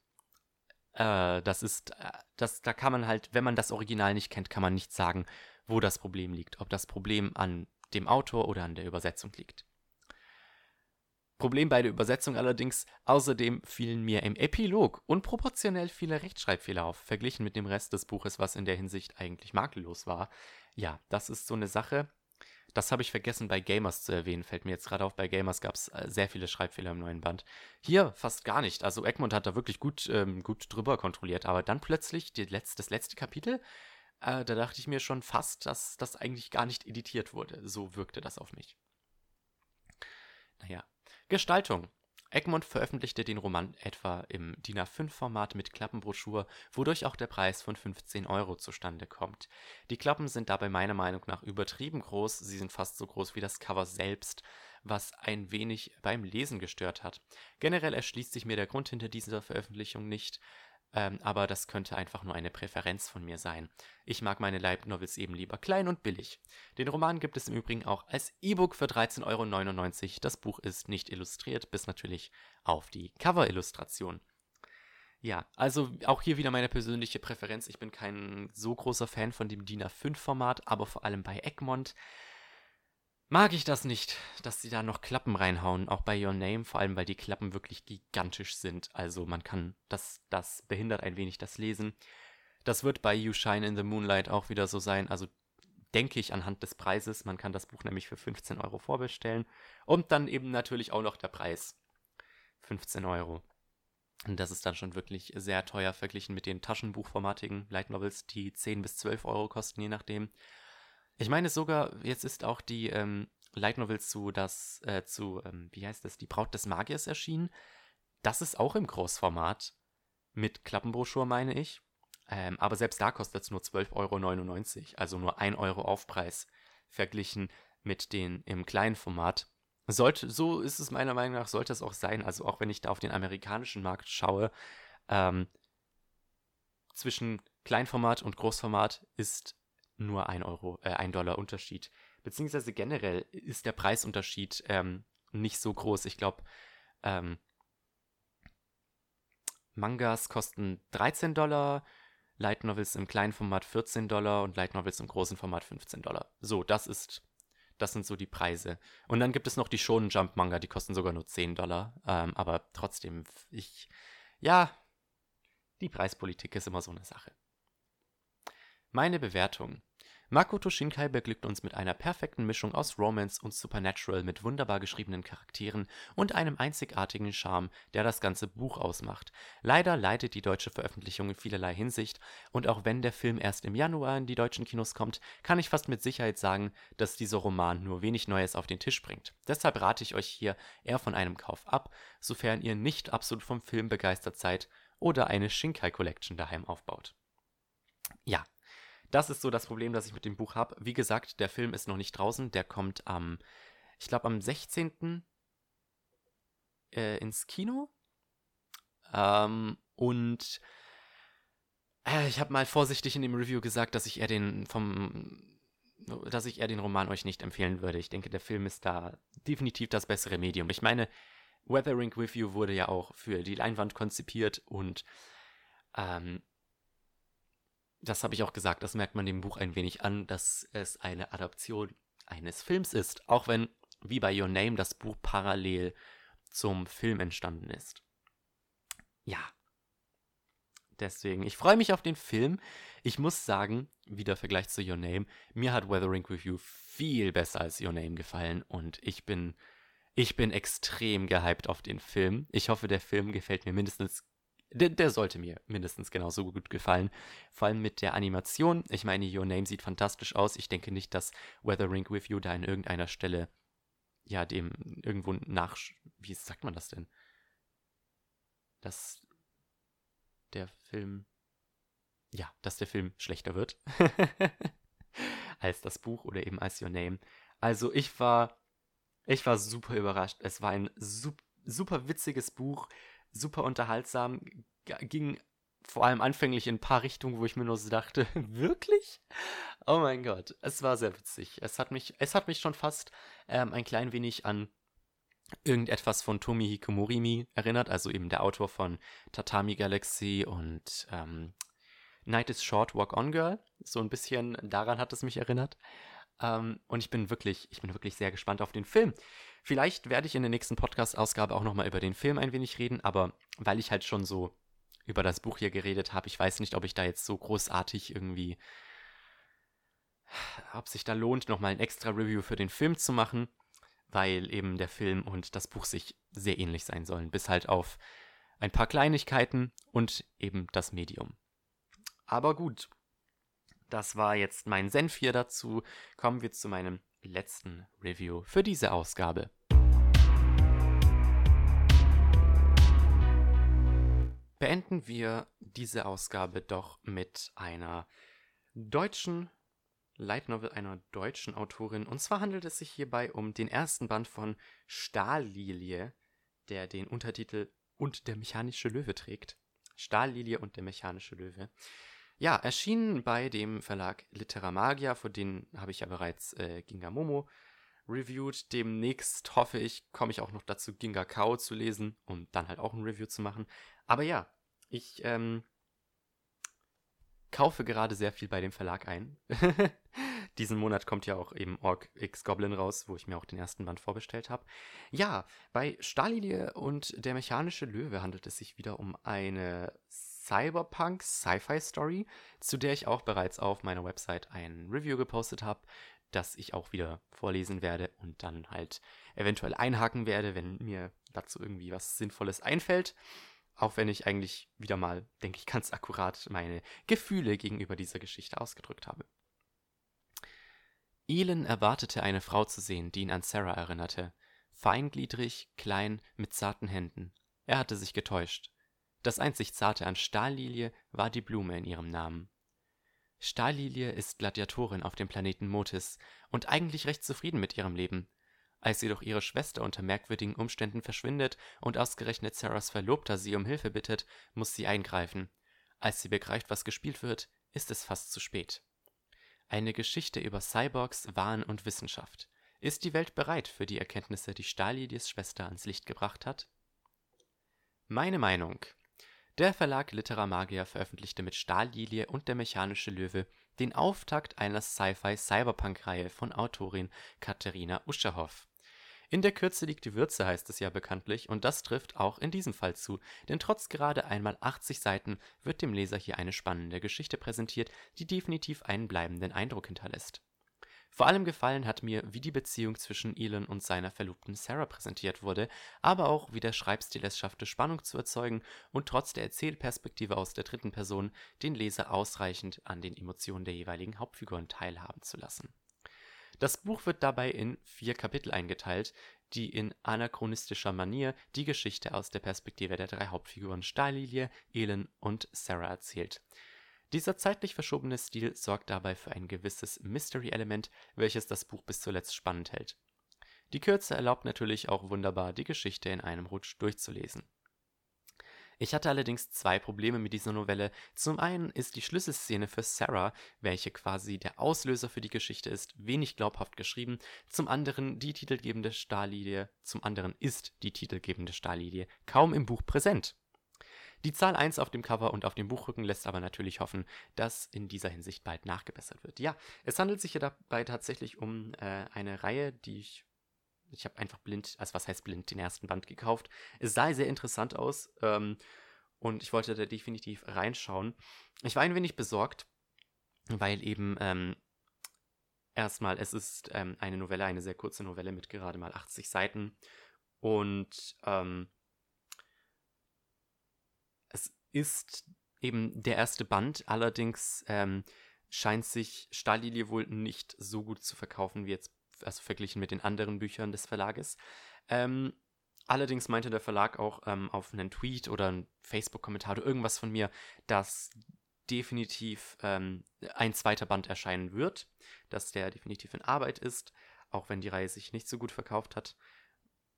äh, das ist, äh, das, da kann man halt, wenn man das Original nicht kennt, kann man nicht sagen, wo das Problem liegt. Ob das Problem an dem Autor oder an der Übersetzung liegt. Problem bei der Übersetzung allerdings, außerdem fielen mir im Epilog unproportionell viele Rechtschreibfehler auf, verglichen mit dem Rest des Buches, was in der Hinsicht eigentlich makellos war. Ja, das ist so eine Sache, das habe ich vergessen bei Gamers zu erwähnen, fällt mir jetzt gerade auf. Bei Gamers gab es äh, sehr viele Schreibfehler im neuen Band. Hier fast gar nicht. Also Egmont hat da wirklich gut, ähm, gut drüber kontrolliert. Aber dann plötzlich letzte, das letzte Kapitel, äh, da dachte ich mir schon fast, dass das eigentlich gar nicht editiert wurde. So wirkte das auf mich. Naja. Gestaltung. Egmont veröffentlichte den Roman etwa im DIN A5-Format mit Klappenbroschur, wodurch auch der Preis von 15 Euro zustande kommt. Die Klappen sind dabei meiner Meinung nach übertrieben groß, sie sind fast so groß wie das Cover selbst, was ein wenig beim Lesen gestört hat. Generell erschließt sich mir der Grund hinter dieser Veröffentlichung nicht, ähm, aber das könnte einfach nur eine Präferenz von mir sein. Ich mag meine Light Novels eben lieber klein und billig. Den Roman gibt es im Übrigen auch als E-Book für 13,99 Euro. Das Buch ist nicht illustriert, bis natürlich auf die Cover-Illustration. Ja, also auch hier wieder meine persönliche Präferenz. Ich bin kein so großer Fan von dem DIN A5-Format, aber vor allem bei Egmont mag ich das nicht, dass sie da noch Klappen reinhauen, auch bei Your Name, vor allem weil die Klappen wirklich gigantisch sind. Also man kann, das, das behindert ein wenig das Lesen. Das wird bei You Shine in the Moonlight auch wieder so sein. Also denke ich anhand des Preises. Man kann das Buch nämlich für 15 Euro vorbestellen. Und dann eben natürlich auch noch der Preis. 15 Euro. Und das ist dann schon wirklich sehr teuer verglichen mit den taschenbuchformatigen Light Novels, die 10 bis 12 Euro kosten, je nachdem. Ich meine sogar, jetzt ist auch die ähm, Light Novel zu das, äh, zu, ähm, wie heißt das, die Braut des Magiers erschienen. Das ist auch im Großformat. Mit Klappenbroschur, meine ich. Ähm, aber selbst da kostet es nur 12,99 Euro, also nur 1 Euro Aufpreis verglichen mit den im kleinen Format. Sollte, so ist es meiner Meinung nach, sollte es auch sein. Also auch wenn ich da auf den amerikanischen Markt schaue, ähm, zwischen Kleinformat und Großformat ist nur ein Euro, äh, ein Dollar Unterschied. Beziehungsweise generell ist der Preisunterschied ähm, nicht so groß. Ich glaube, ähm, Mangas kosten 13 Dollar, Light Novels im kleinen Format 14 Dollar und Light Novels im großen Format 15 Dollar. So, das ist Das sind so die Preise. Und dann gibt es noch die Shonen Jump Manga, die kosten sogar nur 10 Dollar. Ähm, aber trotzdem, ich, ja, die Preispolitik ist immer so eine Sache. Meine Bewertung. Makoto Shinkai beglückt uns mit einer perfekten Mischung aus Romance und Supernatural mit wunderbar geschriebenen Charakteren und einem einzigartigen Charme, der das ganze Buch ausmacht. Leider leidet die deutsche Veröffentlichung in vielerlei Hinsicht und auch wenn der Film erst im Januar in die deutschen Kinos kommt, kann ich fast mit Sicherheit sagen, dass dieser Roman nur wenig Neues auf den Tisch bringt. Deshalb rate ich euch hier eher von einem Kauf ab, sofern ihr nicht absolut vom Film begeistert seid oder eine Shinkai Collection daheim aufbaut. Ja, das ist so das Problem, das ich mit dem Buch habe. Wie gesagt, der Film ist noch nicht draußen. Der kommt am, ich glaube, am 16. Äh, ins Kino. Ähm, und äh, ich habe mal vorsichtig in dem Review gesagt, dass ich eher den vom dass ich eher den Roman euch nicht empfehlen würde. Ich denke, der Film ist da definitiv das bessere Medium. Ich meine, Weathering with You wurde ja auch für die Leinwand konzipiert und ähm, das habe ich auch gesagt, das merkt man dem Buch ein wenig an, dass es eine Adaption eines Films ist, auch wenn, wie bei Your Name, das Buch parallel zum Film entstanden ist. Ja. Deswegen, ich freue mich auf den Film. Ich muss sagen, wieder Vergleich zu Your Name, mir hat Weathering You viel besser als Your Name gefallen und ich bin, ich bin extrem gehypt auf den Film. Ich hoffe, der Film gefällt mir mindestens der, der, sollte mir mindestens genauso gut gefallen. Vor allem mit der Animation. Ich meine, Your Name sieht fantastisch aus. Ich denke nicht, dass Weathering with You da an irgendeiner Stelle, ja, dem irgendwo nach. Wie sagt man das denn? Dass der Film. Ja, dass der Film schlechter wird. als das Buch oder eben als Your Name. Also, ich war. Ich war super überrascht. Es war ein super, super witziges Buch super unterhaltsam, ging vor allem anfänglich in ein paar Richtungen, wo ich mir nur so dachte, wirklich? Oh mein Gott, es war sehr witzig. Es hat mich, es hat mich schon fast ähm, ein klein wenig an irgendetwas von Tomi Hikomorimi erinnert, also eben der Autor von Tatami Galaxy und ähm, Night is Short, Walk On Girl. So ein bisschen daran hat es mich erinnert. Ähm, und ich bin wirklich, ich bin wirklich sehr gespannt auf den Film. Vielleicht werde ich in der nächsten Podcast-Ausgabe auch nochmal über den Film ein wenig reden, aber weil ich halt schon so über das Buch hier geredet habe, ich weiß nicht, ob ich da jetzt so großartig irgendwie, ob sich da lohnt, nochmal ein extra Review für den Film zu machen, weil eben der Film und das Buch sich sehr ähnlich sein sollen, bis halt auf ein paar Kleinigkeiten und eben das Medium. Aber gut, das war jetzt mein Senf hier dazu. Kommen wir zu meinem letzten Review für diese Ausgabe. Beenden wir diese Ausgabe doch mit einer deutschen Light Novel einer deutschen Autorin. Und zwar handelt es sich hierbei um den ersten Band von Stahllilie, der den Untertitel Und der mechanische Löwe trägt. Stahllilie und der mechanische Löwe. Ja, erschienen bei dem Verlag Litera Magia, vor den habe ich ja bereits äh, Ginga Momo reviewed. Demnächst hoffe ich, komme ich auch noch dazu, Ginga Kao zu lesen und dann halt auch ein Review zu machen. Aber ja, ich ähm, kaufe gerade sehr viel bei dem Verlag ein. Diesen Monat kommt ja auch eben Orc X Goblin raus, wo ich mir auch den ersten Band vorbestellt habe. Ja, bei Stahlilie und der mechanische Löwe handelt es sich wieder um eine Cyberpunk Sci-Fi Story, zu der ich auch bereits auf meiner Website ein Review gepostet habe, das ich auch wieder vorlesen werde und dann halt eventuell einhaken werde, wenn mir dazu irgendwie was Sinnvolles einfällt. Auch wenn ich eigentlich wieder mal, denke ich, ganz akkurat meine Gefühle gegenüber dieser Geschichte ausgedrückt habe. Elon erwartete eine Frau zu sehen, die ihn an Sarah erinnerte. Feingliedrig, klein, mit zarten Händen. Er hatte sich getäuscht. Das einzig Zarte an Stahllilie war die Blume in ihrem Namen. Stahllilie ist Gladiatorin auf dem Planeten Motis und eigentlich recht zufrieden mit ihrem Leben. Als jedoch ihre Schwester unter merkwürdigen Umständen verschwindet und ausgerechnet Sarahs Verlobter sie um Hilfe bittet, muss sie eingreifen. Als sie begreift, was gespielt wird, ist es fast zu spät. Eine Geschichte über Cyborgs, Wahn und Wissenschaft. Ist die Welt bereit für die Erkenntnisse, die Stahllilies Schwester ans Licht gebracht hat? Meine Meinung. Der Verlag Literamagia veröffentlichte mit Stahllilie und Der mechanische Löwe den Auftakt einer Sci-Fi-Cyberpunk-Reihe von Autorin Katerina Uscherhoff. In der Kürze liegt die Würze, heißt es ja bekanntlich, und das trifft auch in diesem Fall zu, denn trotz gerade einmal 80 Seiten wird dem Leser hier eine spannende Geschichte präsentiert, die definitiv einen bleibenden Eindruck hinterlässt. Vor allem gefallen hat mir, wie die Beziehung zwischen Elon und seiner Verlobten Sarah präsentiert wurde, aber auch, wie der Schreibstil es schaffte, Spannung zu erzeugen und trotz der Erzählperspektive aus der dritten Person den Leser ausreichend an den Emotionen der jeweiligen Hauptfiguren teilhaben zu lassen. Das Buch wird dabei in vier Kapitel eingeteilt, die in anachronistischer Manier die Geschichte aus der Perspektive der drei Hauptfiguren Stahllilie, Elon und Sarah erzählt. Dieser zeitlich verschobene Stil sorgt dabei für ein gewisses Mystery-Element, welches das Buch bis zuletzt spannend hält. Die Kürze erlaubt natürlich auch wunderbar, die Geschichte in einem Rutsch durchzulesen. Ich hatte allerdings zwei Probleme mit dieser Novelle. Zum einen ist die Schlüsselszene für Sarah, welche quasi der Auslöser für die Geschichte ist, wenig glaubhaft geschrieben. Zum anderen die titelgebende Starlilie, zum anderen ist die titelgebende Starlilie kaum im Buch präsent. Die Zahl 1 auf dem Cover und auf dem Buchrücken lässt aber natürlich hoffen, dass in dieser Hinsicht bald nachgebessert wird. Ja, es handelt sich ja dabei tatsächlich um äh, eine Reihe, die ich. Ich habe einfach blind, also was heißt blind, den ersten Band gekauft. Es sah sehr interessant aus ähm, und ich wollte da definitiv reinschauen. Ich war ein wenig besorgt, weil eben ähm, erstmal, es ist ähm, eine Novelle, eine sehr kurze Novelle mit gerade mal 80 Seiten und ähm, ist eben der erste Band. Allerdings ähm, scheint sich Stahllilie wohl nicht so gut zu verkaufen wie jetzt, also verglichen mit den anderen Büchern des Verlages. Ähm, allerdings meinte der Verlag auch ähm, auf einen Tweet oder einen Facebook-Kommentar oder irgendwas von mir, dass definitiv ähm, ein zweiter Band erscheinen wird, dass der definitiv in Arbeit ist, auch wenn die Reihe sich nicht so gut verkauft hat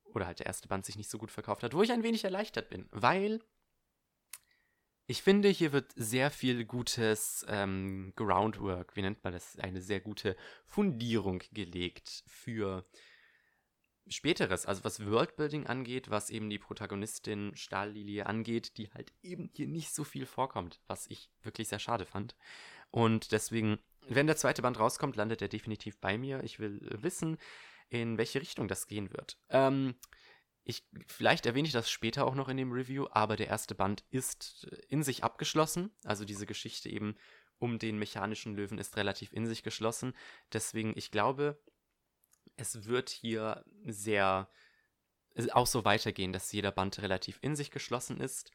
oder halt der erste Band sich nicht so gut verkauft hat, wo ich ein wenig erleichtert bin, weil ich finde, hier wird sehr viel gutes ähm, Groundwork, wie nennt man das, eine sehr gute Fundierung gelegt für späteres, also was Worldbuilding angeht, was eben die Protagonistin Stahllilie angeht, die halt eben hier nicht so viel vorkommt, was ich wirklich sehr schade fand. Und deswegen, wenn der zweite Band rauskommt, landet er definitiv bei mir. Ich will wissen, in welche Richtung das gehen wird. Ähm, ich, vielleicht erwähne ich das später auch noch in dem Review, aber der erste Band ist äh, in sich abgeschlossen. Also diese Geschichte eben um den mechanischen Löwen ist relativ in sich geschlossen. Deswegen, ich glaube, es wird hier sehr äh, auch so weitergehen, dass jeder Band relativ in sich geschlossen ist.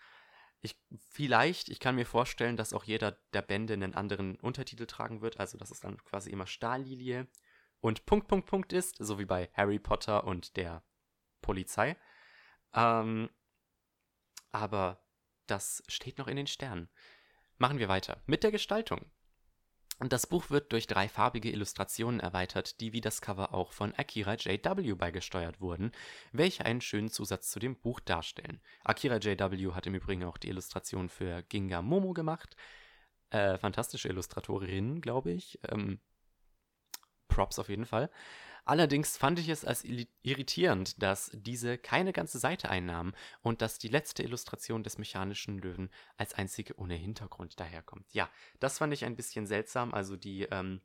Ich, vielleicht, ich kann mir vorstellen, dass auch jeder der Bände einen anderen Untertitel tragen wird, also dass es dann quasi immer Stahllilie und Punkt, Punkt, Punkt ist, so wie bei Harry Potter und der Polizei. Ähm, aber das steht noch in den Sternen. Machen wir weiter mit der Gestaltung. Das Buch wird durch drei farbige Illustrationen erweitert, die wie das Cover auch von Akira J.W. beigesteuert wurden, welche einen schönen Zusatz zu dem Buch darstellen. Akira J.W. hat im Übrigen auch die Illustration für Ginga Momo gemacht. Äh, fantastische Illustratorin, glaube ich. Ähm, Props auf jeden Fall. Allerdings fand ich es als irritierend, dass diese keine ganze Seite einnahmen und dass die letzte Illustration des mechanischen Löwen als einzige ohne Hintergrund daherkommt. Ja, das fand ich ein bisschen seltsam. Also die ähm,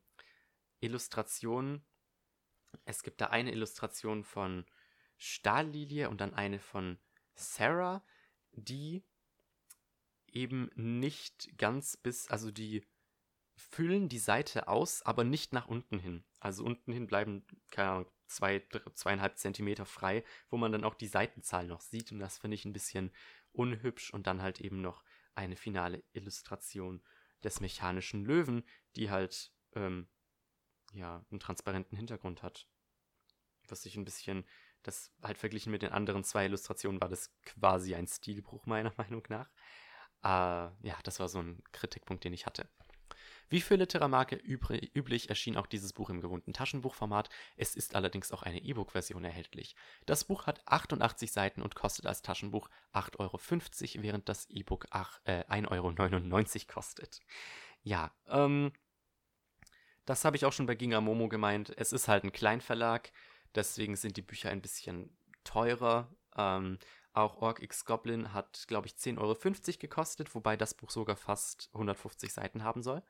Illustration, es gibt da eine Illustration von Stahllilie und dann eine von Sarah, die eben nicht ganz bis, also die füllen die Seite aus, aber nicht nach unten hin. Also unten hin bleiben, keine Ahnung, zwei, zweieinhalb Zentimeter frei, wo man dann auch die Seitenzahl noch sieht. Und das finde ich ein bisschen unhübsch. Und dann halt eben noch eine finale Illustration des mechanischen Löwen, die halt, ähm, ja, einen transparenten Hintergrund hat. Was ich ein bisschen, das halt verglichen mit den anderen zwei Illustrationen war das quasi ein Stilbruch meiner Meinung nach. Äh, ja, das war so ein Kritikpunkt, den ich hatte. Wie für Literamarke üblich erschien auch dieses Buch im gewohnten Taschenbuchformat, es ist allerdings auch eine E-Book-Version erhältlich. Das Buch hat 88 Seiten und kostet als Taschenbuch 8,50 Euro, während das E-Book äh, 1,99 Euro kostet. Ja, ähm, das habe ich auch schon bei Ginga Momo gemeint. Es ist halt ein Kleinverlag, deswegen sind die Bücher ein bisschen teurer. Ähm, Auch Orc X Goblin hat, glaube ich, 10,50 Euro gekostet, wobei das Buch sogar fast 150 Seiten haben soll.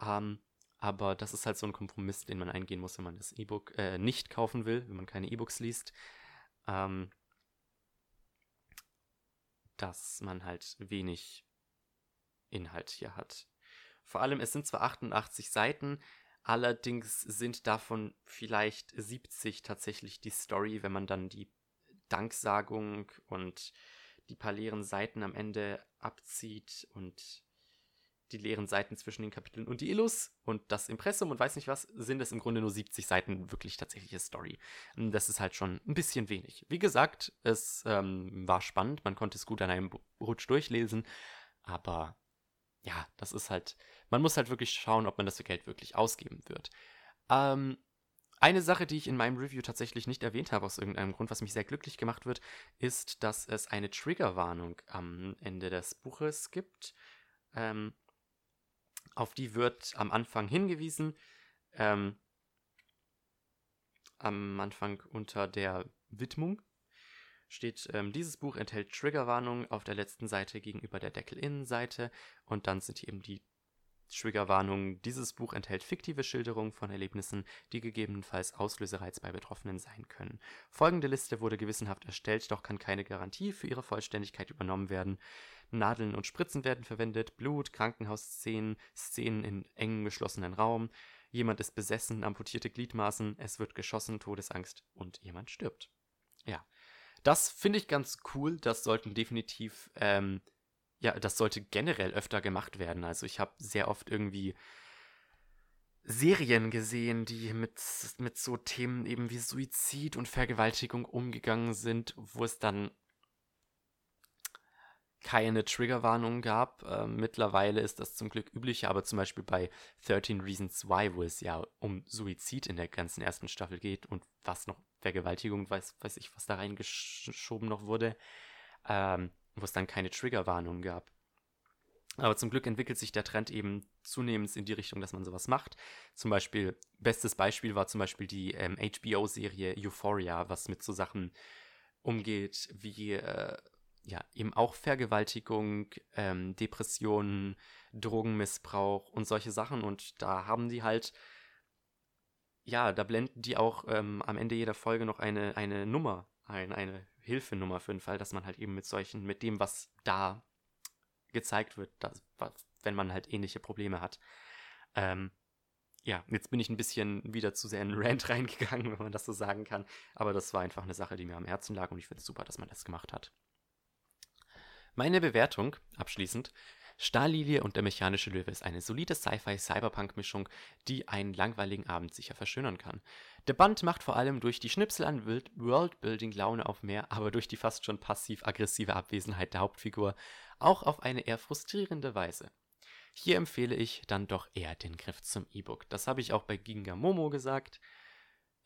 Ähm, aber das ist halt so ein Kompromiss, den man eingehen muss, wenn man das E-Book äh, nicht kaufen will, wenn man keine E-Books liest. Ähm, dass man halt wenig Inhalt hier hat. Vor allem, es sind zwar 88 Seiten, allerdings sind davon vielleicht 70 tatsächlich die Story, wenn man dann die Danksagung und die paar leeren Seiten am Ende abzieht und die leeren Seiten zwischen den Kapiteln und die Illus und das Impressum und weiß nicht was, sind es im Grunde nur 70 Seiten wirklich tatsächliche Story. Das ist halt schon ein bisschen wenig. Wie gesagt, es ähm, war spannend, man konnte es gut an einem Rutsch durchlesen, aber ja, das ist halt, man muss halt wirklich schauen, ob man das Geld wirklich ausgeben wird. Ähm, eine Sache, die ich in meinem Review tatsächlich nicht erwähnt habe, aus irgendeinem Grund, was mich sehr glücklich gemacht wird, ist, dass es eine Triggerwarnung am Ende des Buches gibt. Ähm, auf die wird am Anfang hingewiesen. Ähm, am Anfang unter der Widmung steht, ähm, dieses Buch enthält Triggerwarnungen auf der letzten Seite gegenüber der Deckelinnenseite und dann sind hier eben die Triggerwarnungen. Dieses Buch enthält fiktive Schilderungen von Erlebnissen, die gegebenenfalls Auslösereiz bei Betroffenen sein können. Folgende Liste wurde gewissenhaft erstellt, doch kann keine Garantie für ihre Vollständigkeit übernommen werden. Nadeln und Spritzen werden verwendet, Blut, Krankenhausszenen, Szenen in engem geschlossenen Raum, jemand ist besessen, amputierte Gliedmaßen, es wird geschossen, Todesangst und jemand stirbt. Ja, das finde ich ganz cool. Das sollten definitiv, ähm, ja, das sollte generell öfter gemacht werden. Also ich habe sehr oft irgendwie Serien gesehen, die mit, mit so Themen eben wie Suizid und Vergewaltigung umgegangen sind, wo es dann keine Triggerwarnung gab. Äh, mittlerweile ist das zum Glück üblicher, aber zum Beispiel bei 13 Reasons Why, wo es ja um Suizid in der ganzen ersten Staffel geht und was noch Vergewaltigung, weiß, weiß ich, was da reingeschoben noch wurde, ähm, wo es dann keine Triggerwarnung gab. Aber zum Glück entwickelt sich der Trend eben zunehmend in die Richtung, dass man sowas macht. Zum Beispiel, bestes Beispiel war zum Beispiel die ähm, HBO-Serie Euphoria, was mit so Sachen umgeht wie äh, ja, eben auch Vergewaltigung, ähm, Depressionen, Drogenmissbrauch und solche Sachen. Und da haben die halt, ja, da blenden die auch ähm, am Ende jeder Folge noch eine, eine Nummer ein, eine Hilfenummer für den Fall, dass man halt eben mit solchen, mit dem, was da gezeigt wird, dass, wenn man halt ähnliche Probleme hat. Ähm, ja, jetzt bin ich ein bisschen wieder zu sehr in einen Rant reingegangen, wenn man das so sagen kann. Aber das war einfach eine Sache, die mir am Herzen lag und ich finde es super, dass man das gemacht hat. Meine Bewertung, abschließend, Stahllilie und der mechanische Löwe ist eine solide Sci-Fi-Cyberpunk-Mischung, die einen langweiligen Abend sicher verschönern kann. Der Band macht vor allem durch die Schnipsel an Worldbuilding Laune auf mehr, aber durch die fast schon passiv-aggressive Abwesenheit der Hauptfigur auch auf eine eher frustrierende Weise. Hier empfehle ich dann doch eher den Griff zum E-Book. Das habe ich auch bei Ginga Momo gesagt.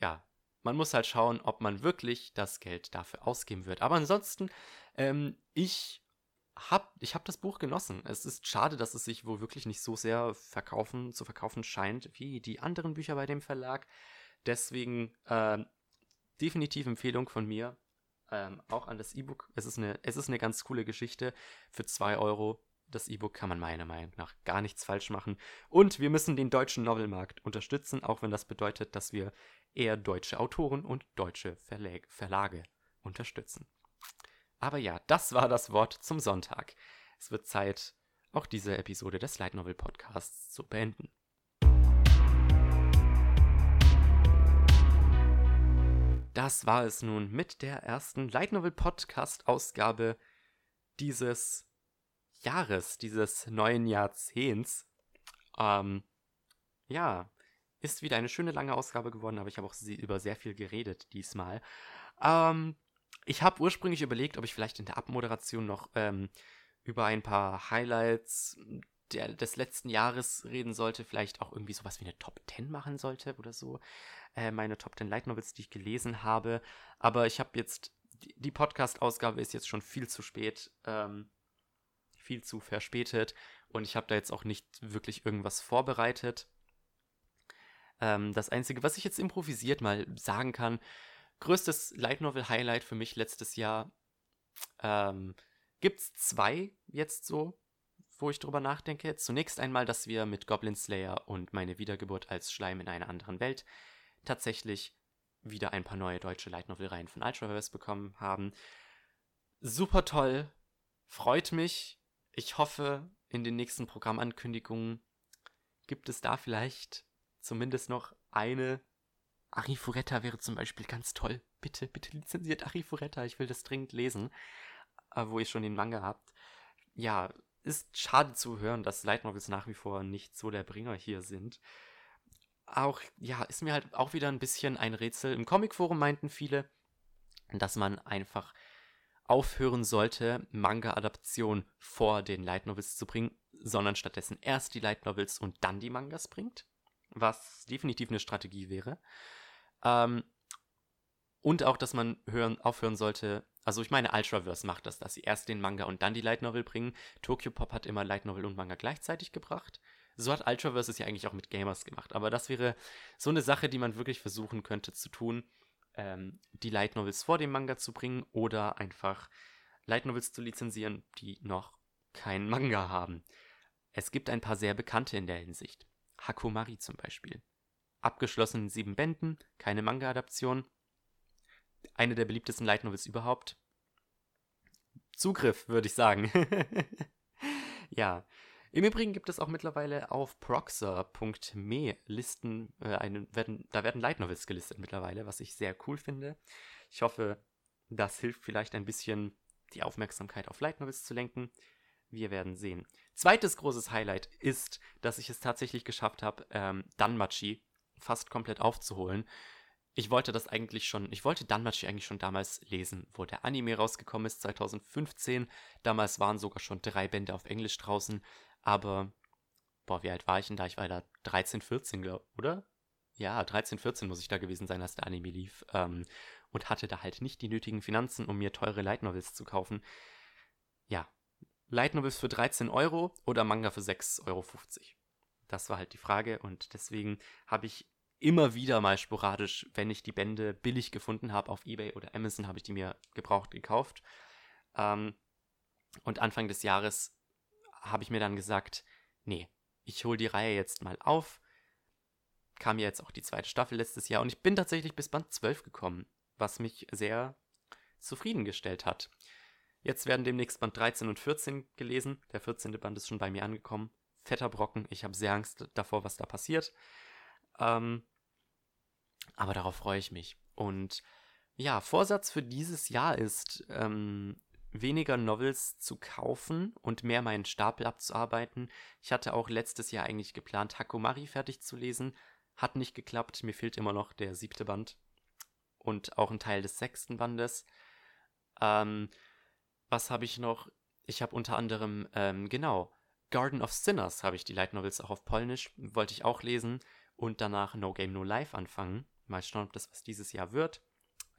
Ja, man muss halt schauen, ob man wirklich das Geld dafür ausgeben wird. Aber ansonsten, ähm, ich hab, ich habe das Buch genossen. Es ist schade, dass es sich wohl wirklich nicht so sehr verkaufen, zu verkaufen scheint wie die anderen Bücher bei dem Verlag. Deswegen äh, definitiv Empfehlung von mir. Ähm, auch an das E-Book. Es, ist eine, es ist eine ganz coole Geschichte. Für 2 Euro. Das E-Book kann man meiner Meinung nach gar nichts falsch machen. Und wir müssen den deutschen Novelmarkt unterstützen, auch wenn das bedeutet, dass wir eher deutsche Autoren und deutsche Verlag Verlage unterstützen. Aber ja, das war das Wort zum Sonntag. Es wird Zeit, auch diese Episode des Light Novel Podcasts zu beenden. Das war es nun mit der ersten Light Novel Podcast Ausgabe dieses Jahres, dieses neuen Jahrzehnts. Ähm, ja, ist wieder eine schöne lange Ausgabe geworden, aber ich habe auch über sehr viel geredet diesmal. Ähm, ich habe ursprünglich überlegt, ob ich vielleicht in der Abmoderation noch ähm, über ein paar Highlights der, des letzten Jahres reden sollte, vielleicht auch irgendwie sowas wie eine Top 10 machen sollte oder so. Äh, meine Top 10 Light Novels, die ich gelesen habe. Aber ich habe jetzt, die, Podcast-Ausgabe ist jetzt schon viel zu spät, ähm, viel zu verspätet und ich habe da jetzt auch nicht wirklich irgendwas vorbereitet. Ähm, das Einzige, was ich jetzt improvisiert mal sagen kann, größtes Light Novel Highlight für mich letztes Jahr ähm, gibt es zwei jetzt so, wo ich drüber nachdenke. Zunächst einmal, dass wir mit Goblin Slayer und meine Wiedergeburt als Schleim in einer anderen Welt tatsächlich wieder ein paar neue deutsche Light Novel Reihen von Ultraverse bekommen haben. Super toll, freut mich. Ich hoffe, in den nächsten Programmankündigungen gibt es da vielleicht zumindest noch eine. Arifureta wäre zum Beispiel ganz toll. Bitte, bitte lizenziert Arifureta. Ich will das dringend lesen, äh, wo ihr schon den Manga habt. Ja, ist schade zu hören, dass Light Novels nach wie vor nicht so der Bringer hier sind. Auch, ja, ist mir halt auch wieder ein bisschen ein Rätsel. Im Comicforum meinten viele, dass man einfach aufhören sollte, Manga-Adaption vor den Light Novels zu bringen, sondern stattdessen erst die Light Novels und dann die Mangas bringt. Was definitiv eine Strategie wäre. Ähm, und auch, dass man hören, aufhören sollte, also ich meine, Ultraverse macht das, dass sie erst den Manga und dann die Light Novel bringen. Tokyo Pop hat immer Light Novel und Manga gleichzeitig gebracht. So hat Ultraverse es ja eigentlich auch mit Gamers gemacht. Aber das wäre so eine Sache, die man wirklich versuchen könnte zu tun, ähm, die Light Novels vor dem Manga zu bringen oder einfach Light Novels zu lizenzieren, die noch keinen Manga haben. Es gibt ein paar sehr bekannte in der Hinsicht. Hakumari zum Beispiel. Abgeschlossen in sieben Bänden, keine Manga-Adaption, eine der beliebtesten Light Novels überhaupt. Zugriff, würde ich sagen. ja. Im Übrigen gibt es auch mittlerweile auf proxer.me Listen, äh, eine, werden, da werden Light Novels gelistet mittlerweile, was ich sehr cool finde. Ich hoffe, das hilft vielleicht ein bisschen, die Aufmerksamkeit auf Light Novels zu lenken. Wir werden sehen. Zweites großes Highlight ist, dass ich es tatsächlich geschafft habe, ähm, Danmachi fast komplett aufzuholen ich wollte das eigentlich schon, ich wollte Danmachi eigentlich schon damals lesen, wo der Anime rausgekommen ist, 2015. Damals waren sogar schon drei Bände auf Englisch draußen, aber, boah, wie alt war ich denn da? Ich war da 13, 14, glaub, oder? Ja, 13, 14 muss ich da gewesen sein, als der Anime lief. Ähm, und hatte da halt nicht die nötigen Finanzen, um mir teure Light Novels zu kaufen. Ja, Light Novels für 13 Euro oder Manga für 6,50 Euro. Das war halt die Frage und deswegen habe ich immer wieder mal sporadisch, wenn ich die Bände billig gefunden habe auf eBay oder Amazon, habe ich die mir gebraucht gekauft. Ähm, und Anfang des Jahres habe ich mir dann gesagt, nee, ich hole die Reihe jetzt mal auf. Kam ja jetzt auch die zweite Staffel letztes Jahr und ich bin tatsächlich bis Band 12 gekommen, was mich sehr zufriedengestellt hat. Jetzt werden demnächst Band 13 und 14 gelesen. Der 14. Band ist schon bei mir angekommen. Fetter Brocken. Ich habe sehr Angst davor, was da passiert. Ähm, aber darauf freue ich mich. Und ja, Vorsatz für dieses Jahr ist, ähm, weniger Novels zu kaufen und mehr meinen Stapel abzuarbeiten. Ich hatte auch letztes Jahr eigentlich geplant, Hakumari fertig zu lesen. Hat nicht geklappt. Mir fehlt immer noch der siebte Band. Und auch ein Teil des sechsten Bandes. Ähm, was habe ich noch? Ich habe unter anderem, ähm, genau, Garden of Sinners habe ich die Light Novels auch auf Polnisch. Wollte ich auch lesen und danach No Game No Life anfangen. Mal schauen, ob das was dieses Jahr wird.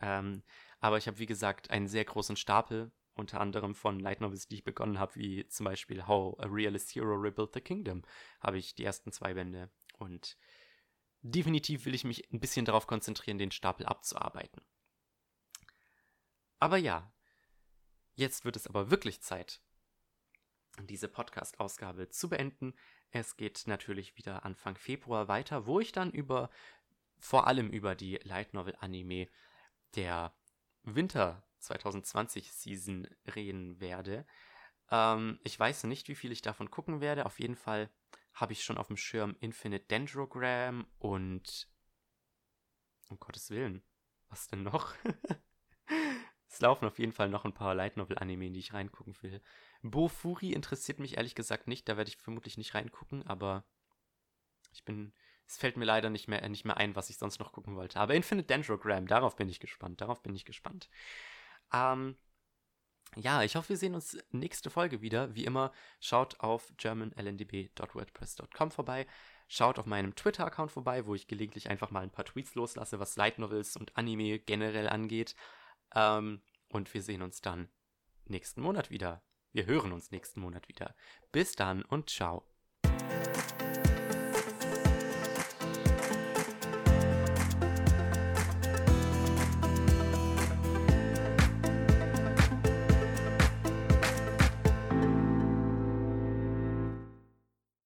Ähm, aber ich habe, wie gesagt, einen sehr großen Stapel, unter anderem von Light Novels, die ich begonnen habe, wie zum Beispiel How a Realist Hero Rebuilt the Kingdom, habe ich die ersten zwei Bände. Und definitiv will ich mich ein bisschen darauf konzentrieren, den Stapel abzuarbeiten. Aber ja, jetzt wird es aber wirklich Zeit, diese Podcast-Ausgabe zu beenden. Es geht natürlich wieder Anfang Februar weiter, wo ich dann über vor allem über die Light Novel Anime der Winter 2020 Season reden werde. Ähm, ich weiß nicht, wie viel ich davon gucken werde. Auf jeden Fall habe ich schon auf dem Schirm Infinite Dendrogram und um Gottes Willen, was denn noch? es laufen auf jeden Fall noch ein paar Light Novel Anime, die ich reingucken will. Bofuri interessiert mich ehrlich gesagt nicht, da werde ich vermutlich nicht reingucken, aber ich bin. Es fällt mir leider nicht mehr, nicht mehr ein, was ich sonst noch gucken wollte. Aber Infinite Dendrogram, darauf bin ich gespannt. Darauf bin ich gespannt. Ähm, ja, ich hoffe, wir sehen uns nächste Folge wieder. Wie immer, schaut auf germanlndb.wordpress.com vorbei. Schaut auf meinem Twitter-Account vorbei, wo ich gelegentlich einfach mal ein paar Tweets loslasse, was Light Novels und Anime generell angeht. Ähm, und wir sehen uns dann nächsten Monat wieder. Wir hören uns nächsten Monat wieder. Bis dann und ciao.